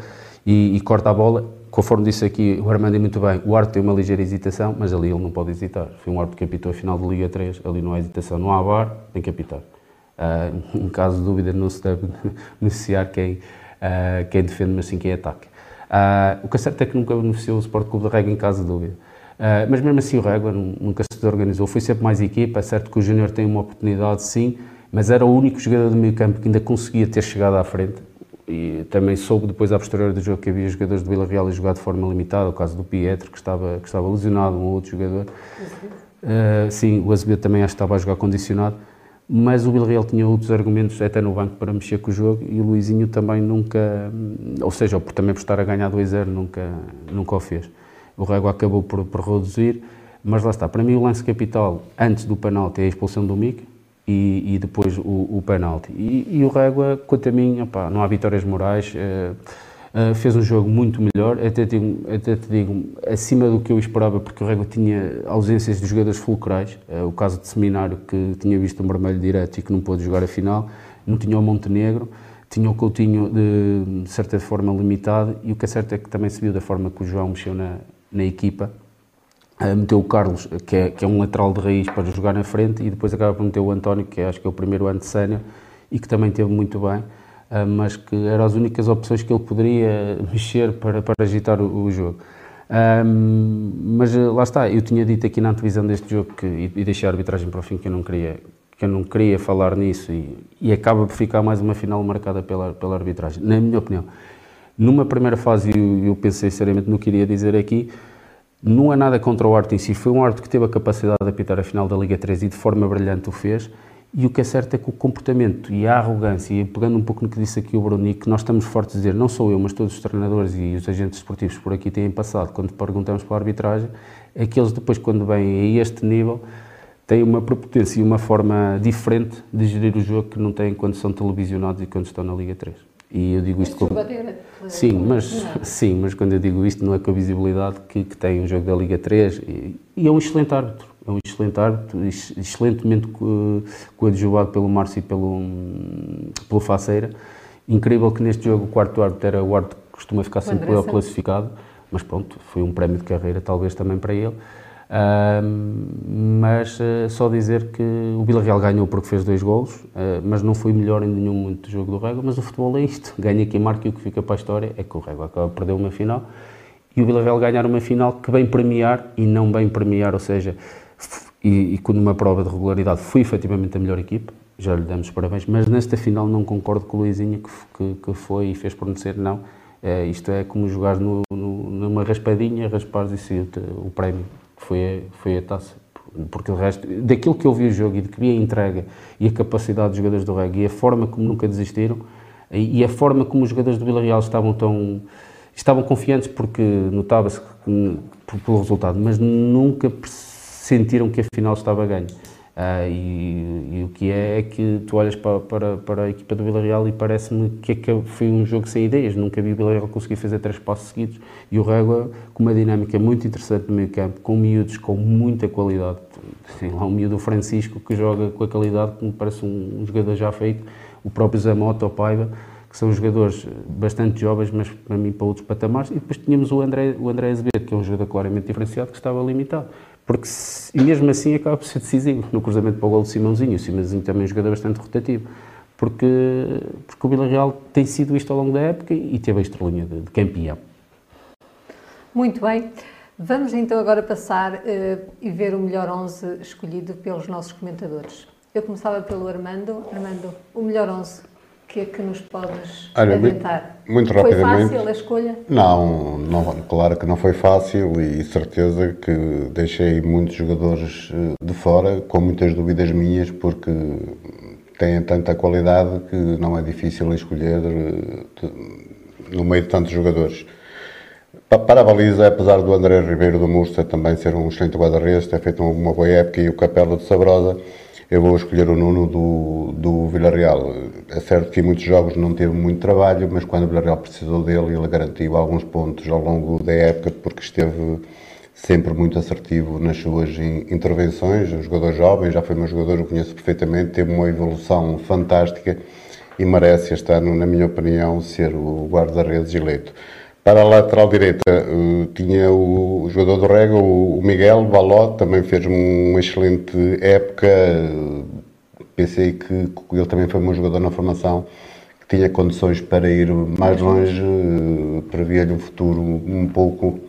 e, e, corta a bola. Conforme disse aqui o Armando muito bem, o árbitro tem uma ligeira hesitação, mas ali ele não pode hesitar. Foi um árbitro que apitou a final de Liga 3, ali não há hesitação, não há VAR, tem que apitar. Uh, em caso de dúvida, não se deve beneficiar quem, uh, quem defende, mas sim quem ataca. Uh, o que é certo é que nunca beneficiou o Sport Clube da Régua em caso de dúvida. Uh, mas mesmo assim o Régua nunca se organizou, foi sempre mais equipa, é certo que o Júnior tem uma oportunidade sim, mas era o único jogador do meio campo que ainda conseguia ter chegado à frente, e também soube depois, à posterior do jogo, que havia jogadores do Vila Real a jogar de forma limitada, o caso do Pietro, que estava, que estava lesionado, um outro jogador. Uh, sim, o Azevedo também acho que estava a jogar condicionado, mas o Vila Real tinha outros argumentos, até no banco, para mexer com o jogo, e o Luizinho também nunca, ou seja, por, também por estar a ganhar 2-0, nunca, nunca o fez. O Rego acabou por, por reduzir, mas lá está. Para mim, o lance capital, antes do penalti, é a expulsão do Mick, e, e depois o, o penalti. E, e, o Régua, quanto a mim, opa, não há vitórias morais, uh, uh, fez um jogo muito melhor, até, digo, até te digo, acima do que eu esperava, porque o Régua tinha ausências de jogadores fulcrais, uh, o caso de Seminário, que tinha visto um vermelho direto e que não pôde jogar a final, não tinha o Montenegro, tinha o Coutinho de, de certa forma limitado, e o que é certo é que também se viu da forma que o João mexeu na, na equipa, meteu o Carlos, que é, que é um lateral de raiz para jogar na frente, e depois acaba por meter o António, que é, acho que é o primeiro ano de sénior, e que também teve muito bem, uh, mas que eram as únicas opções que ele poderia mexer para, para agitar o, o jogo. Um, mas lá está, eu tinha dito aqui na antevisão deste jogo que, e, e deixei a arbitragem para o fim que eu não queria, que eu não queria falar nisso e, e acaba por ficar mais uma final marcada pela, pela arbitragem, na minha opinião. Numa primeira fase, eu, eu pensei seriamente no que iria dizer aqui, não é nada contra o Arte em si, foi um Arte que teve a capacidade de apitar a final da Liga 3 e de forma brilhante o fez. E o que é certo é que o comportamento e a arrogância, e pegando um pouco no que disse aqui o Bruno, e que nós estamos fortes a dizer, não sou eu, mas todos os treinadores e os agentes esportivos por aqui têm passado, quando perguntamos para a arbitragem, é que eles depois, quando vêm a este nível, têm uma prepotência e uma forma diferente de gerir o jogo que não têm quando são televisionados e quando estão na Liga 3. E eu digo isto com... Sim, mas, sim, mas quando eu digo isto não é com a visibilidade que, que tem um jogo da Liga 3 e, e, é um excelente árbitro, é um excelente árbitro, excelentemente coadjuvado pelo Márcio e pelo, pelo Faceira. Incrível que neste jogo o quarto árbitro era o árbitro que costuma ficar sempre o classificado, mas pronto, foi um prémio de carreira talvez também para ele. Uh, mas uh, só dizer que o Vila Real ganhou porque fez dois golos, uh, mas não foi melhor em nenhum momento do jogo do Régua, mas o futebol é isto, ganha quem marca e o que fica para a história é que o Régua acaba de perder uma final. E o Vila Real ganhar uma final que vem premiar e não bem premiar, ou seja, e, e quando uma prova de regularidade foi efetivamente a melhor equipe, já lhe damos parabéns, mas nesta final não concordo com o Luizinho que, que, que foi e fez por merecer, não. É, isto é como jogar no, no, numa raspadinha, raspares e sair o prémio foi, foi a taça. Porque o resto, daquilo que eu vi o jogo e de que vi a entrega e a capacidade dos jogadores do Reg e a forma como nunca desistiram e a forma como os jogadores do Vila Real estavam tão estavam confiantes porque notava-se pelo resultado, mas nunca sentiram que a final estava a ganho. Uh, e, e, o que é é que tu olhas para, para, para a equipa do Villarreal e parece-me que, que foi um jogo sem ideias. Nunca vi o Villarreal conseguir fazer três passos seguidos e o Régua com uma dinâmica muito interessante no meio campo, com miúdos com muita qualidade. Tem lá um miúdo Francisco que joga com a qualidade que me parece um, um jogador já feito, o próprio Zé Mota, o Paiva, que são jogadores bastante jovens, mas para mim para outros patamares. E depois tínhamos o André, o André Azevedo, que é um jogador claramente diferenciado, que estava limitado porque e mesmo assim acaba por ser decisivo no cruzamento para o gol de Simãozinho. O Simãozinho também é um jogador bastante rotativo, porque, porque o Villarreal tem sido isto ao longo da época e teve a estrelinha de, de campeão. Muito bem. Vamos então agora passar uh, e ver o melhor 11 escolhido pelos nossos comentadores. Eu começava pelo Armando. Armando, o melhor 11 que é que nos podes Olha, adiantar? Muito, muito rapidamente. Foi fácil a escolha? Não, não, claro que não foi fácil e certeza que deixei muitos jogadores eh, de fora com muitas dúvidas minhas porque têm tanta qualidade que não é difícil escolher eh, no meio de tantos jogadores. Para a baliza, apesar do André Ribeiro do Mursa também ser um excelente guarda-redes, ter feito uma boa época e o Capelo de Sabrosa, eu vou escolher o Nuno do, do Villarreal. É certo que em muitos jogos não teve muito trabalho, mas quando o Villarreal precisou dele, ele garantiu alguns pontos ao longo da época, porque esteve sempre muito assertivo nas suas intervenções. Um jogador jovem, já foi meu jogador, o conheço perfeitamente, teve uma evolução fantástica e merece este ano, na minha opinião, ser o guarda-redes eleito. Para a lateral direita uh, tinha o, jogador do Rega, o, Miguel Valot, também fez uma excelente época. Pensei que, ele também foi um jogador na formação, que tinha condições para ir mais longe, uh, previa-lhe um futuro um pouco,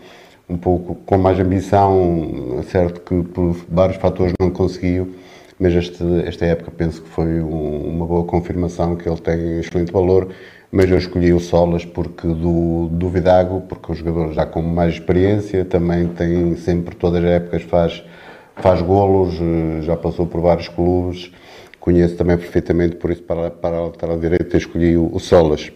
um pouco com mais ambição. Certo que por vários fatores não conseguiu, mas este, esta época penso que foi um, uma boa confirmação que ele tem excelente valor mas eu escolhi o Solas porque do, do Vidago, porque o jogador já com mais experiência, também tem sempre, todas as épocas, faz, faz golos, eh, já passou por vários clubes, conheço também perfeitamente, por isso para, para a lateral direita escolhi o, o Solas.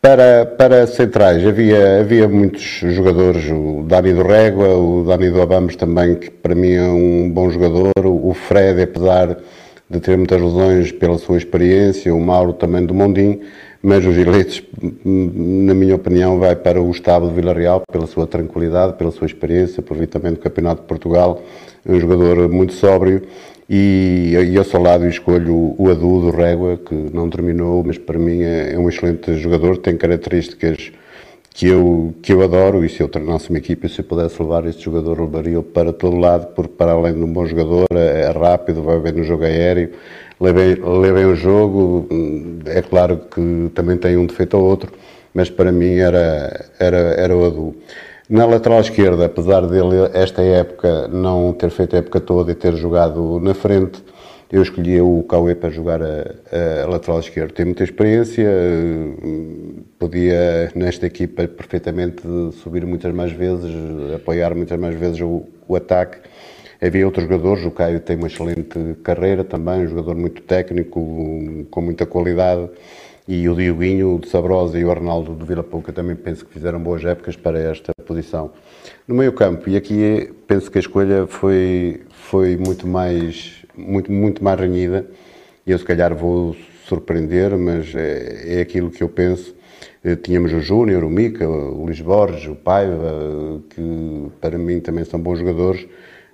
Para, para centrais havia, havia muitos jogadores, o Dani do Régua, o Dani do Abamos também, que para mim é um bom jogador, o Fred, apesar de ter muitas lesões pela sua experiência, o Mauro também do Mondim, mas os eleitos, na minha opinião, vai para o Estado de Vila Real pela sua tranquilidade, pela sua experiência, também do Campeonato de Portugal, um jogador muito sóbrio e, e ao seu lado escolho o Adu do Régua, que não terminou, mas para mim é, é um excelente jogador, tem características que eu, que eu adoro e se eu treinasse uma equipa se eu pudesse levar este jogador, levaria-o para todo lado, porque para além de um bom jogador, é, é rápido, vai bem no jogo aéreo, levei o jogo, é claro que também tem um defeito ou outro, mas para mim era, era, era o Adu. Na lateral esquerda, apesar dele esta época não ter feito a época toda e ter jogado na frente, eu escolhi o Cauê para jogar a, a, lateral esquerda. Tem muita experiência, podia nesta equipa perfeitamente subir muitas mais vezes, apoiar muitas mais vezes o, o ataque Havia outros jogadores, o Caio tem uma excelente carreira também, um jogador muito técnico, com muita qualidade, e o Dioguinho de Sabrosa e o Arnaldo de Vila Pouca também penso que fizeram boas épocas para esta posição. No meio campo, e aqui penso que a escolha foi, foi muito, mais, muito, muito mais renhida, eu se calhar vou surpreender, mas é, é aquilo que eu penso. Eh, tínhamos o Júnior, o Mica, o Luís Borges, o Paiva, que para mim também são bons jogadores,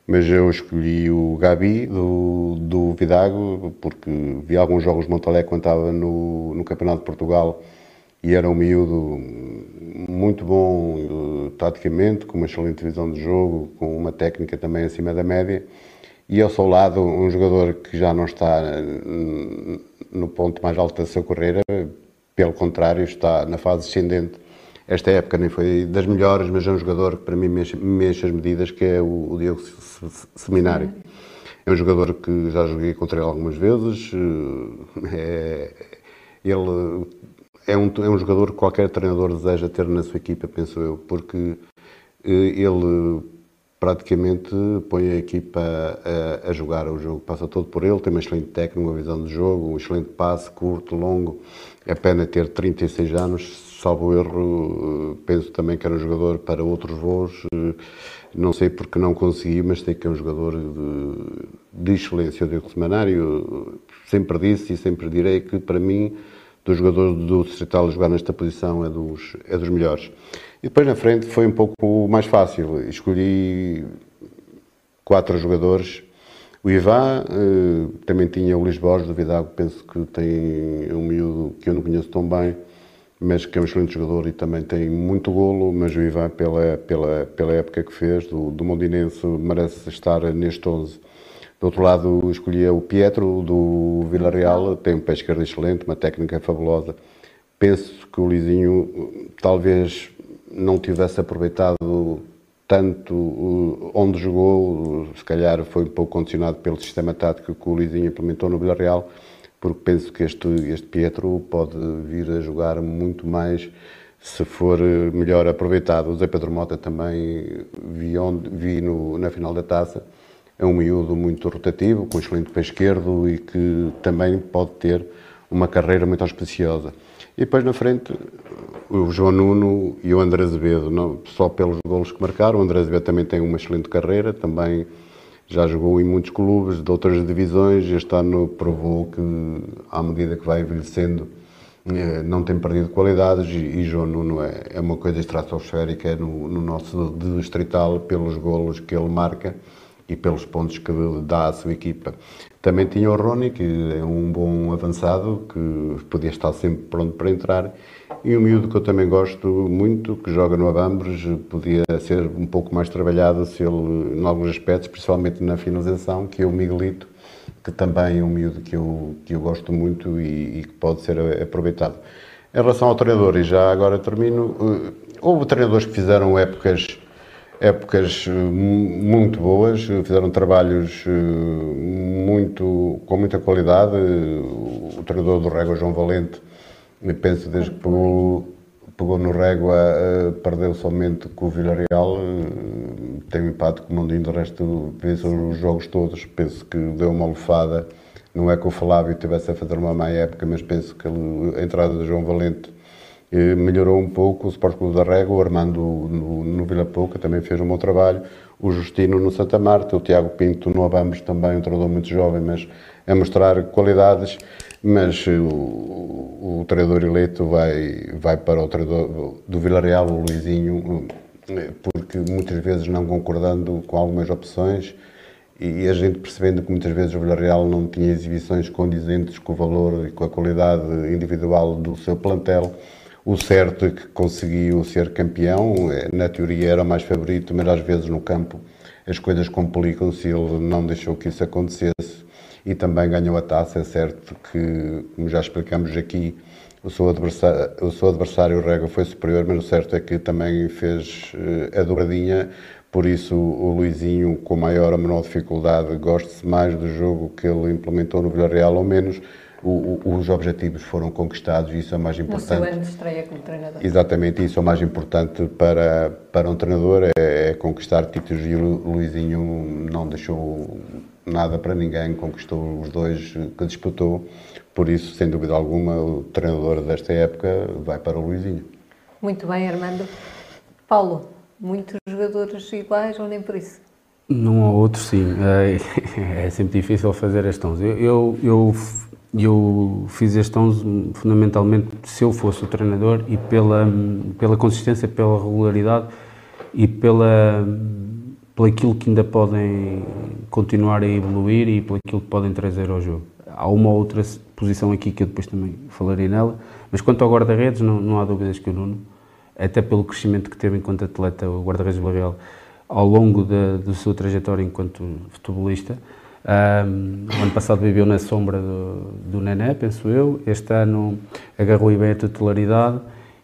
mas eu escolhi o Gabi do, do Vidago porque vi alguns jogos de Montalé quando estava no, no Campeonato de Portugal e era um miúdo muito bom uh, taticamente, com uma excelente visão de jogo, com uma técnica também acima da média. E ao seu lado um jogador que já não está uh, no ponto mais alto da sua carreira, pelo contrário está na fase descendente esta época nem foi das melhores, mas é um jogador que para mim mexe, mexe as medidas, que é o, o Diego Seminário. É um jogador que já joguei contra ele algumas vezes. Eh, é, ele é um, é um jogador que qualquer treinador deseja ter na sua equipa, penso eu, porque eh, ele praticamente põe a equipa a, a, jogar o jogo, passa todo por ele, tem uma excelente técnica, uma visão de jogo, um excelente passe, curto, longo, é pena ter 36 anos, salvo erro, penso também que era um jogador para outros voos, não sei porque não consegui, mas sei que é um jogador de, de excelência. Eu digo semanário, sempre disse e sempre direi que para mim, dos jogadores do Distrital jogar nesta posição é dos, é dos melhores. E depois na frente foi um pouco mais fácil. Escolhi quatro jogadores. O eh, também tinha o Luís Borges do Vidago, penso que tem um miúdo que eu não conheço tão bem, mas que é um excelente jogador e também tem muito golo, mas o Ivan, pela, pela, pela época que fez, do, do Mondinense, merece estar neste 11. Do outro lado, escolhi o Pietro, do Villarreal, tem um pé esquerdo excelente, uma técnica fabulosa. Penso que o Lizinho talvez não tivesse aproveitado tanto onde jogou, se calhar foi um pouco condicionado pelo sistema tático que o Lizinho implementou no Villarreal, porque penso que este, este Pietro pode vir a jogar muito mais se for melhor aproveitado. O Zé Pedro Mota também vi, onde, vi no, na final da taça, é um miúdo muito rotativo, com excelente pé esquerdo e que também pode ter uma carreira muito auspiciosa. E depois na frente, o João Nuno e o André Azevedo, não só pelos golos que marcaram. O André Azevedo também tem uma excelente carreira, também já jogou em muitos clubes de outras divisões. Este ano provou que, à medida que vai envelhecendo, eh, não tem perdido qualidades. E, João Nuno é, é uma coisa estratosférica no, no nosso distrital, pelos golos que ele marca e pelos pontos que dá à sua equipa. Também tinha o Rony, que é um bom avançado, que podia estar sempre pronto para entrar, e um miúdo que eu também gosto muito, que joga no Abambres, podia ser um pouco mais trabalhado se ele, em alguns aspectos, principalmente na finalização, que é o Miguelito, que também é um miúdo que eu, que eu gosto muito e, e que pode ser aproveitado. Em relação ao treinador, e já agora termino, eh, houve treinadores que fizeram épocas épocas eh, muito boas, fizeram trabalhos eh, muito, com muita qualidade. O treinador do Régua, João Valente, penso desde que pegou, pegou no Régua, eh, perdeu somente com o Villarreal, tem um impacto com o Mondinho, do resto venceu os jogos todos, penso que deu uma lufada. Não é que o Flávio estivesse a fazer uma má época, mas penso que a entrada de João Valente melhorou um pouco o Sport Clube da Régua, o Armando no, no Vila Pouca também fez um bom trabalho, o Justino no Santa Marta, o Tiago Pinto no Abambos também, um treinador muito jovem, mas a mostrar qualidades, mas o, o, o treinador eleito vai, vai para o treinador do Vila Real, o Luizinho, porque muitas vezes não concordando com algumas opções, e a gente percebendo que muitas vezes o Villarreal não tinha exibições condizentes com o valor e com a qualidade individual do seu plantel, o certo é que conseguiu ser campeão, é, na teoria era mais favorito, mas às vezes no campo as coisas complicam-se, ele não deixou que isso acontecesse e também ganhou a taça. É certo que, como já explicamos aqui, o seu adversário, o seu adversário Rega foi superior, mas o certo é que também fez eh, a dobradinha, por isso o Luizinho, com maior ou menor dificuldade, gosta-se mais do jogo que ele implementou no Villarreal ou menos, o, o, os objetivos foram conquistados e isso é o mais importante. No seu ano de estreia como treinador. Exatamente, isso é o mais importante para, para um treinador, é, é conquistar títulos e o Luizinho não deixou nada para ninguém, conquistou os dois que disputou, por isso, sem dúvida alguma, o treinador desta época vai para o Luizinho. Muito bem, Armando. Paulo, muitos jogadores iguais ou nem por isso? Num ou outro, sim. É, é sempre difícil fazer as tons. Eu, eu, eu eu fiz este 11 fundamentalmente se eu fosse o treinador e pela, pela consistência, pela regularidade e pela, pelo aquilo que ainda podem continuar a evoluir e pelo aquilo que podem trazer ao jogo. Há uma outra posição aqui que eu depois também falarei nela, mas quanto ao guarda-redes, não, não há dúvidas que o Nuno, até pelo crescimento que teve enquanto atleta, o guarda-redes Barreal, ao longo da, da sua trajetória enquanto futebolista, um, ano passado viveu na sombra do, do Nené, penso eu. Este ano agarrou bem a titularidade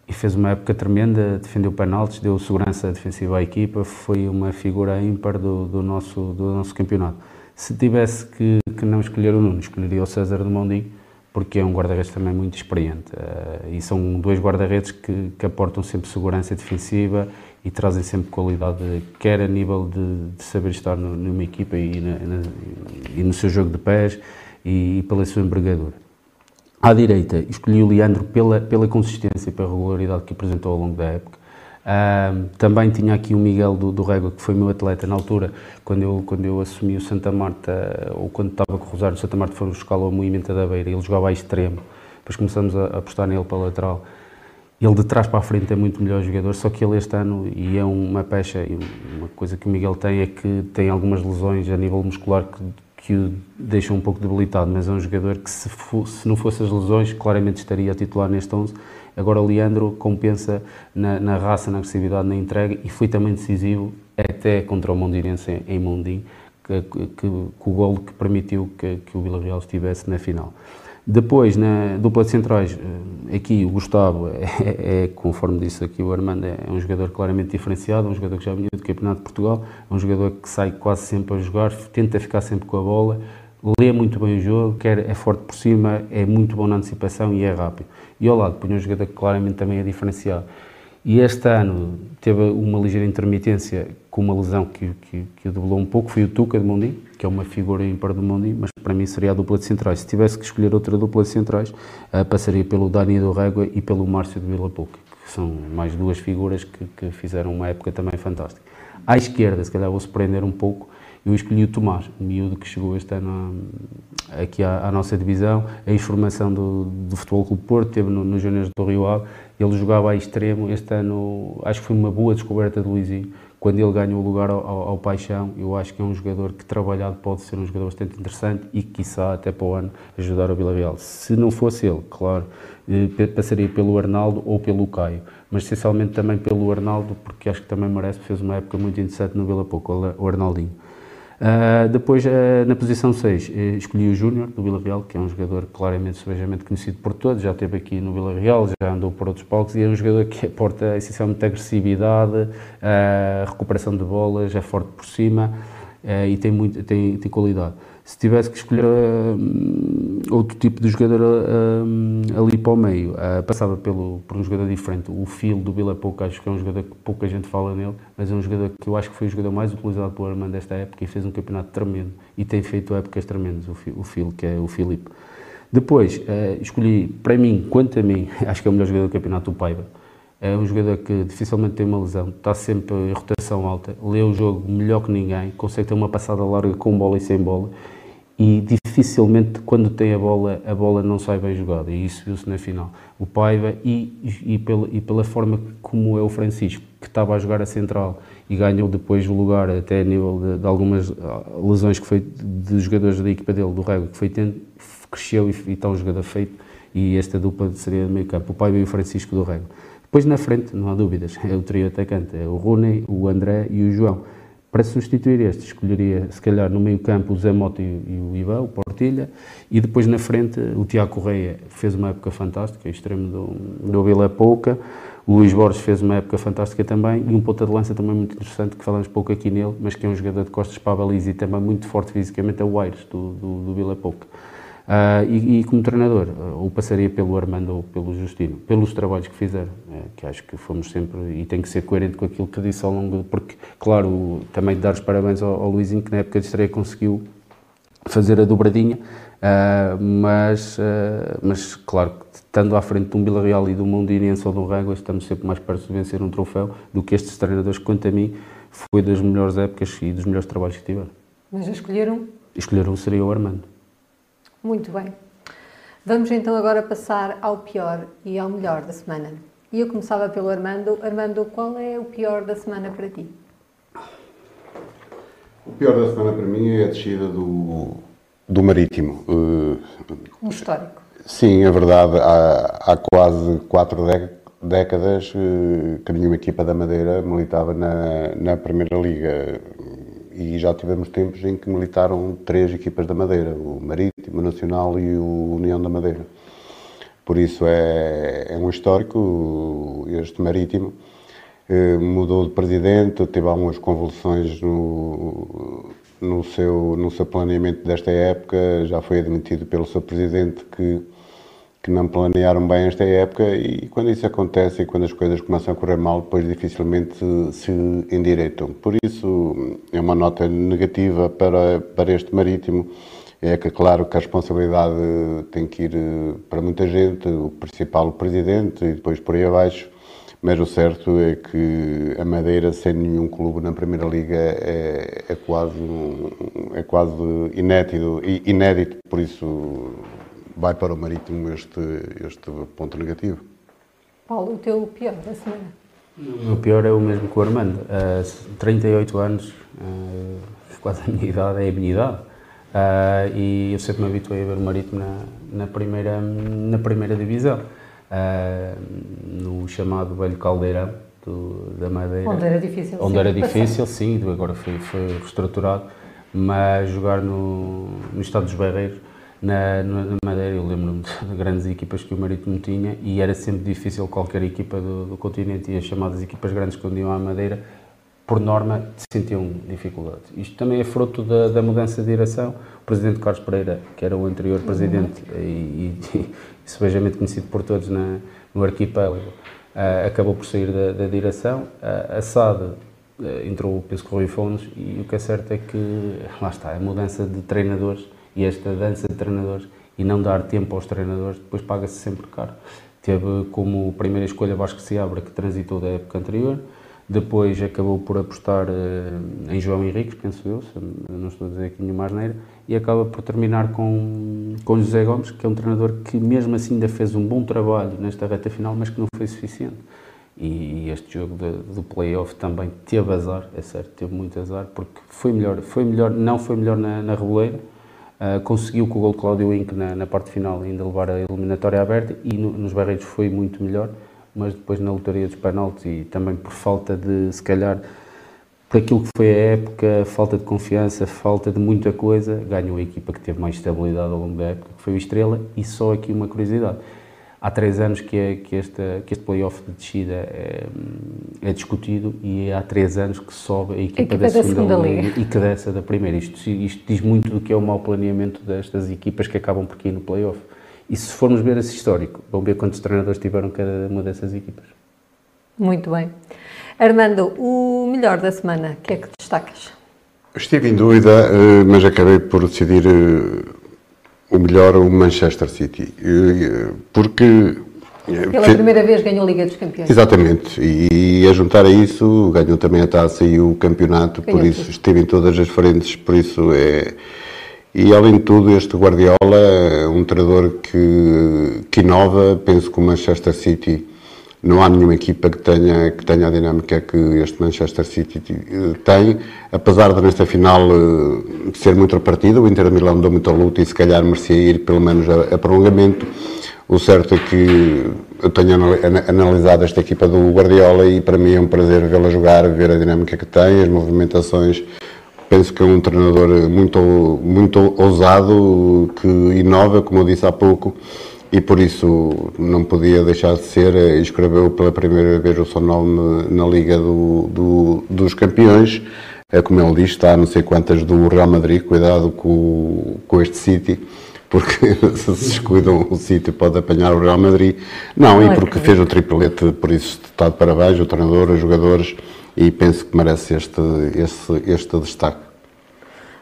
e fez uma época tremenda, defendeu penaltis, deu segurança defensiva à equipa, foi uma figura ímpar do, do, nosso, do nosso campeonato. Se tivesse que, que não escolher o Nuno, escolheria o César de Mondinho, porque é um guarda-redes também muito experiente. Uh, e são dois guarda-redes que, que aportam sempre segurança defensiva e trazem sempre qualidade, quer a nível de, de saber estar no, numa equipa e, na, e, no seu jogo de pés e, e pela sua envergadura. À direita, escolhi o Leandro pela, pela consistência e pela regularidade que apresentou ao longo da época. Uh, também tinha aqui o Miguel do, do Régua, que foi meu atleta na altura, quando eu, quando eu assumi o Santa Marta, ou quando estava com o Rosário, o Santa Marta foi buscar ao Movimento da Beira, ele jogava a extremo, depois começamos a, apostar nele para a lateral. Ele de trás para a frente é muito melhor jogador, só que ele este ano, e é uma pecha, uma coisa que o Miguel tem é que tem algumas lesões a nível muscular que, que o deixam um pouco debilitado, mas é um jogador que se, se não fosse as lesões, claramente estaria a titular neste 11. Agora o Leandro compensa na, na raça, na agressividade, na entrega e foi também decisivo até contra o Mondinense em Mondim, que, que, que, o golo que permitiu que, que o Vila Real estivesse na final. Depois, na dupla de centrais, eh, aqui o Gustavo é, é, conforme disse aqui o Armando, é um jogador claramente diferenciado, é um jogador que já vinha do Campeonato de Portugal, é um jogador que sai quase sempre a jogar, tenta ficar sempre com a bola, lê muito bem o jogo, quer, é forte por cima, é muito bom na antecipação e é rápido. E ao lado, punha um jogador que claramente também é diferenciado. E este ano teve uma ligeira intermitência com uma lesão que, que, que o debolou um pouco, foi o Tuca de Mondim, que é uma figura ímpar do Mondim, mas para mim seria a dupla de centrais. Se tivesse que escolher outra dupla de centrais, uh, passaria pelo Dani do Régua e pelo Márcio de Vila Pouca, que são mais duas figuras que, que fizeram uma época também fantástica. À esquerda, se calhar vou surpreender um pouco, eu escolhi o Tomás, o miúdo que chegou este ano aqui à, à nossa divisão, a informação do, do Futebol Clube Porto, teve nos no Júniores do Rio Ave, ele jogava a extremo, este ano acho que foi uma boa descoberta do Luizinho, quando ele ganha o lugar ao, ao, ao, Paixão, eu acho que é um jogador que trabalhado pode ser um jogador bastante interessante e quiçá até para o ano ajudar o Vila Real. Se não fosse ele, claro, eh, passaria pelo Arnaldo ou pelo Caio, mas essencialmente também pelo Arnaldo, porque acho que também merece, fez uma época muito interessante no Vila Pouco, o Arnaldinho. Uh, depois, uh, na posição 6, uh, eh, escolhi o Júnior, do Vila Real, que é um jogador claramente, subejamente conhecido por todos, já esteve aqui no Vila Real, já andou por outros palcos, e é um jogador que aporta essencialmente agressividade, recuperação de bolas, é forte por cima e tem, muito, tem, tem qualidade se tivesse que escolher uh, outro tipo de jogador uh, ali para o meio, uh, passava pelo, por um jogador diferente. O Phil do Vila Pouco, acho que é um jogador que pouca gente fala nele, mas é um jogador que eu acho que foi o jogador mais utilizado pelo Armando desta época e fez um campeonato tremendo. E tem feito épocas tremendas, o Phil, que é o Filipe. Depois, escolhi, para mim, quanto a mim, acho que é o melhor jogador do campeonato, o Paiva. É um jogador que dificilmente tem uma lesão, está sempre em rotação alta, lê o jogo melhor que ninguém, consegue ter uma passada larga com bola e sem bola e dificilmente quando tem a bola, a bola não sai bem jogada e isso viu-se na final. O Paiva e, e, pela, e pela forma como é o Francisco, que estava a jogar a central e ganhou depois o lugar até a nível de, de algumas ah, lesões que foi de jogadores da equipa dele, do Rego, que foi tendo, cresceu e, e está um jogador feito e esta dupla seria de meio campo, o Paiva e o Francisco do Rego. Depois na frente, não há dúvidas, é o trio atacante, é o Rune, o André e o João para substituir este, escolheria, se calhar, no meio campo o Zé Mota e, e o Ivan, o Portilha, e depois na frente o Tiago Correia fez uma época fantástica, extremo do, do Vila Pouca, o Luís Borges fez uma época fantástica também, e um ponta de lança também muito interessante, que falamos pouco aqui nele, mas que é um jogador de costas para a baliza e também muito forte fisicamente, é o Aires, do, do, do Vila Pouca. Uh, e, e, como treinador, uh, ou passaria pelo Armando ou pelo Justino, pelos trabalhos que fizeram, uh, que acho que fomos sempre, e tem que ser coerente com aquilo que disse ao longo, porque, claro, também dar os parabéns ao, ao Luizinho, que na época de estreia conseguiu fazer a dobradinha, ah, mas, mas, claro, estando à frente de um Vila Real e do Mondinense ou do Régua, estamos sempre mais perto de vencer um troféu do que estes treinadores, que, quanto a mim, foi das melhores épocas e dos melhores trabalhos que tiveram. Mas escolheram? Escolheram seria o Armando. Muito bem. Vamos então agora passar ao pior e ao melhor da semana. E eu começava pelo Armando. Armando, qual é o pior da semana para ti? O pior da semana para mim é a descida do, do Marítimo. Um histórico. Sim, é verdade. Há, há quase quatro décadas eh, que nenhuma equipa da Madeira militava na, na Primeira Liga e já tivemos tempos em que militaram três equipas da Madeira, o Marítimo, o Nacional e o União da Madeira. Por isso é, é um histórico, este Marítimo. Eh, mudou de presidente, teve algumas convulsões no, no, seu, no seu planeamento desta época, já foi admitido pelo seu presidente que que não planearam bem esta época e quando isso acontece e quando as coisas começam a correr mal, depois dificilmente se endireitam. Por isso é uma nota negativa para, para este Marítimo. É que, claro, que a responsabilidade tem que ir eh, para muita gente, o principal o presidente e depois por aí abaixo, mas o certo é que a Madeira, sem nenhum clube na Primeira Liga, é, é quase, é quase inédito, inédito, por isso vai para o Marítimo este, este ponto negativo. Paulo, o teu pior da semana? O meu pior é o mesmo que o Armando. Uh, 38 anos, uh, quase a minha idade, é a minha idade. Uh, e eu sempre me habituei a ver o Marítimo na, na, primeira, na primeira divisão, uh, no chamado Velho Caldeirão do, da Madeira. Onde era difícil. Onde era difícil, sim, agora foi, foi reestruturado, mas jogar no, no Estado dos Barreiros na, na Madeira, eu lembro-me de grandes equipas que o Marítimo tinha e era sempre difícil qualquer equipa do, do continente e as chamadas equipas grandes que iam à Madeira, por norma, sentiam dificuldades. Isto também é fruto da, da, mudança de direção. O presidente Carlos Pereira, que era o anterior presidente uhum. e, e, e conhecido por todos na, no arquipélago, uh, acabou por sair da, da direção. Uh, a SAD uh, entrou, penso que Rui Fones, e o que é certo é que, lá está, a mudança de treinadores e esta dança de treinadores e não dar tempo aos treinadores, depois paga-se sempre caro. Teve como primeira escolha Vasco Seabra, que transitou da época anterior, depois acabou por apostar uh, em João Henriques, penso eu, não estou a dizer aqui nenhuma asneira, e acaba por terminar com, com José Gomes, que é um treinador que mesmo assim ainda fez um bom trabalho nesta reta final, mas que não foi suficiente. E, e este jogo de, do playoff também teve azar, é certo, teve muito azar, porque foi melhor, foi melhor não foi melhor na, na Reboleira, Uh, conseguiu com o gol de Cláudio Inc na, na, parte final ainda levar a eliminatória aberta e no, nos Barreiros foi muito melhor, mas depois na lotaria dos penaltis e também por falta de, se calhar, por aquilo que foi a época, falta de confiança, falta de muita coisa, ganhou a equipa que teve mais estabilidade ao longo da época, que foi o Estrela, e só aqui uma curiosidade há três anos que, é, que, esta, que este playoff de descida é, é, discutido e há três anos que sobe a equipa, a equipa da, da, segunda, segunda Liga, Liga, e que desce da primeira. Isto, isto, diz muito do que é o mau planeamento destas equipas que acabam por aqui no playoff. E se formos ver esse histórico, vamos ver quantos treinadores tiveram cada uma dessas equipas. Muito bem. Armando, o melhor da semana, o que é que destacas? Estive em dúvida, eh, mas acabei por decidir eh, o melhor o Manchester City. Porque. Pela primeira vez ganhou a Liga dos Campeões. Exatamente. E, a juntar a isso, ganhou também a taça e o campeonato, ganhou por isso tudo. esteve em todas as frentes, por isso é. E além de tudo, este Guardiola é um treinador que, que inova. Penso que o Manchester City não há nenhuma equipa que tenha, que tenha a dinâmica que este Manchester City eh, tem, apesar de nesta final eh, ser muito repartida, o Inter de Milão deu muita luta e se calhar merecia ir pelo menos a, a prolongamento. O certo é que eu tenho analisado esta equipa do Guardiola e para mim é um prazer vê-la jogar, ver a dinâmica que tem, as movimentações. Penso que é um treinador muito, muito ousado, que inova, como eu disse há pouco, e por isso não podia deixar de ser, eh, escreveu pela primeira vez o seu nome na Liga do, do, dos Campeões, é como ele diz, está a não sei quantas do Real Madrid, cuidado com, com este City, porque se se descuidam o City pode apanhar o Real Madrid. Não, não e porque fez o triplete, por isso está de parabéns, o treinador, os jogadores, e penso que merece este, este, este destaque.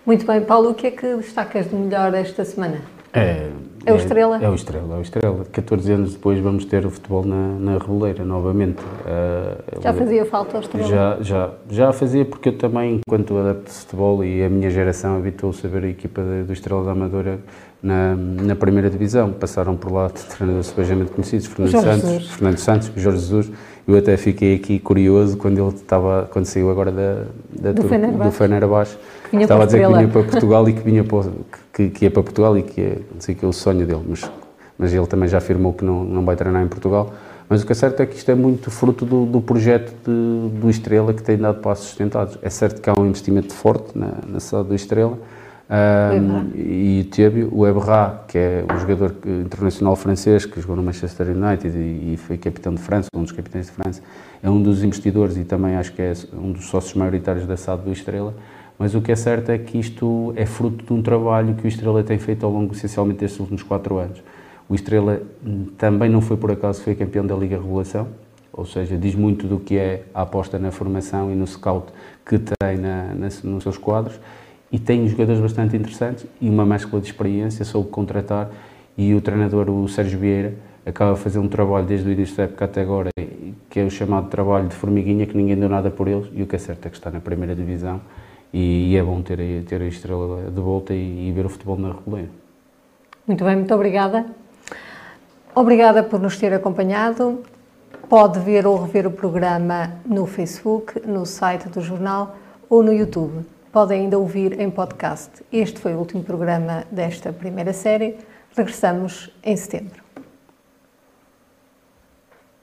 Muito bem, Paulo, o que é que destacas de melhor esta semana? É, é o Estrela? É, é, o Estrela, é o Estrela. 14 anos depois vamos ter o futebol na, na Reboleira novamente. Uh, já fazia falta o Estrela? Já, já, já fazia porque eu também, enquanto adepto de futebol e a minha geração habitou-se a ver a equipa de, do Estrela da Amadora na, na primeira divisão. Passaram por lá treinadores sebejamente conhecidos, Fernando Santos, Fernando Santos, Jorge Jesus. Eu até fiquei aqui curioso quando ele estava, quando saiu agora da, da do, Fenerbahçe. do Fenerbahçe Estava a dizer que vinha para Portugal e que vinha para, que, que ia para Portugal e que é, sei que é o sonho dele, mas, mas ele também já afirmou que não, não vai treinar em Portugal. Mas o que é certo é que isto é muito fruto do, do projeto de, do Estrela que tem dado passos sustentados. É certo que há um investimento forte na, na cidade do Estrela um, e teve o Eberra, que é um jogador internacional francês que jogou no Manchester United e, e foi capitão de França, um dos capitães de França, é um dos investidores e também acho que é um dos sócios maioritários da SAD do Estrela. Mas o que é certo é que isto é fruto de um trabalho que o Estrela tem feito ao longo, essencialmente, destes últimos quatro anos. O Estrela também não foi por acaso, foi campeão da Liga Revelação, ou seja, diz muito do que é a aposta na formação e no scout que tem na, na, nos seus quadros e tem jogadores bastante interessantes e uma mescla de experiência, soube contratar e o treinador, o Sérgio Vieira, acaba a fazer um trabalho desde o início da época até agora, que é o chamado trabalho de formiguinha, que ninguém deu nada por eles, e o que é certo é que está na primeira divisão, e, e é bom ter, ter a estrela de volta e, e ver o futebol na Reboleira. Muito bem, muito obrigada. Obrigada por nos ter acompanhado. Pode ver ou rever o programa no Facebook, no site do jornal ou no YouTube. Pode ainda ouvir em podcast. Este foi o último programa desta primeira série. Regressamos em setembro.